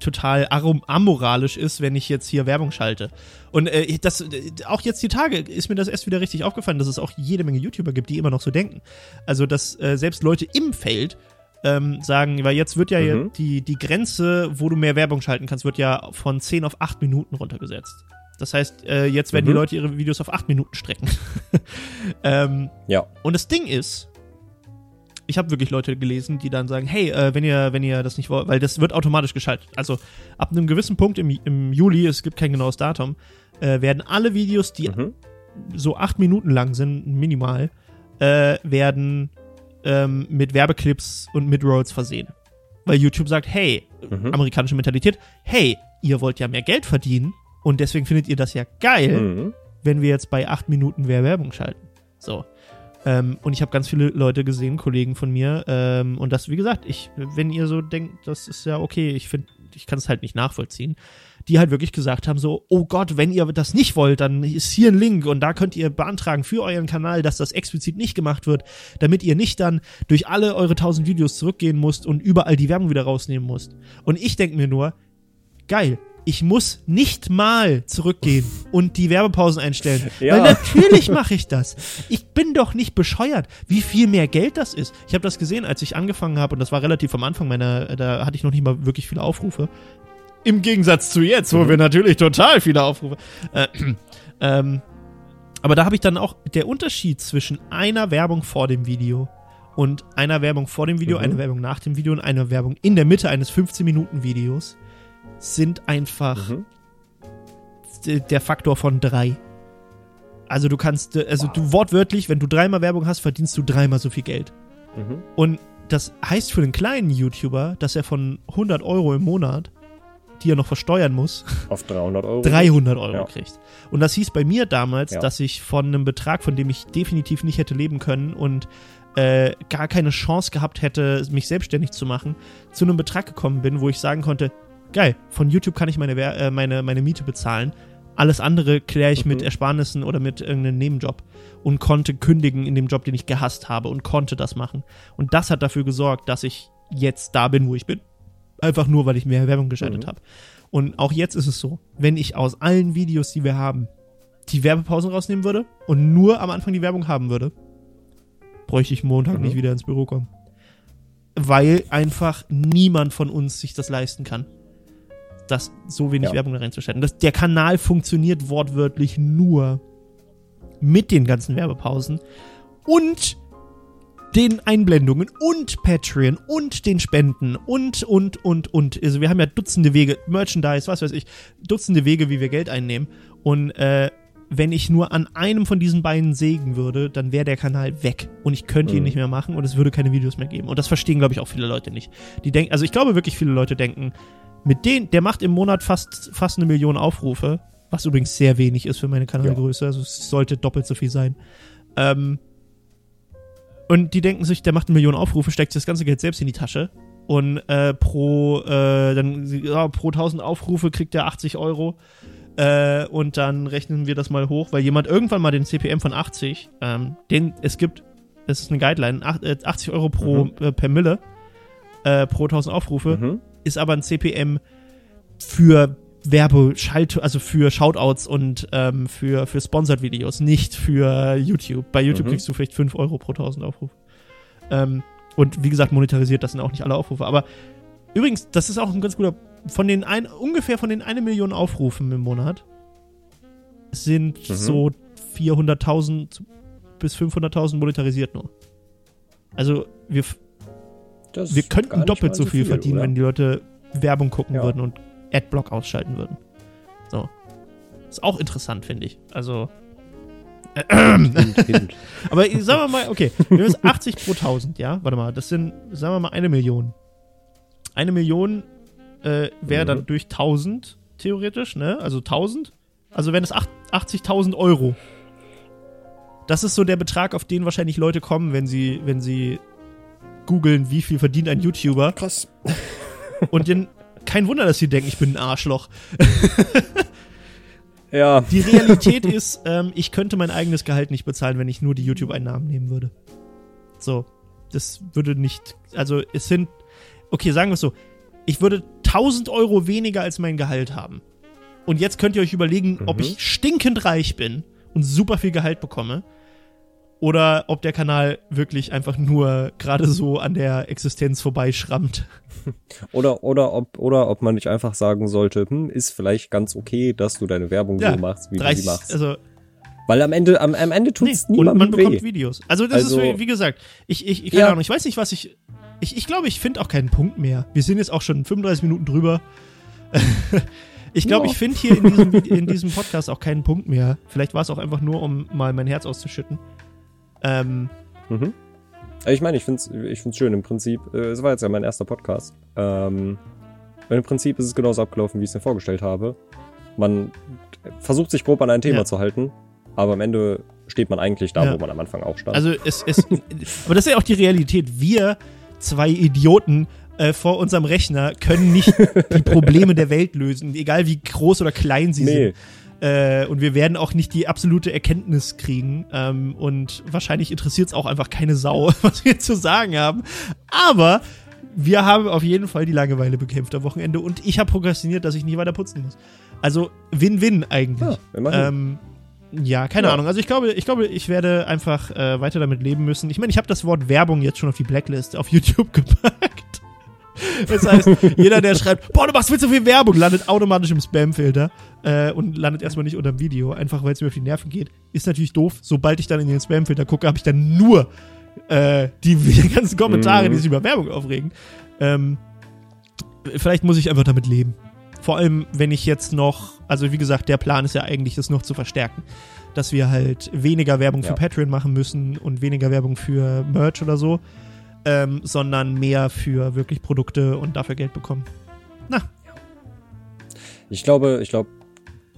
total amoralisch ist, wenn ich jetzt hier Werbung schalte. Und äh, das, äh, auch jetzt die Tage ist mir das erst wieder richtig aufgefallen, dass es auch jede Menge YouTuber gibt, die immer noch so denken. Also, dass äh, selbst Leute im Feld ähm, sagen, weil jetzt wird ja mhm. die, die Grenze, wo du mehr Werbung schalten kannst, wird ja von 10 auf 8 Minuten runtergesetzt. Das heißt, äh, jetzt werden mhm. die Leute ihre Videos auf 8 Minuten strecken. [LAUGHS] ähm, ja. Und das Ding ist, ich habe wirklich Leute gelesen, die dann sagen, hey, äh, wenn ihr, wenn ihr das nicht wollt, weil das wird automatisch geschaltet. Also ab einem gewissen Punkt im, im Juli, es gibt kein genaues Datum, äh, werden alle Videos, die mhm. so acht Minuten lang sind, minimal, äh, werden ähm, mit Werbeclips und Midrolls versehen. Weil YouTube sagt, hey, mhm. amerikanische Mentalität, hey, ihr wollt ja mehr Geld verdienen und deswegen findet ihr das ja geil, mhm. wenn wir jetzt bei acht Minuten mehr Werbung schalten. So. Ähm, und ich habe ganz viele Leute gesehen, Kollegen von mir. Ähm, und das, wie gesagt, ich, wenn ihr so denkt, das ist ja okay, ich finde, ich kann es halt nicht nachvollziehen, die halt wirklich gesagt haben: so, oh Gott, wenn ihr das nicht wollt, dann ist hier ein Link und da könnt ihr beantragen für euren Kanal, dass das explizit nicht gemacht wird, damit ihr nicht dann durch alle eure tausend Videos zurückgehen müsst und überall die Werbung wieder rausnehmen müsst. Und ich denke mir nur, geil, ich muss nicht mal zurückgehen und die Werbepausen einstellen. [LAUGHS] Ja. Weil natürlich mache ich das. [LAUGHS] Ich bin doch nicht bescheuert, wie viel mehr Geld das ist. Ich habe das gesehen, als ich angefangen habe, und das war relativ am Anfang meiner, da hatte ich noch nicht mal wirklich viele Aufrufe. Im Gegensatz zu jetzt, wo mhm. wir natürlich total viele Aufrufe. Äh, [CLEARS THROAT] ähm, aber da habe ich dann auch der Unterschied zwischen einer Werbung vor dem Video und einer Werbung vor dem Video, mhm. einer Werbung nach dem Video und einer Werbung in der Mitte eines 15-Minuten-Videos sind einfach mhm. der Faktor von drei. Also du kannst, also wow. du wortwörtlich, wenn du dreimal Werbung hast, verdienst du dreimal so viel Geld. Mhm. Und das heißt für den kleinen YouTuber, dass er von 100 Euro im Monat, die er noch versteuern muss, [LAUGHS] auf 300 Euro, 300 Euro ja. kriegt. Und das hieß bei mir damals, ja. dass ich von einem Betrag, von dem ich definitiv nicht hätte leben können und äh, gar keine Chance gehabt hätte, mich selbstständig zu machen, zu einem Betrag gekommen bin, wo ich sagen konnte, geil, von YouTube kann ich meine, äh, meine, meine Miete bezahlen. Alles andere kläre ich mhm. mit Ersparnissen oder mit irgendeinem Nebenjob und konnte kündigen in dem Job, den ich gehasst habe und konnte das machen. Und das hat dafür gesorgt, dass ich jetzt da bin, wo ich bin. Einfach nur, weil ich mehr Werbung geschaltet mhm. habe. Und auch jetzt ist es so, wenn ich aus allen Videos, die wir haben, die Werbepausen rausnehmen würde und nur am Anfang die Werbung haben würde, bräuchte ich Montag mhm. nicht wieder ins Büro kommen. Weil einfach niemand von uns sich das leisten kann das so wenig ja. Werbung da reinzuschalten. Das, der Kanal funktioniert wortwörtlich nur mit den ganzen Werbepausen und den Einblendungen und Patreon und den Spenden und, und, und, und. Also wir haben ja Dutzende Wege, Merchandise, was weiß ich, Dutzende Wege, wie wir Geld einnehmen. Und äh, wenn ich nur an einem von diesen beiden sägen würde, dann wäre der Kanal weg und ich könnte mhm. ihn nicht mehr machen und es würde keine Videos mehr geben. Und das verstehen, glaube ich, auch viele Leute nicht. Die denken, also ich glaube wirklich, viele Leute denken, mit denen, der macht im Monat fast, fast eine Million Aufrufe, was übrigens sehr wenig ist für meine Kanalgröße, ja. also es sollte doppelt so viel sein. Ähm, und die denken sich, der macht eine Million Aufrufe, steckt das ganze Geld selbst in die Tasche und äh, pro, äh, dann, ja, pro 1000 Aufrufe kriegt er 80 Euro. Äh, und dann rechnen wir das mal hoch, weil jemand irgendwann mal den CPM von 80, ähm, den es gibt es ist eine Guideline, ach- äh, 80 Euro pro, äh, per Mille, äh, pro 1000 Aufrufe, Mhm. ist aber ein CPM für Werbe, Schalt, also für Shoutouts und ähm, für, für Sponsored-Videos, nicht für YouTube. Bei YouTube Mhm. kriegst du vielleicht 5 Euro pro 1000 Aufrufe. Ähm, und wie gesagt, monetarisiert, das sind auch nicht alle Aufrufe. Aber übrigens, das ist auch ein ganz guter, von den ein, ungefähr von den eine Million Aufrufen im Monat sind Mhm. so 400.000 bis 500.000 monetarisiert nur. Also wir, Das wir könnten doppelt so viel verdienen, oder? wenn die Leute Werbung gucken Ja. würden und Adblock ausschalten würden. So. Ist auch interessant, finde ich. Also. Hint, hint. [LAUGHS] Aber sagen wir mal, okay, wir haben jetzt 80 pro 1000, ja? Warte mal, das sind, sagen wir mal, eine Million. Eine Million äh, wäre Mhm. dann durch 1000, theoretisch, ne? Also 1000. Also wären es acht- 80.000 Euro. Das ist so der Betrag, auf den wahrscheinlich Leute kommen, wenn sie, wenn sie googeln, wie viel verdient ein YouTuber. Krass. Und den, kein Wunder, dass sie denken, ich bin ein Arschloch. [LAUGHS] Ja, Die Realität ist, ähm, ich könnte mein eigenes Gehalt nicht bezahlen, wenn ich nur die YouTube-Einnahmen nehmen würde. So. Das würde nicht, also es sind, okay, sagen wir es so, ich würde 1000 Euro weniger als mein Gehalt haben. Und jetzt könnt ihr euch überlegen, ob Mhm. ich stinkend reich bin und super viel Gehalt bekomme. Oder ob der Kanal wirklich einfach nur gerade so an der Existenz vorbeischrammt. [LAUGHS] oder, oder, ob, oder ob man nicht einfach sagen sollte, hm, ist vielleicht ganz okay, dass du deine Werbung Ja, so machst, wie du 30, sie machst. also Weil am Ende, am, am Ende Nee, tut's und man niemandem bekommt weh. Videos. Also das Also- ist, wie- wie gesagt, ich, ich, keine Ja. Ahnung, ich weiß nicht, was ich, ich, ich glaube, ich finde auch keinen Punkt mehr. Wir sind jetzt auch schon 35 Minuten drüber. [LAUGHS] ich glaube, Ja. ich finde hier in diesem, in diesem Podcast auch keinen Punkt mehr. Vielleicht war es auch einfach nur, um mal mein Herz auszuschütten. Ähm, Mhm. Ich meine, ich find's, ich find's schön. Im Prinzip, äh, es war jetzt ja mein erster Podcast. Ähm, im Prinzip ist es genauso abgelaufen, wie ich es mir vorgestellt habe. Man versucht sich grob an ein Thema Ja. zu halten, aber am Ende steht man eigentlich da, Ja. wo man am Anfang auch stand. also es, es, [LAUGHS] aber das ist ja auch die Realität. Wir zwei Idioten äh, vor unserem Rechner können nicht [LAUGHS] die Probleme der Welt lösen, egal wie groß oder klein sie sind. Äh, und wir werden auch nicht die absolute Erkenntnis kriegen. Ähm, und wahrscheinlich interessiert es auch einfach keine Sau, [LAUGHS] was wir zu sagen haben. Aber wir haben auf jeden Fall die Langeweile bekämpft am Wochenende und ich habe prokrastiniert, dass ich nicht weiter putzen muss. Also Win-Win eigentlich. ja. Ähm, ja, keine Ja. Ahnung. Also ich glaube, ich glaube, ich werde einfach äh, weiter damit leben müssen. Ich meine, ich habe das Wort Werbung jetzt schon auf die Blacklist auf YouTube [LAUGHS] gepackt. Das heißt, jeder, der schreibt, boah, du machst viel zu viel Werbung, landet automatisch im Spam-Filter äh, und landet erstmal nicht unter dem Video, einfach weil es mir auf die Nerven geht. Ist natürlich doof. Sobald ich dann in den Spam-Filter gucke, habe ich dann nur äh, die, [LAUGHS] die ganzen Kommentare, Mhm. die sich über Werbung aufregen. Ähm, vielleicht muss ich einfach damit leben. Vor allem, wenn ich jetzt noch, also wie gesagt, der Plan ist ja eigentlich, das noch zu verstärken. Dass wir halt weniger Werbung für Ja. Patreon machen müssen und weniger Werbung für Merch oder so, ähm, sondern mehr für wirklich Produkte und dafür Geld bekommen. Ich glaube, ich glaube,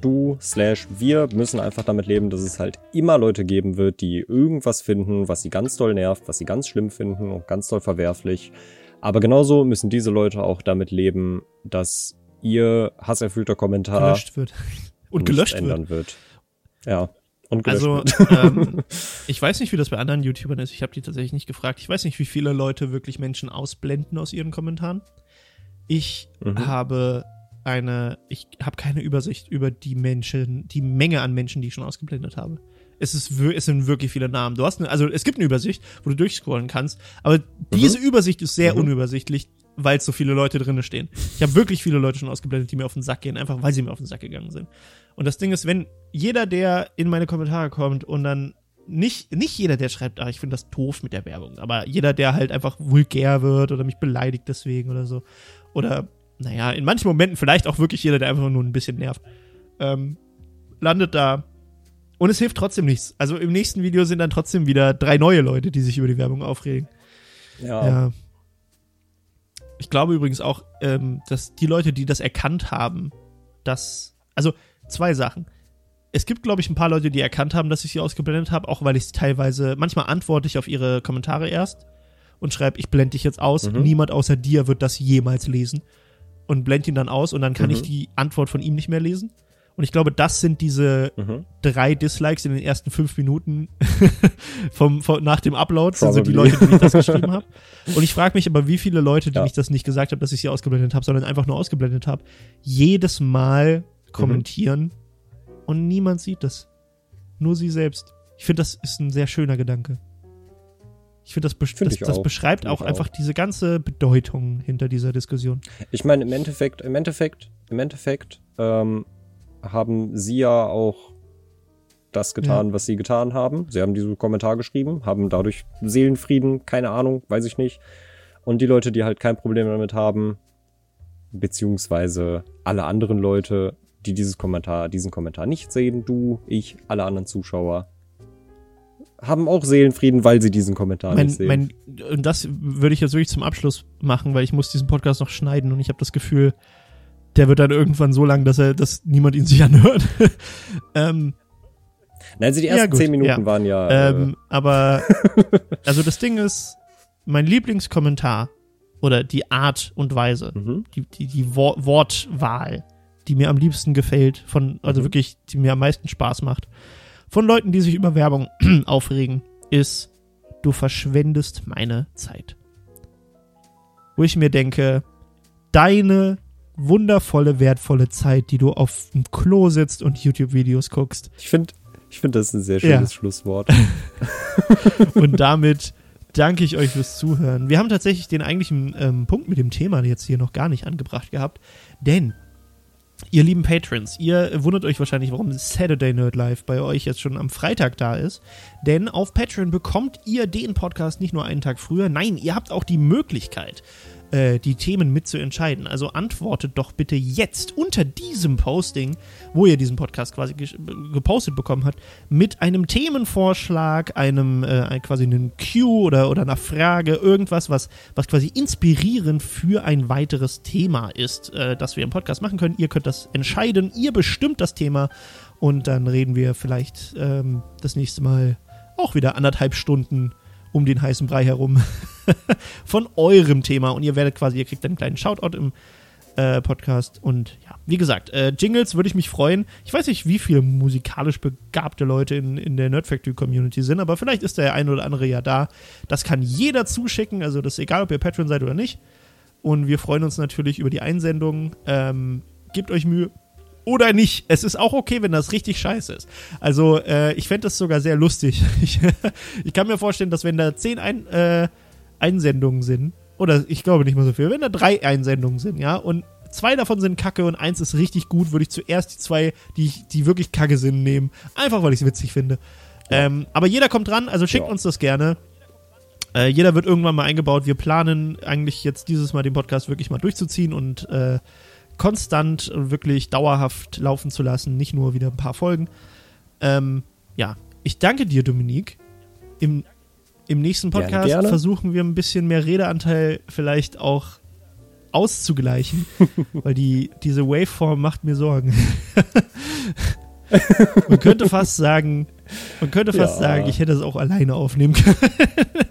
du slash wir müssen einfach damit leben, dass es halt immer Leute geben wird, die irgendwas finden, was sie ganz doll nervt, was sie ganz schlimm finden und ganz doll verwerflich. Aber genauso müssen diese Leute auch damit leben, dass ihr hasserfüllter Kommentar Gelöscht wird. [LAUGHS] Und gelöscht wird. ändern wird. Ja. Und gelöscht Also, wird. ähm, [LAUGHS] ich weiß nicht, wie das bei anderen YouTubern ist. Ich habe die tatsächlich nicht gefragt. Ich weiß nicht, wie viele Leute wirklich Menschen ausblenden aus ihren Kommentaren. Ich Mhm. habe eine, ich habe keine Übersicht über die Menschen, die Menge an Menschen, die ich schon ausgeblendet habe. Es ist, es sind wirklich viele Namen. Du hast eine, also es gibt eine Übersicht, wo du durchscrollen kannst, aber diese Übersicht ist sehr Mhm. unübersichtlich, weil so viele Leute drinne stehen. Ich habe wirklich viele Leute schon ausgeblendet, die mir auf den Sack gehen, einfach weil sie mir auf den Sack gegangen sind. Und das Ding ist, wenn jeder, der in meine Kommentare kommt und dann nicht, nicht jeder, der schreibt, ah, ich finde das doof mit der Werbung, aber jeder, der halt einfach vulgär wird oder mich beleidigt deswegen oder so. Oder, naja, in manchen Momenten vielleicht auch wirklich jeder, der einfach nur ein bisschen nervt, ähm, landet da. Und es hilft trotzdem nichts. Also im nächsten Video sind dann trotzdem wieder drei neue Leute, die sich über die Werbung aufregen. ja. Ja. Ich glaube übrigens auch, ähm, dass die Leute, die das erkannt haben, dass, also zwei Sachen. Es gibt, glaube ich, ein paar Leute, die erkannt haben, dass ich sie ausgeblendet habe, auch weil ich teilweise, manchmal antworte ich auf ihre Kommentare erst und schreibe, ich blende dich jetzt aus, Mhm. niemand außer dir wird das jemals lesen und blende ihn dann aus und dann kann Mhm. ich die Antwort von ihm nicht mehr lesen. Und ich glaube, das sind diese Mhm. drei Dislikes in den ersten fünf Minuten [LAUGHS] vom, vom, nach dem Upload. Das sind die. Leute, denen ich das geschrieben habe. [LAUGHS] Und ich frage mich aber, wie viele Leute, denen Ja. ich das nicht gesagt habe, dass ich sie ausgeblendet habe, sondern einfach nur ausgeblendet habe, jedes Mal kommentieren und niemand sieht das. Nur sie selbst. Ich finde, das ist ein sehr schöner Gedanke. Ich finde, das, besch Find das, das auch. beschreibt Find auch einfach diese ganze Bedeutung hinter dieser Diskussion. Ich meine, im Endeffekt, im Endeffekt, im Endeffekt ähm, haben sie ja auch das getan, was sie getan haben. Sie haben diesen Kommentar geschrieben, haben dadurch Seelenfrieden, keine Ahnung, weiß ich nicht. Und die Leute, die halt kein Problem damit haben, beziehungsweise alle anderen Leute, die dieses Kommentar, diesen Kommentar nicht sehen, du, ich, alle anderen Zuschauer, haben auch Seelenfrieden, weil sie diesen Kommentar mein, nicht sehen. mein, und das würde ich jetzt wirklich zum Abschluss machen, weil ich muss diesen Podcast noch schneiden und ich habe das Gefühl, der wird dann irgendwann so lang, dass er, dass niemand ihn sich anhört. [LAUGHS] ähm, Nein, also die Ja, ersten gut, zehn Minuten ja. waren ja. äh, ähm, aber [LAUGHS] also das Ding ist, mein Lieblingskommentar oder die Art und Weise, mhm. die, die, die Wor Wortwahl, die mir am liebsten gefällt, von, also Mhm. wirklich, die mir am meisten Spaß macht, von Leuten, die sich über Werbung [CLEARS THROAT] aufregen, ist, du verschwendest meine Zeit. Wo ich mir denke, deine wundervolle, wertvolle Zeit, die du auf dem Klo sitzt und YouTube-Videos guckst, Ich finde, ich finde, das ist ein sehr Ja. schönes Schlusswort. [LAUGHS] Und damit danke ich euch fürs Zuhören. Wir haben tatsächlich den eigentlichen ähm, Punkt mit dem Thema jetzt hier noch gar nicht angebracht gehabt, denn ihr lieben Patrons, ihr wundert euch wahrscheinlich, warum Saturday Nerd Live bei euch jetzt schon am Freitag da ist, denn auf Patreon bekommt ihr den Podcast nicht nur einen Tag früher, nein, ihr habt auch die Möglichkeit, äh, die Themen mitzuentscheiden. Also antwortet doch bitte jetzt unter diesem Posting, wo ihr diesen Podcast quasi gepostet bekommen habt, mit einem Themenvorschlag, einem äh, quasi einem Cue oder, oder einer Frage, irgendwas, was, was quasi inspirierend für ein weiteres Thema ist, äh, das wir im Podcast machen können. Ihr könnt das entscheiden, ihr bestimmt das Thema und dann reden wir vielleicht ähm, das nächste Mal auch wieder anderthalb Stunden um den heißen Brei herum [LAUGHS] von eurem Thema und ihr werdet quasi, ihr kriegt einen kleinen Shoutout im äh, Podcast und ja, wie gesagt, äh, Jingles würde ich mich freuen. Ich weiß nicht, wie viele musikalisch begabte Leute in, in der Nerd Factory Community sind, aber vielleicht ist der ein oder andere ja da. Das kann jeder zuschicken, also das ist egal, ob ihr Patreon seid oder nicht. Und wir freuen uns natürlich über die Einsendungen. Ähm, gebt euch Mühe. Oder nicht. Es ist auch okay, wenn das richtig scheiße ist. Also, äh, ich fände das sogar sehr lustig. [LAUGHS] Ich, ich kann mir vorstellen, dass wenn da zehn Ein, äh, Einsendungen sind, oder ich glaube nicht mal so viel, wenn da drei Einsendungen sind, ja, und zwei davon sind kacke und eins ist richtig gut, würde ich zuerst die zwei, die, die wirklich kacke sind, nehmen. Einfach, weil ich es witzig finde. Ähm, aber jeder kommt dran, also schickt Ja. uns das gerne. Äh, jeder wird irgendwann mal eingebaut. Wir planen eigentlich jetzt dieses Mal den Podcast wirklich mal durchzuziehen und äh, konstant und wirklich dauerhaft laufen zu lassen, nicht nur wieder ein paar Folgen. Ähm, ja, ich danke dir, Dominik. Im, im nächsten Gerne, Podcast gerne. versuchen wir ein bisschen mehr Redeanteil vielleicht auch auszugleichen, [LAUGHS] weil die, diese Waveform macht mir Sorgen. [LAUGHS] man könnte fast sagen, man könnte fast Ja. sagen, ich hätte es auch alleine aufnehmen können. [LAUGHS]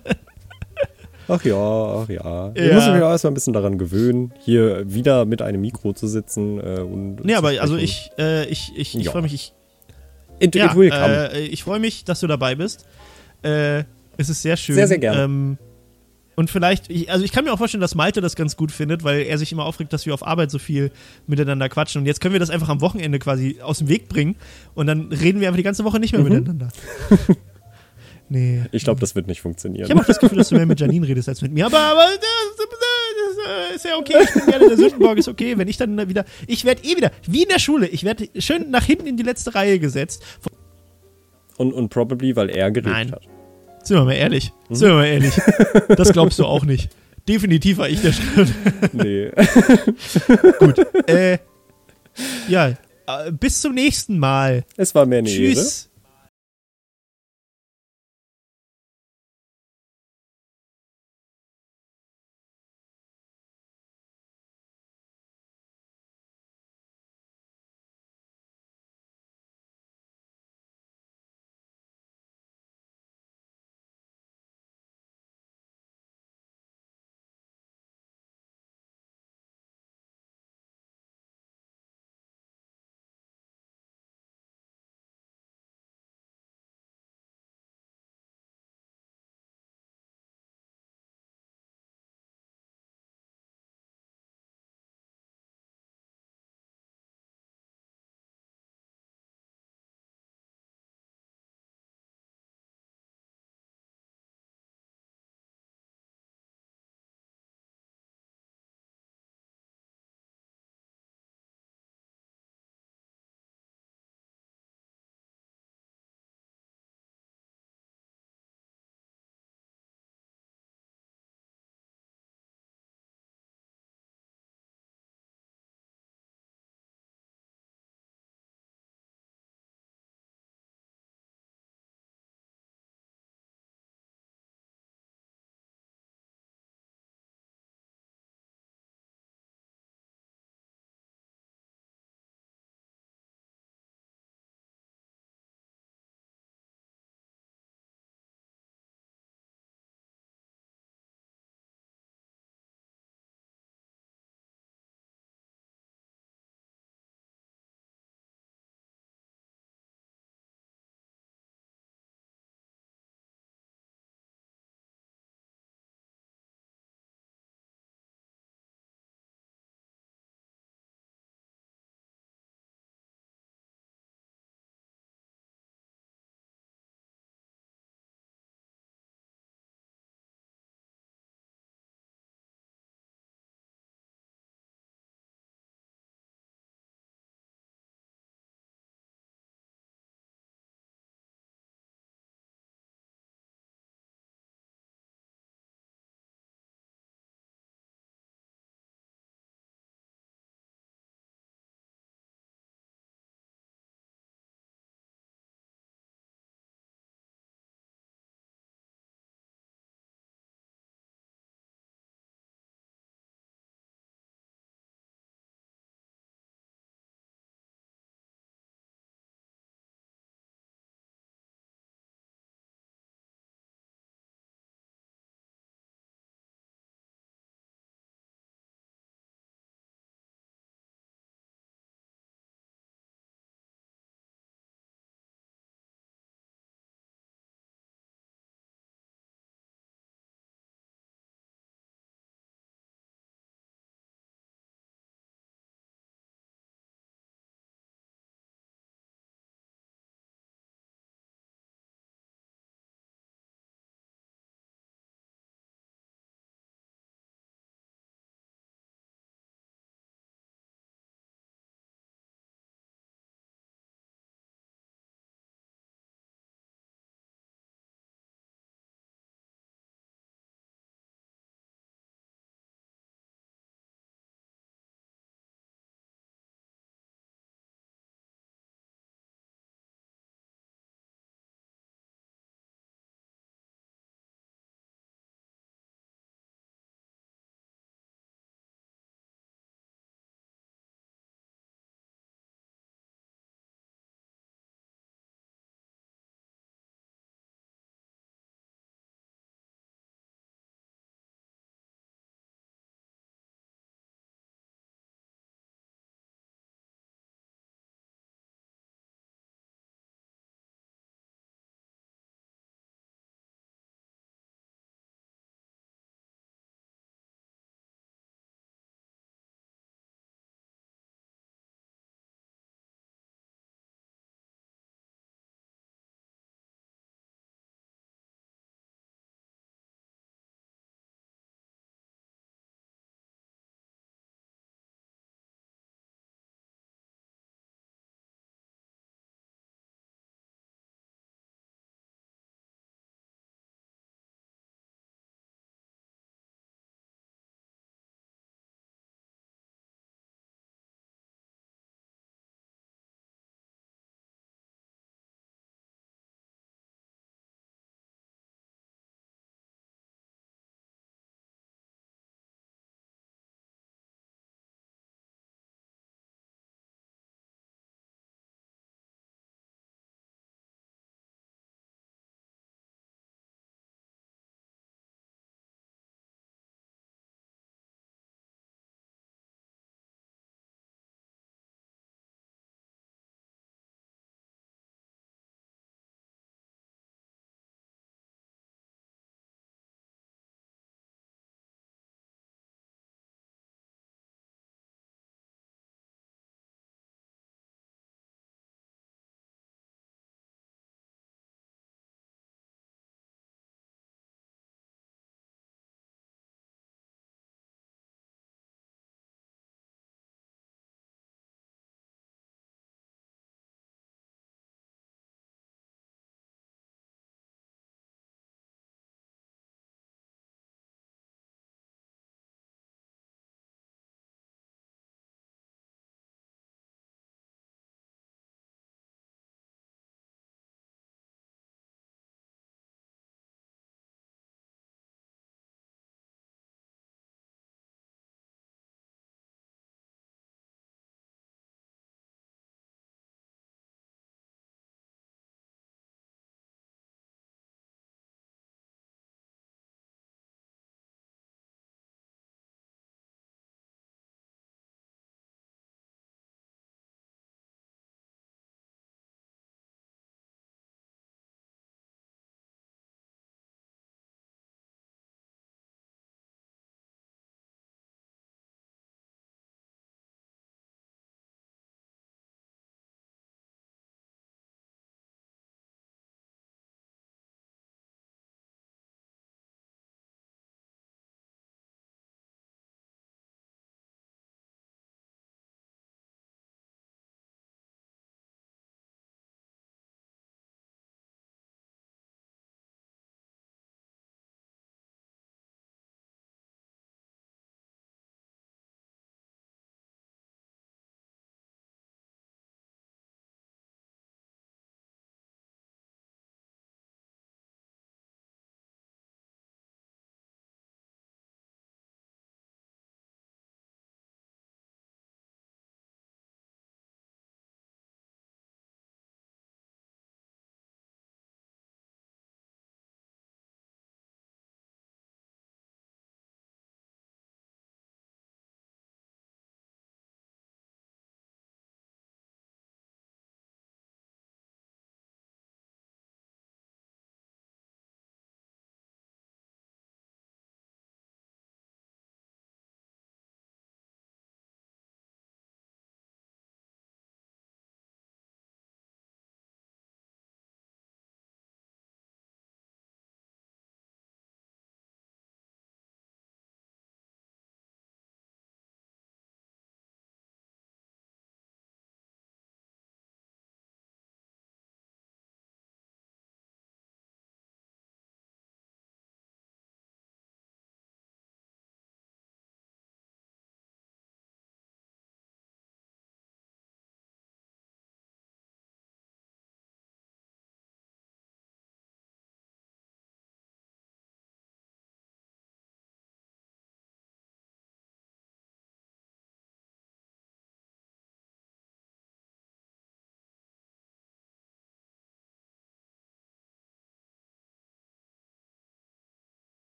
Ach ja, ach ja. Ich Ja. muss mich auch erstmal ein bisschen daran gewöhnen, hier wieder mit einem Mikro zu sitzen. Äh, und Nee, zu aber also ich, äh, ich, ich, ich Ja. freue mich, ich, It, ja, it äh, ich freue mich, dass du dabei bist. Äh, es ist sehr schön. Sehr, sehr gerne. Ähm, und vielleicht, ich, also ich kann mir auch vorstellen, dass Malte das ganz gut findet, weil er sich immer aufregt, dass wir auf Arbeit so viel miteinander quatschen. Und jetzt können wir das einfach am Wochenende quasi aus dem Weg bringen und dann reden wir einfach die ganze Woche nicht mehr Mhm. miteinander. [LAUGHS] nee. ich glaube, das wird nicht funktionieren. Ich habe auch das Gefühl, dass du mehr mit Janine redest als mit mir. Aber, aber das, ist ja okay. Ich bin gerne der Sündenbock, ist okay. Wenn ich dann wieder. Ich werde eh wieder, wie in der Schule, ich werde schön nach hinten in die letzte Reihe gesetzt. Und, und probably, weil er geredet Nein. hat. Sind wir mal ehrlich. Mhm. Sind wir mal ehrlich. Das glaubst du auch nicht. Definitiv war ich der Schuld. Nee. [LAUGHS] äh, ja, äh, bis zum nächsten Mal. es war mir eine Ehre. Tschüss.